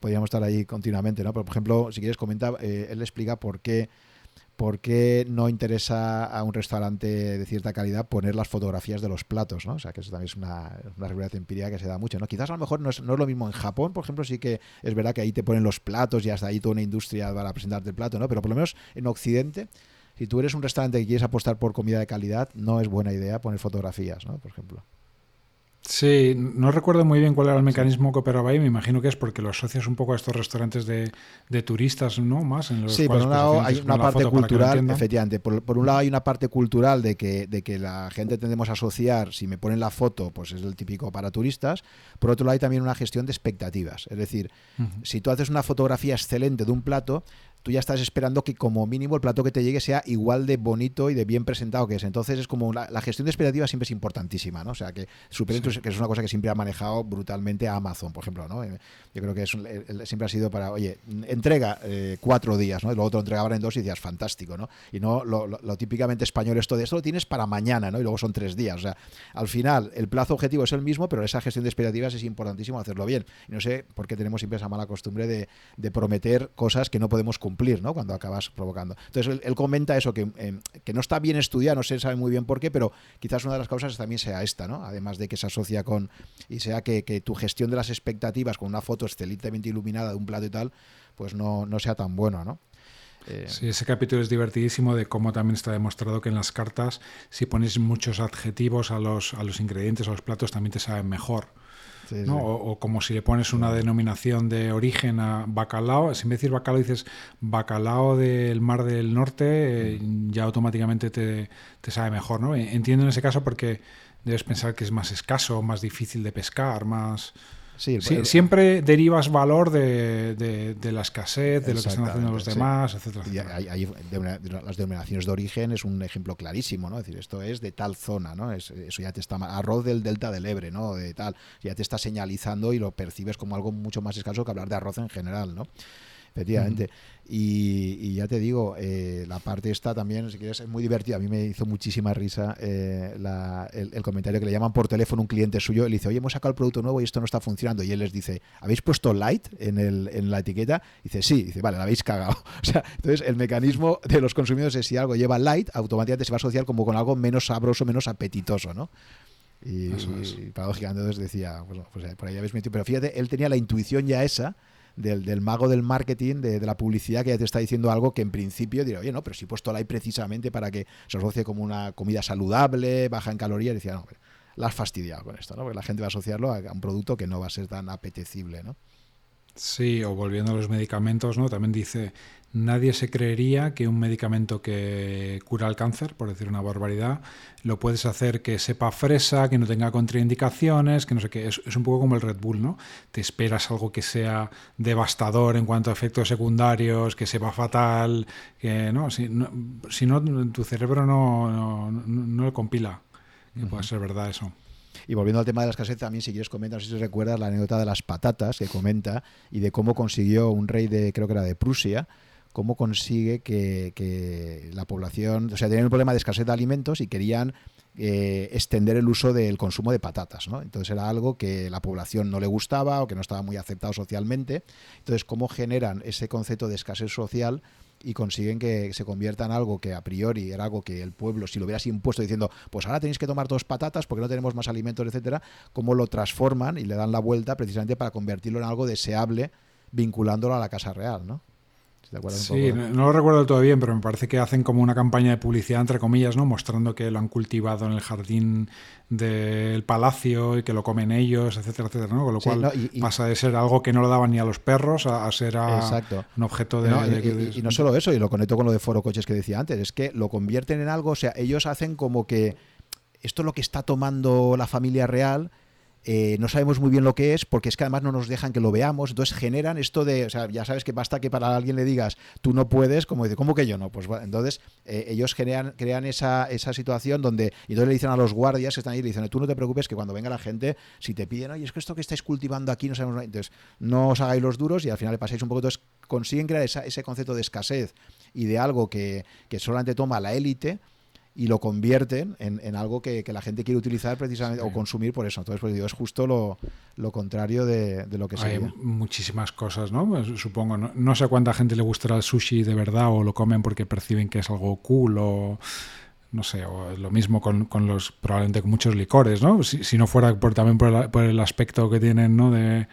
podríamos estar ahí continuamente, ¿no? Pero por ejemplo, si quieres comentar, eh, él explica por qué ¿por qué no interesa a un restaurante de cierta calidad poner las fotografías de los platos? ¿no? O sea, que eso también es una, una realidad empírica que se da mucho. ¿no? Quizás a lo mejor no es, no es, lo mismo en Japón, por ejemplo, sí que es verdad que ahí te ponen los platos y hasta ahí toda una industria para presentarte el plato, ¿no? pero por lo menos en Occidente, si tú eres un restaurante que quieres apostar por comida de calidad, no es buena idea poner fotografías, ¿no? por ejemplo. Sí, no recuerdo muy bien cuál era el mecanismo que operaba ahí. Me imagino que es porque lo asocias un poco a estos restaurantes de, turistas, ¿no? Más en los sí, por un lado hay una parte cultural, efectivamente. Por, un lado hay una parte cultural de que, de que la gente tendemos a asociar, si me ponen la foto, pues es el típico para turistas. Por otro lado hay también una gestión de expectativas. Es decir, si tú haces una fotografía excelente de un plato, tú ya estás esperando que como mínimo el plato que te llegue sea igual de bonito y de bien presentado que es. Entonces es como la, gestión de expectativas siempre es importantísima, ¿no? O sea, que super, que es una cosa que siempre ha manejado brutalmente Amazon, por ejemplo, ¿no? Eh, yo creo que es siempre ha sido para, oye, entrega eh, cuatro días, ¿no? Y luego te lo entregaban en dos y decías, fantástico, ¿no? Y no lo, típicamente español esto de esto lo tienes para mañana, ¿no? Y luego son tres días. O sea, al final el plazo objetivo es el mismo, pero esa gestión de expectativas es importantísimo hacerlo bien. Y no sé por qué tenemos siempre esa mala costumbre de, de prometer cosas que no podemos cumplir cumplir, ¿no? Cuando acabas provocando. Entonces él, comenta eso, que, eh, que, no está bien estudiado, no se sabe muy bien por qué, pero quizás una de las causas también sea esta, ¿no? Además de que se asocia con, y sea que, que tu gestión de las expectativas con una foto excelentemente iluminada de un plato y tal, pues no, no sea tan buena, ¿no? Eh, sí, ese capítulo es divertidísimo de cómo también está demostrado que en las cartas, si pones muchos adjetivos a los, a los ingredientes, a los platos, también te saben mejor. O, como si le pones una denominación de origen a bacalao, si en vez de decir bacalao dices bacalao del Mar del Norte, eh, ya automáticamente te, sabe mejor. ¿no? Entiendo en ese caso porque debes pensar que es más escaso, más difícil de pescar, más... Sí, siempre derivas valor de, la escasez, de lo que están haciendo los demás, etcétera. las denominaciones de origen es un ejemplo clarísimo, ¿no? Es decir, esto es de tal zona, ¿no? Es, eso ya te está arroz del delta del Ebre, ¿no? De tal, ya te está señalizando y lo percibes como algo mucho más escaso que hablar de arroz en general, ¿no? Efectivamente. y, ya te digo, eh, la parte esta también, si quieres, es muy divertida. A mí me hizo muchísima risa eh, el, comentario que le llaman por teléfono un cliente suyo. Le dice, oye, hemos sacado el producto nuevo y esto no está funcionando. Y él les dice, ¿habéis puesto light en, el, en la etiqueta? Y dice, sí. dice, vale, la habéis cagado. O sea, entonces el mecanismo de los consumidores es si algo lleva light, automáticamente se va a asociar como con algo menos sabroso, menos apetitoso, ¿no? Y, paradójicamente entonces decía, pues, pues por ahí habéis metido. Pero fíjate, él tenía la intuición ya esa del, mago del marketing, de, la publicidad, que ya te está diciendo algo que en principio dirá, oye, no, pero si he puesto like precisamente para que se asocie como una comida saludable, baja en calorías, decía, no, la has fastidiado con esto, ¿no? Porque la gente va a asociarlo a un producto que no va a ser tan apetecible, ¿no? Sí, o volviendo a los medicamentos, ¿no? También dice, nadie se creería que un medicamento que cura el cáncer, por decir una barbaridad, lo puedes hacer que sepa fresa, que no tenga contraindicaciones, que no sé qué. Es, un poco como el Red Bull, ¿no? Te esperas algo que sea devastador en cuanto a efectos secundarios, que sepa fatal, que no, si no, si no tu cerebro no, no, lo compila. Que pueda ser verdad eso. Y volviendo al tema de la escasez, también si quieres comentar, si recuerdas la anécdota de las patatas que comenta y de cómo consiguió un rey de, creo que era de Prusia, cómo consigue que, la población, o sea, tenían un problema de escasez de alimentos y querían eh, extender el uso del consumo de patatas, ¿no? Entonces era algo que la población no le gustaba o que no estaba muy aceptado socialmente. Entonces, ¿cómo generan ese concepto de escasez social? Y consiguen que se convierta en algo que a priori era algo que el pueblo, si lo hubieras impuesto diciendo, pues ahora tenéis que tomar dos patatas porque no tenemos más alimentos, etcétera, cómo lo transforman y le dan la vuelta precisamente para convertirlo en algo deseable vinculándolo a la Casa Real, ¿no? Sí, no lo recuerdo todo bien, pero me parece que hacen como una campaña de publicidad, entre comillas, ¿no? mostrando que lo han cultivado en el jardín del palacio y que lo comen ellos, etcétera, etcétera, ¿no? Con lo cual pasa de ser algo que no lo daban ni a los perros a, ser un objeto de... y, no solo eso, y lo conecto con lo de Foro Coches que decía antes, es que lo convierten en algo, o sea, ellos hacen como que esto es lo que está tomando la familia real eh, no sabemos muy bien lo que es, porque es que además no nos dejan que lo veamos, entonces generan esto de, o sea, ya sabes que basta que para alguien le digas, tú no puedes, como dice, ¿cómo que yo no? Pues entonces eh, ellos crean, esa, esa situación donde, y entonces le dicen a los guardias que están ahí, le dicen, tú no te preocupes que cuando venga la gente, si te piden, oye, es que esto que estáis cultivando aquí no sabemos, entonces no os hagáis los duros y al final le pasáis un poco, entonces consiguen crear ese concepto de escasez y de algo que, que solamente toma la élite, y lo convierten en, algo que, la gente quiere utilizar precisamente o consumir por eso. Entonces, pues digo, es justo lo, contrario de, lo que Hay muchísimas cosas, ¿no? Pues, supongo, ¿no? sé cuánta gente le gustará el sushi de verdad o lo comen porque perciben que es algo cool o no sé, o lo mismo con, los, probablemente con muchos licores, ¿no? Si, no fuera por, también por el, aspecto que tienen, ¿no? De,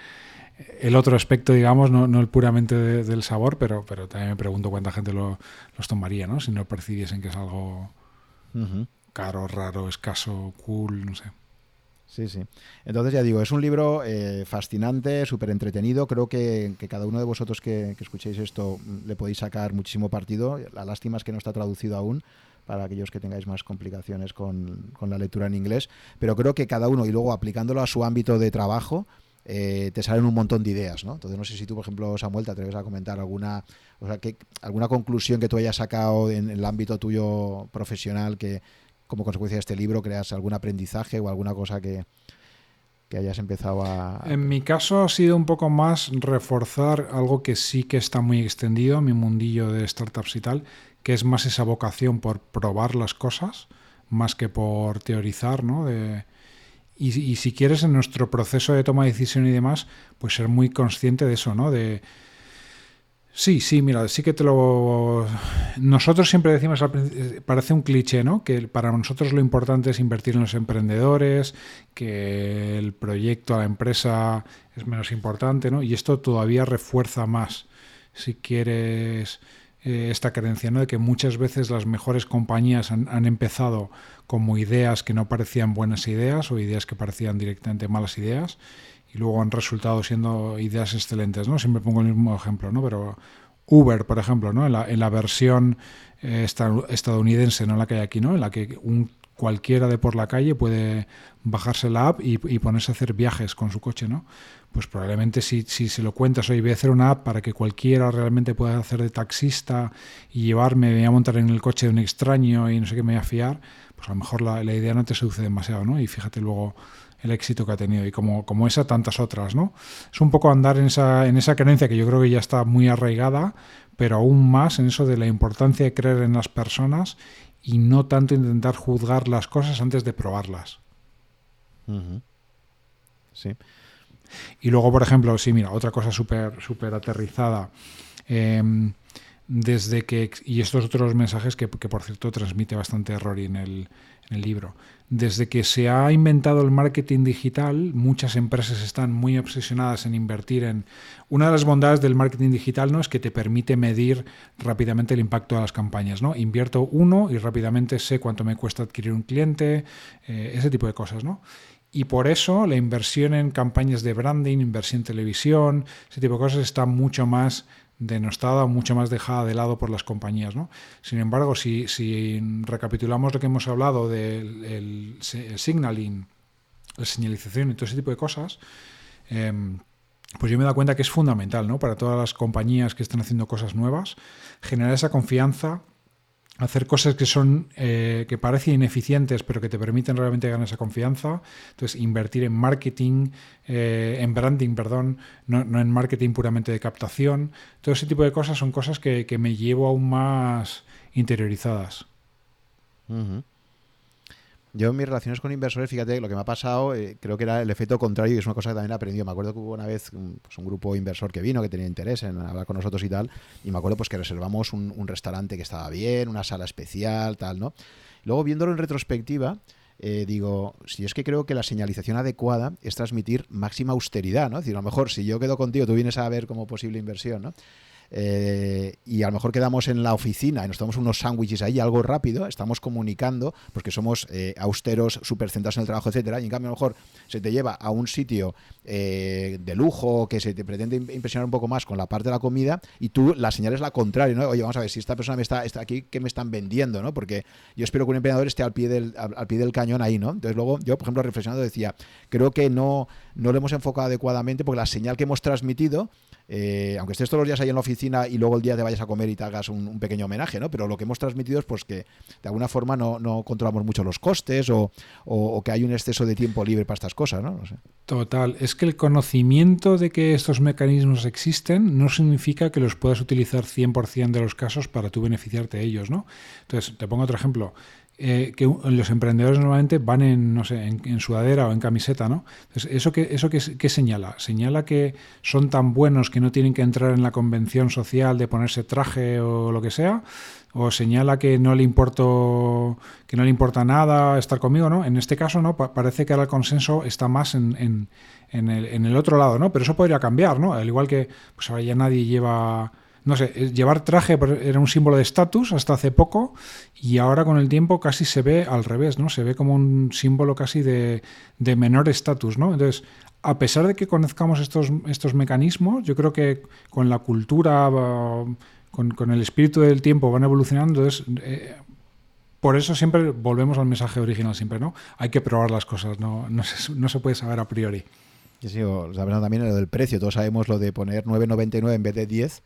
el otro aspecto, digamos, no, no el puramente del sabor, pero, pero también me pregunto cuánta gente lo, los tomaría, ¿no? Si no percibiesen que es algo Caro, raro, escaso, cool, no sé. Sí, sí. Entonces ya digo, es un libro eh, fascinante, súper entretenido. Creo que, cada uno de vosotros que, escuchéis esto mm, le podéis sacar muchísimo partido. La lástima es que no está traducido aún para aquellos que tengáis más complicaciones con, con la lectura en inglés. Pero creo que cada uno, y luego aplicándolo a su ámbito de trabajo, eh, te salen un montón de ideas, ¿no? Entonces no sé si tú, por ejemplo, Samuel, te atreves a comentar alguna, o sea, que, alguna conclusión que tú hayas sacado en, el ámbito tuyo profesional que como consecuencia de este libro creas algún aprendizaje o alguna cosa que, que hayas empezado a... En mi caso ha sido un poco más reforzar algo que sí que está muy extendido en mi mundillo de startups y tal, que es más esa vocación por probar las cosas, más que por teorizar, ¿no? De, y, si quieres, en nuestro proceso de toma de decisión y demás, pues ser muy consciente de eso, ¿no? De, Sí, sí, mira, sí que te lo... Nosotros siempre decimos, parece un cliché, ¿no? Que para nosotros lo importante es invertir en los emprendedores, que el proyecto, a la empresa es menos importante, ¿no? Y esto todavía refuerza más, si quieres, eh, esta creencia, ¿no? De que muchas veces las mejores compañías han, han empezado como ideas que no parecían buenas ideas o ideas que parecían directamente malas ideas y luego han resultado siendo ideas excelentes, ¿no? Siempre pongo el mismo ejemplo, ¿no? Pero Uber, por ejemplo, ¿no? En la, en la versión eh, estadounidense, no la que hay aquí, ¿no? En la que un cualquiera de por la calle puede bajarse la app y, ponerse a hacer viajes con su coche, ¿no? Pues probablemente si, se lo cuentas, hoy voy a hacer una app para que cualquiera realmente pueda hacer de taxista y llevarme, voy a montar en el coche de un extraño y no sé qué me voy a fiar, pues a lo mejor la, la idea no te seduce demasiado, ¿no? Y fíjate luego el éxito que ha tenido y como, como esa tantas otras, ¿no? Es un poco andar en esa, en esa creencia que yo creo que ya está muy arraigada, pero aún más en eso de la importancia de creer en las personas y no tanto intentar juzgar las cosas antes de probarlas. Sí. Y luego, por ejemplo, sí, mira, otra cosa súper súper aterrizada. Em, desde que, y estos otros mensajes que, que, por cierto transmite bastante error en el, en el libro, desde que se ha inventado el marketing digital, muchas empresas están muy obsesionadas en invertir en... Una de las bondades del marketing digital no es que te permite medir rápidamente el impacto de las campañas. ¿no? Invierto uno y rápidamente sé cuánto me cuesta adquirir un cliente, eh, ese tipo de cosas. ¿no? Y por eso la inversión en campañas de branding, inversión en televisión, ese tipo de cosas está mucho más denostada o mucho más dejada de lado por las compañías. ¿no? Sin embargo, si, si recapitulamos lo que hemos hablado del el, signaling, la señalización y todo ese tipo de cosas, em, pues yo me he dado cuenta que es fundamental ¿no? para todas las compañías que están haciendo cosas nuevas, generar esa confianza hacer cosas que son eh, que parecen ineficientes pero que te permiten realmente ganar esa confianza. Entonces invertir en marketing eh, en branding perdón no, en marketing puramente de captación. Todo ese tipo de cosas son cosas que, me llevo aún más interiorizadas yo en mis relaciones con inversores, fíjate, lo que me ha pasado, eh, creo que era el efecto contrario y es una cosa que también he aprendido. Me acuerdo que hubo una vez un, pues, un grupo inversor que vino, que tenía interés en hablar con nosotros y tal, y me acuerdo pues que reservamos un, restaurante que estaba bien, una sala especial, tal, ¿no? Luego viéndolo en retrospectiva, eh, digo, si es que creo que la señalización adecuada es transmitir máxima austeridad, ¿no? Es decir, a lo mejor si yo quedo contigo, tú vienes a ver como posible inversión, ¿no? Eh, y a lo mejor quedamos en la oficina y nos tomamos unos sándwiches ahí, algo rápido, estamos comunicando, porque somos eh, austeros, súper centrados en el trabajo, etcétera, y en cambio a lo mejor se te lleva a un sitio eh, de lujo que se te pretende impresionar un poco más con la parte de la comida y tú la señal es la contraria, ¿no? Oye, vamos a ver, si esta persona me está, está aquí, ¿qué me están vendiendo, no? Porque yo espero que un emprendedor esté al pie del, al, pie del cañón ahí, ¿no? Entonces luego yo, por ejemplo, reflexionando decía, creo que no, no lo hemos enfocado adecuadamente porque la señal que hemos transmitido eh, aunque estés todos los días ahí en la oficina y luego el día te vayas a comer y te hagas un, pequeño homenaje, ¿no? Pero lo que hemos transmitido es pues que de alguna forma no, controlamos mucho los costes o, que hay un exceso de tiempo libre para estas cosas, ¿no? Total. Es que el conocimiento de que estos mecanismos existen no significa que los puedas utilizar 100% de los casos para tú beneficiarte de ellos, ¿no? Entonces, te pongo otro ejemplo. Eh, que los emprendedores normalmente van en, no sé, en, sudadera o en camiseta, ¿no? ¿eso, qué, eso qué, señala? ¿Señala que son tan buenos que no tienen que entrar en la convención social de ponerse traje o lo que sea? ¿O señala que no le importo, que no le importa nada estar conmigo, ¿no? En este caso, ¿no? parece que ahora el consenso está más en, en, el, en el otro lado, ¿no? Pero eso podría cambiar, ¿no? Al igual que pues ahora ya nadie lleva no sé, eh, llevar traje era un símbolo de estatus hasta hace poco y ahora con el tiempo casi se ve al revés, ¿no? Se ve como un símbolo casi de, menor estatus, ¿no? Entonces, a pesar de que conozcamos estos, estos mecanismos, yo creo que con la cultura, con, el espíritu del tiempo van evolucionando. Eh, por eso siempre volvemos al mensaje original, siempre, ¿no? Hay que probar las cosas, no, no, se, no se puede saber a priori. Sí, sí, también lo del precio. Todos sabemos lo de poner 9,99 en vez de 10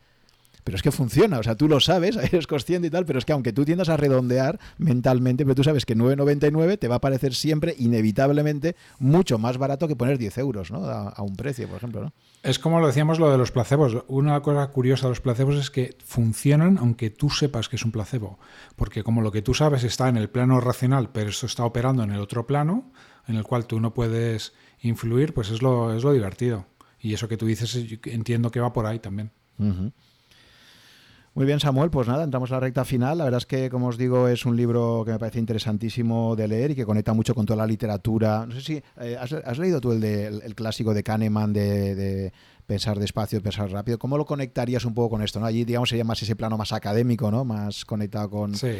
pero es que funciona, o sea, tú lo sabes, eres consciente y tal, pero es que aunque tú tiendas a redondear mentalmente, pero tú sabes que 9,99 te va a parecer siempre, inevitablemente, mucho más barato que poner 10 euros, ¿no? A, un precio, por ejemplo, ¿no? Es como lo decíamos lo de los placebos. Una cosa curiosa de los placebos es que funcionan aunque tú sepas que es un placebo, porque como lo que tú sabes está en el plano racional, pero esto está operando en el otro plano, en el cual tú no puedes influir, pues es lo, es lo divertido. Y eso que tú dices, entiendo que va por ahí también. Muy bien, Samuel, pues nada, entramos a la recta final. La verdad es que, como os digo, es un libro que me parece interesantísimo de leer y que conecta mucho con toda la literatura. No sé si eh, has, leído tú el, de, el, clásico de Kahneman de, pensar despacio, pensar rápido. ¿Cómo lo conectarías un poco con esto? ¿no? Allí, digamos, sería más ese plano más académico, ¿no? Más conectado con... Sí.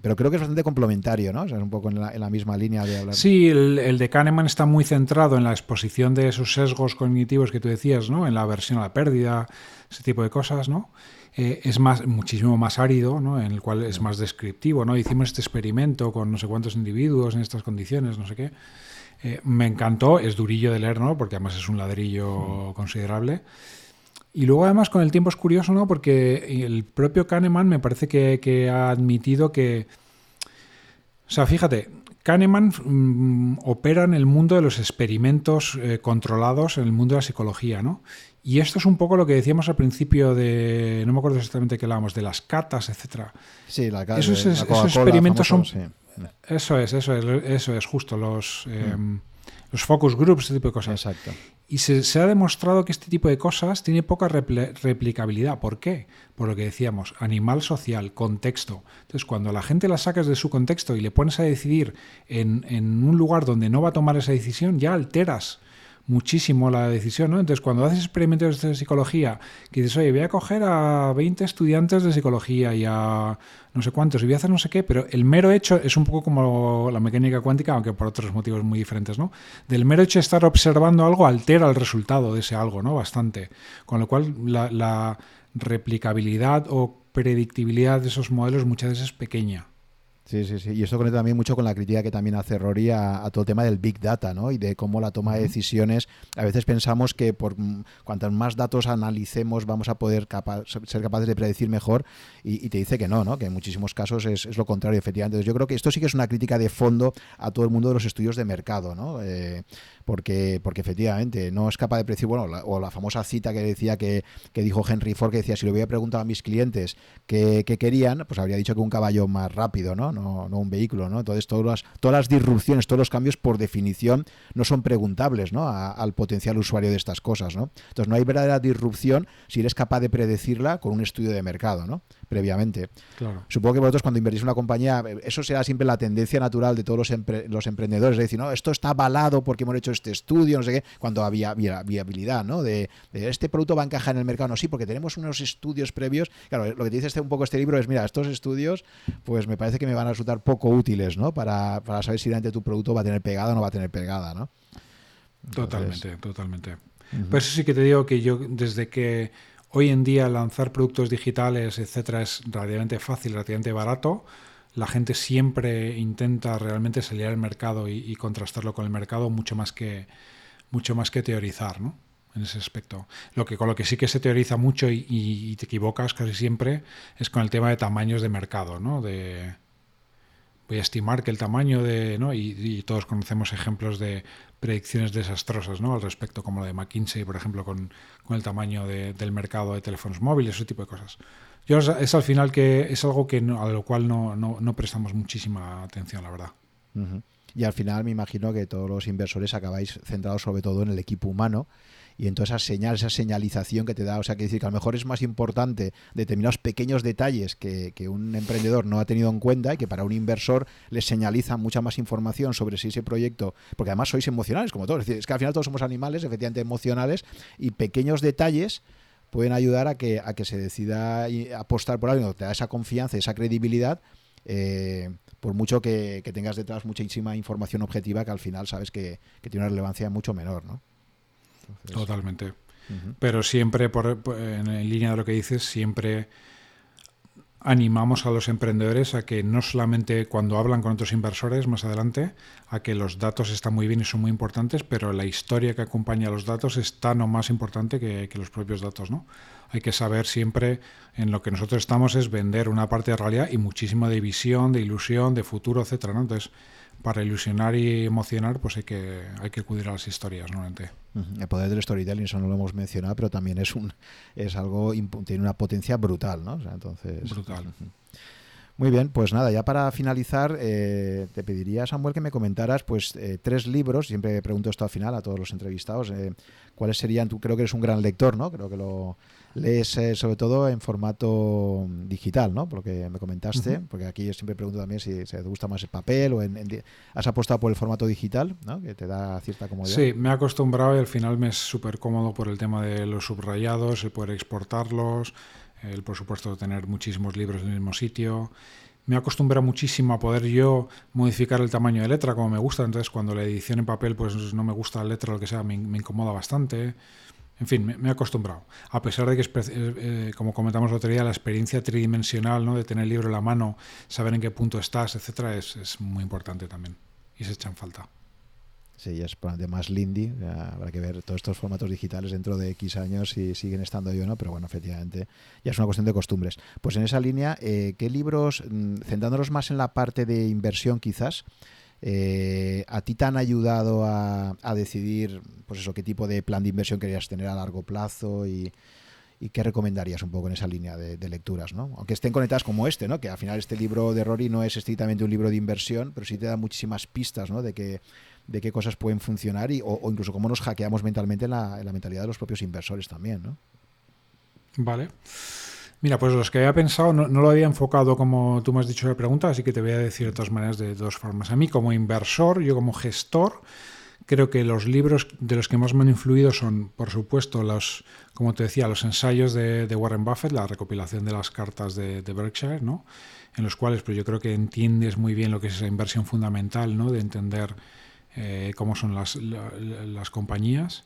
pero creo que es bastante complementario, ¿no? O sea, es un poco en la, misma línea de hablar. Sí, el, de Kahneman está muy centrado en la exposición de esos sesgos cognitivos que tú decías, ¿no? En la aversión a la pérdida, ese tipo de cosas, ¿no? Eh, es más, muchísimo más árido, ¿no? En el cual es más descriptivo, ¿no? Hicimos este experimento con no sé cuántos individuos en estas condiciones, no sé qué. Eh, me encantó, es durillo de leer, ¿no? Porque además es un ladrillo considerable. Y luego además con el tiempo es curioso, ¿no? Porque el propio Kahneman me parece que, ha admitido que... O sea, fíjate, Kahneman mm, opera en el mundo de los experimentos eh, controlados, en el mundo de la psicología, ¿no? Y esto es un poco lo que decíamos al principio de, no me acuerdo exactamente qué hablábamos, de las catas, etcétera. Sí, la cata. Esos, experimentos son... Eso es, eso es, eso es justo, los... Eh, mm los focus groups, ese tipo de cosas. Exacto. Y se, ha demostrado que este tipo de cosas tiene poca replicabilidad. ¿Por qué? Por lo que decíamos, animal social, contexto. Entonces, cuando la gente la sacas de su contexto y le pones a decidir en, en un lugar donde no va a tomar esa decisión, ya alteras muchísimo la decisión, ¿no? Entonces, cuando haces experimentos de psicología, que dices, oye, voy a coger a 20 estudiantes de psicología y a no sé cuántos, y voy a hacer no sé qué, pero el mero hecho es un poco como la mecánica cuántica, aunque por otros motivos muy diferentes, ¿no? Del mero hecho de estar observando algo altera el resultado de ese algo, ¿no? Bastante. Con lo cual, la, la replicabilidad o predictibilidad de esos modelos muchas veces es pequeña. Sí, sí, sí. Y esto conecta también mucho con la crítica que también hace Rory a, todo el tema del Big Data, ¿no? Y de cómo la toma de decisiones, a veces pensamos que por cuantos más datos analicemos vamos a poder ser capaces de predecir mejor y, te dice que no, ¿no? Que en muchísimos casos es, lo contrario, efectivamente. Entonces yo creo que esto sí que es una crítica de fondo a todo el mundo de los estudios de mercado, ¿no? Eh, porque, porque efectivamente no es capaz de predecir, bueno, o la famosa cita que decía que, que, dijo Henry Ford, que decía, si le hubiera preguntado a mis clientes qué, qué querían, pues habría dicho que un caballo más rápido, ¿no? No, no un vehículo, ¿no? Entonces todas las, todas las disrupciones, todos los cambios por definición no son preguntables, ¿no? al potencial usuario de estas cosas, ¿no? Entonces no hay verdadera disrupción si eres capaz de predecirla con un estudio de mercado, ¿no? Previamente. Supongo que vosotros cuando invertís en una compañía, eso será siempre la tendencia natural de todos los, los emprendedores, es decir, no, esto está avalado porque hemos hecho este estudio, no sé qué, cuando había viabilidad, ¿no? De, este producto va a encajar en el mercado, no, sí, porque tenemos unos estudios previos. Claro, lo que te dice este, un poco este libro es, mira, estos estudios, pues me parece que me van a resultar poco útiles, ¿no? Para, saber si realmente tu producto va a tener pegada o no va a tener pegada, ¿no? totalmente, totalmente. Pues eso sí que te digo que yo, desde que hoy en día lanzar productos digitales, etcétera, es relativamente fácil, relativamente barato, la gente siempre intenta realmente salir al mercado y, contrastarlo con el mercado mucho más que mucho más que teorizar, ¿no? En ese aspecto. Lo que con lo que sí que se teoriza mucho y, te equivocas casi siempre es con el tema de tamaños de mercado, ¿no? De voy a estimar que el tamaño de, ¿no? Y, todos conocemos ejemplos de predicciones desastrosas, ¿no? Al respecto, como lo de McKinsey, por ejemplo, con, el tamaño del mercado de teléfonos móviles, ese tipo de cosas. Yo es al final que es algo que a lo cual no, no, prestamos muchísima atención, la verdad. Y al final me imagino que todos los inversores acabáis centrados sobre todo en el equipo humano y en toda esa señal, esa señalización que te da. O sea, que decir que a lo mejor es más importante determinados pequeños detalles que, que, un emprendedor no ha tenido en cuenta y que para un inversor le señaliza mucha más información sobre si ese proyecto, porque además sois emocionales como todos. Es, decir, es que al final todos somos animales, efectivamente emocionales, y pequeños detalles pueden ayudar a que, a que se decida apostar por algo, te da esa confianza, esa credibilidad, eh, por mucho que, tengas detrás muchísima información objetiva que al final sabes que, tiene una relevancia mucho menor, ¿no? Totalmente. Pero siempre, por, en línea de lo que dices, siempre animamos a los emprendedores a que no solamente cuando hablan con otros inversores más adelante, a que los datos están muy bien y son muy importantes, pero la historia que acompaña a los datos es tan o más importante que, los propios datos, ¿no? Hay que saber siempre en lo que nosotros estamos es vender una parte de realidad y muchísimo de visión, de ilusión, de futuro, etcétera, ¿no? Entonces, para ilusionar y emocionar, pues hay que, hay que acudir a las historias, normalmente. El poder del storytelling, eso no lo hemos mencionado, pero también es un es algo tiene una potencia brutal, ¿no? entonces. Brutal. Muy bien, pues nada, ya para finalizar, eh, te pediría, Samuel, que me comentaras pues eh, tres libros, siempre pregunto esto al final a todos los entrevistados, eh, cuáles serían, tú creo que eres un gran lector, ¿no? Creo que lo lees sobre todo en formato digital, ¿no? Por lo que me comentaste, porque aquí yo siempre pregunto también si, te gusta más el papel o en, has apostado por el formato digital, ¿no? Que te da cierta comodidad. Sí, me he acostumbrado y al final me es súper cómodo por el tema de los subrayados, el poder exportarlos, el por supuesto tener muchísimos libros en el mismo sitio me he acostumbrado muchísimo a poder yo modificar el tamaño de letra como me gusta, entonces cuando la edición en papel pues no me gusta la letra o lo que sea, me, incomoda bastante. En fin, me, he acostumbrado. A pesar de que, eh, eh, como comentamos el otro día, la experiencia tridimensional ¿no? de tener el libro en la mano, saber en qué punto estás, etcétera, es, muy importante también. Y se echan falta. Sí, es además Lindy. Habrá que ver todos estos formatos digitales dentro de X años si siguen estando yo no, pero bueno, efectivamente ya es una cuestión de costumbres. Pues en esa línea, eh, ¿qué libros, mm, centrándonos más en la parte de inversión quizás, eh, a ti te han ayudado a, decidir, pues eso, qué tipo de plan de inversión querías tener a largo plazo y, qué recomendarías un poco en esa línea de, lecturas, ¿no? Aunque estén conectadas como este, ¿no? Que al final este libro de Rory no es estrictamente un libro de inversión, pero sí te da muchísimas pistas, ¿no? De que de qué cosas pueden funcionar y, o, incluso cómo nos hackeamos mentalmente en la, mentalidad de los propios inversores también, ¿no? Vale. Mira, pues los que había pensado no, lo había enfocado como tú me has dicho la pregunta, así que te voy a decir de todas maneras de dos formas. A mí como inversor, yo como gestor, creo que los libros de los que más me han influido son, por supuesto, los, como te decía, los ensayos de, Warren Buffett, la recopilación de las cartas de, Berkshire, ¿no? En los cuales, pues yo creo que entiendes muy bien lo que es esa inversión fundamental, ¿no? De entender eh, cómo son las, las, compañías.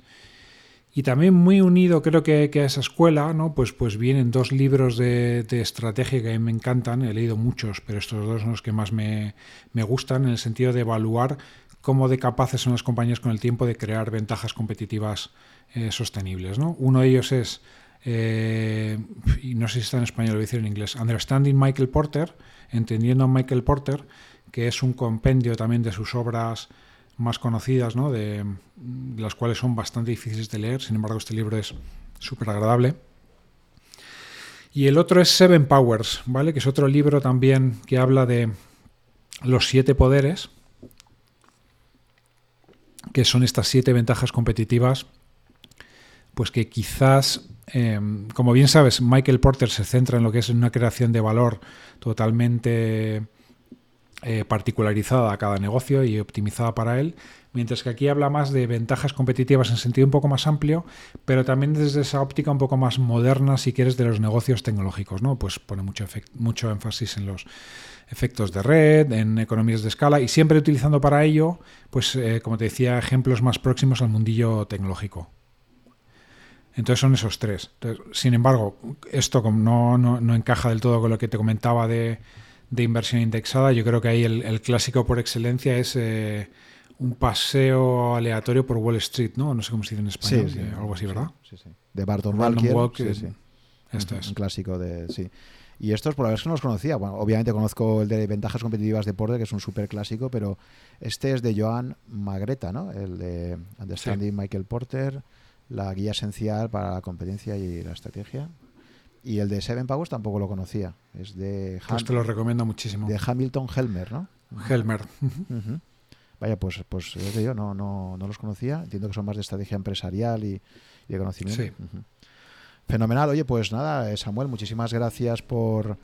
Y también muy unido creo que, a esa escuela, ¿no? pues, pues vienen dos libros de, estrategia que a mí me encantan, he leído muchos, pero estos dos son los que más me, me gustan en el sentido de evaluar cómo de capaces son las compañías con el tiempo de crear ventajas competitivas eh, sostenibles. ¿no? Uno de ellos es, eh, y no sé si está en español, lo voy a decir en inglés, Understanding Michael Porter, entendiendo a Michael Porter, que es un compendio también de sus obras más conocidas, ¿no? de, las cuales son bastante difíciles de leer, sin embargo este libro es súper agradable. Y el otro es Seven Powers, ¿vale? que es otro libro también que habla de los siete poderes, que son estas siete ventajas competitivas, pues que quizás, em, como bien sabes, Michael Porter se centra en lo que es una creación de valor totalmente eh, particularizada a cada negocio y optimizada para él, mientras que aquí habla más de ventajas competitivas en sentido un poco más amplio, pero también desde esa óptica un poco más moderna, si quieres, de los negocios tecnológicos, ¿no? Pues pone mucho, mucho énfasis en los efectos de red, en economías de escala y siempre utilizando para ello, pues eh, como te decía, ejemplos más próximos al mundillo tecnológico. Entonces son esos tres. sin embargo, esto no, no encaja del todo con lo que te comentaba de de inversión indexada, yo creo que ahí el, clásico por excelencia es eh, un paseo aleatorio por Wall Street, ¿no? No sé cómo se dice en español, eh, algo así, ¿verdad? Sí, sí. De Barton Walker. sí, Esto es. Un clásico de... Sí. Y estos, por la vez que no los conocía. Bueno, obviamente conozco el de Ventajas Competitivas de Porter, que es un súper clásico, pero este es de Joan Magreta, ¿no? El de Understanding Michael Porter, la guía esencial para la competencia y la estrategia. Y el de Seven Powers tampoco lo conocía. Es de pues te lo recomiendo muchísimo. De Hamilton Helmer, ¿no? Helmer. Vaya, pues, pues yo no, no, no, los conocía. Entiendo que son más de estrategia empresarial y, de conocimiento. Sí. Fenomenal. Oye, pues nada, Samuel, muchísimas gracias por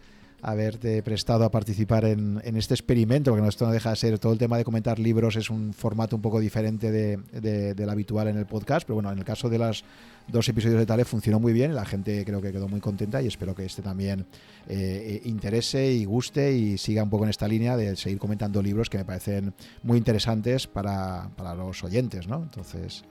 haberte prestado a participar en, este experimento, porque esto no deja de ser, todo el tema de comentar libros es un formato un poco diferente de, del habitual en el podcast, pero bueno, en el caso de los dos episodios de Tale funcionó muy bien, la gente creo que quedó muy contenta y espero que este también eh, interese y guste y siga un poco en esta línea de seguir comentando libros que me parecen muy interesantes para, para los oyentes, ¿no? Entonces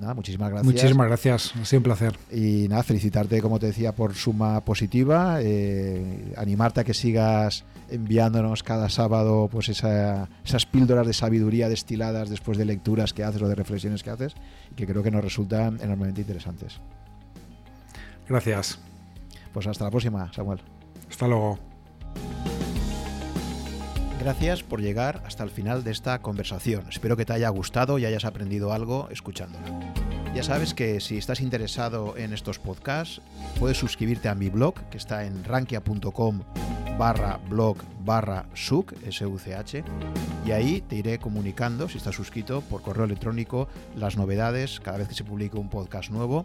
nada, muchísimas gracias. Muchísimas gracias, ha sido un placer. Y nada, felicitarte, como te decía, por suma positiva, eh, animarte a que sigas enviándonos cada sábado pues esas píldoras de sabiduría destiladas después de lecturas que haces o de reflexiones que haces, y que creo que nos resultan enormemente interesantes. Gracias. Pues hasta la próxima, Samuel. Hasta luego. Gracias por llegar hasta el final de esta conversación. Espero que te haya gustado y hayas aprendido algo escuchándola. Ya sabes que si estás interesado en estos podcasts, puedes suscribirte a mi blog, que está en rankia.com barra blog barra such, S-U-C-H, y ahí te iré comunicando, si estás suscrito, por correo electrónico, las novedades cada vez que se publique un podcast nuevo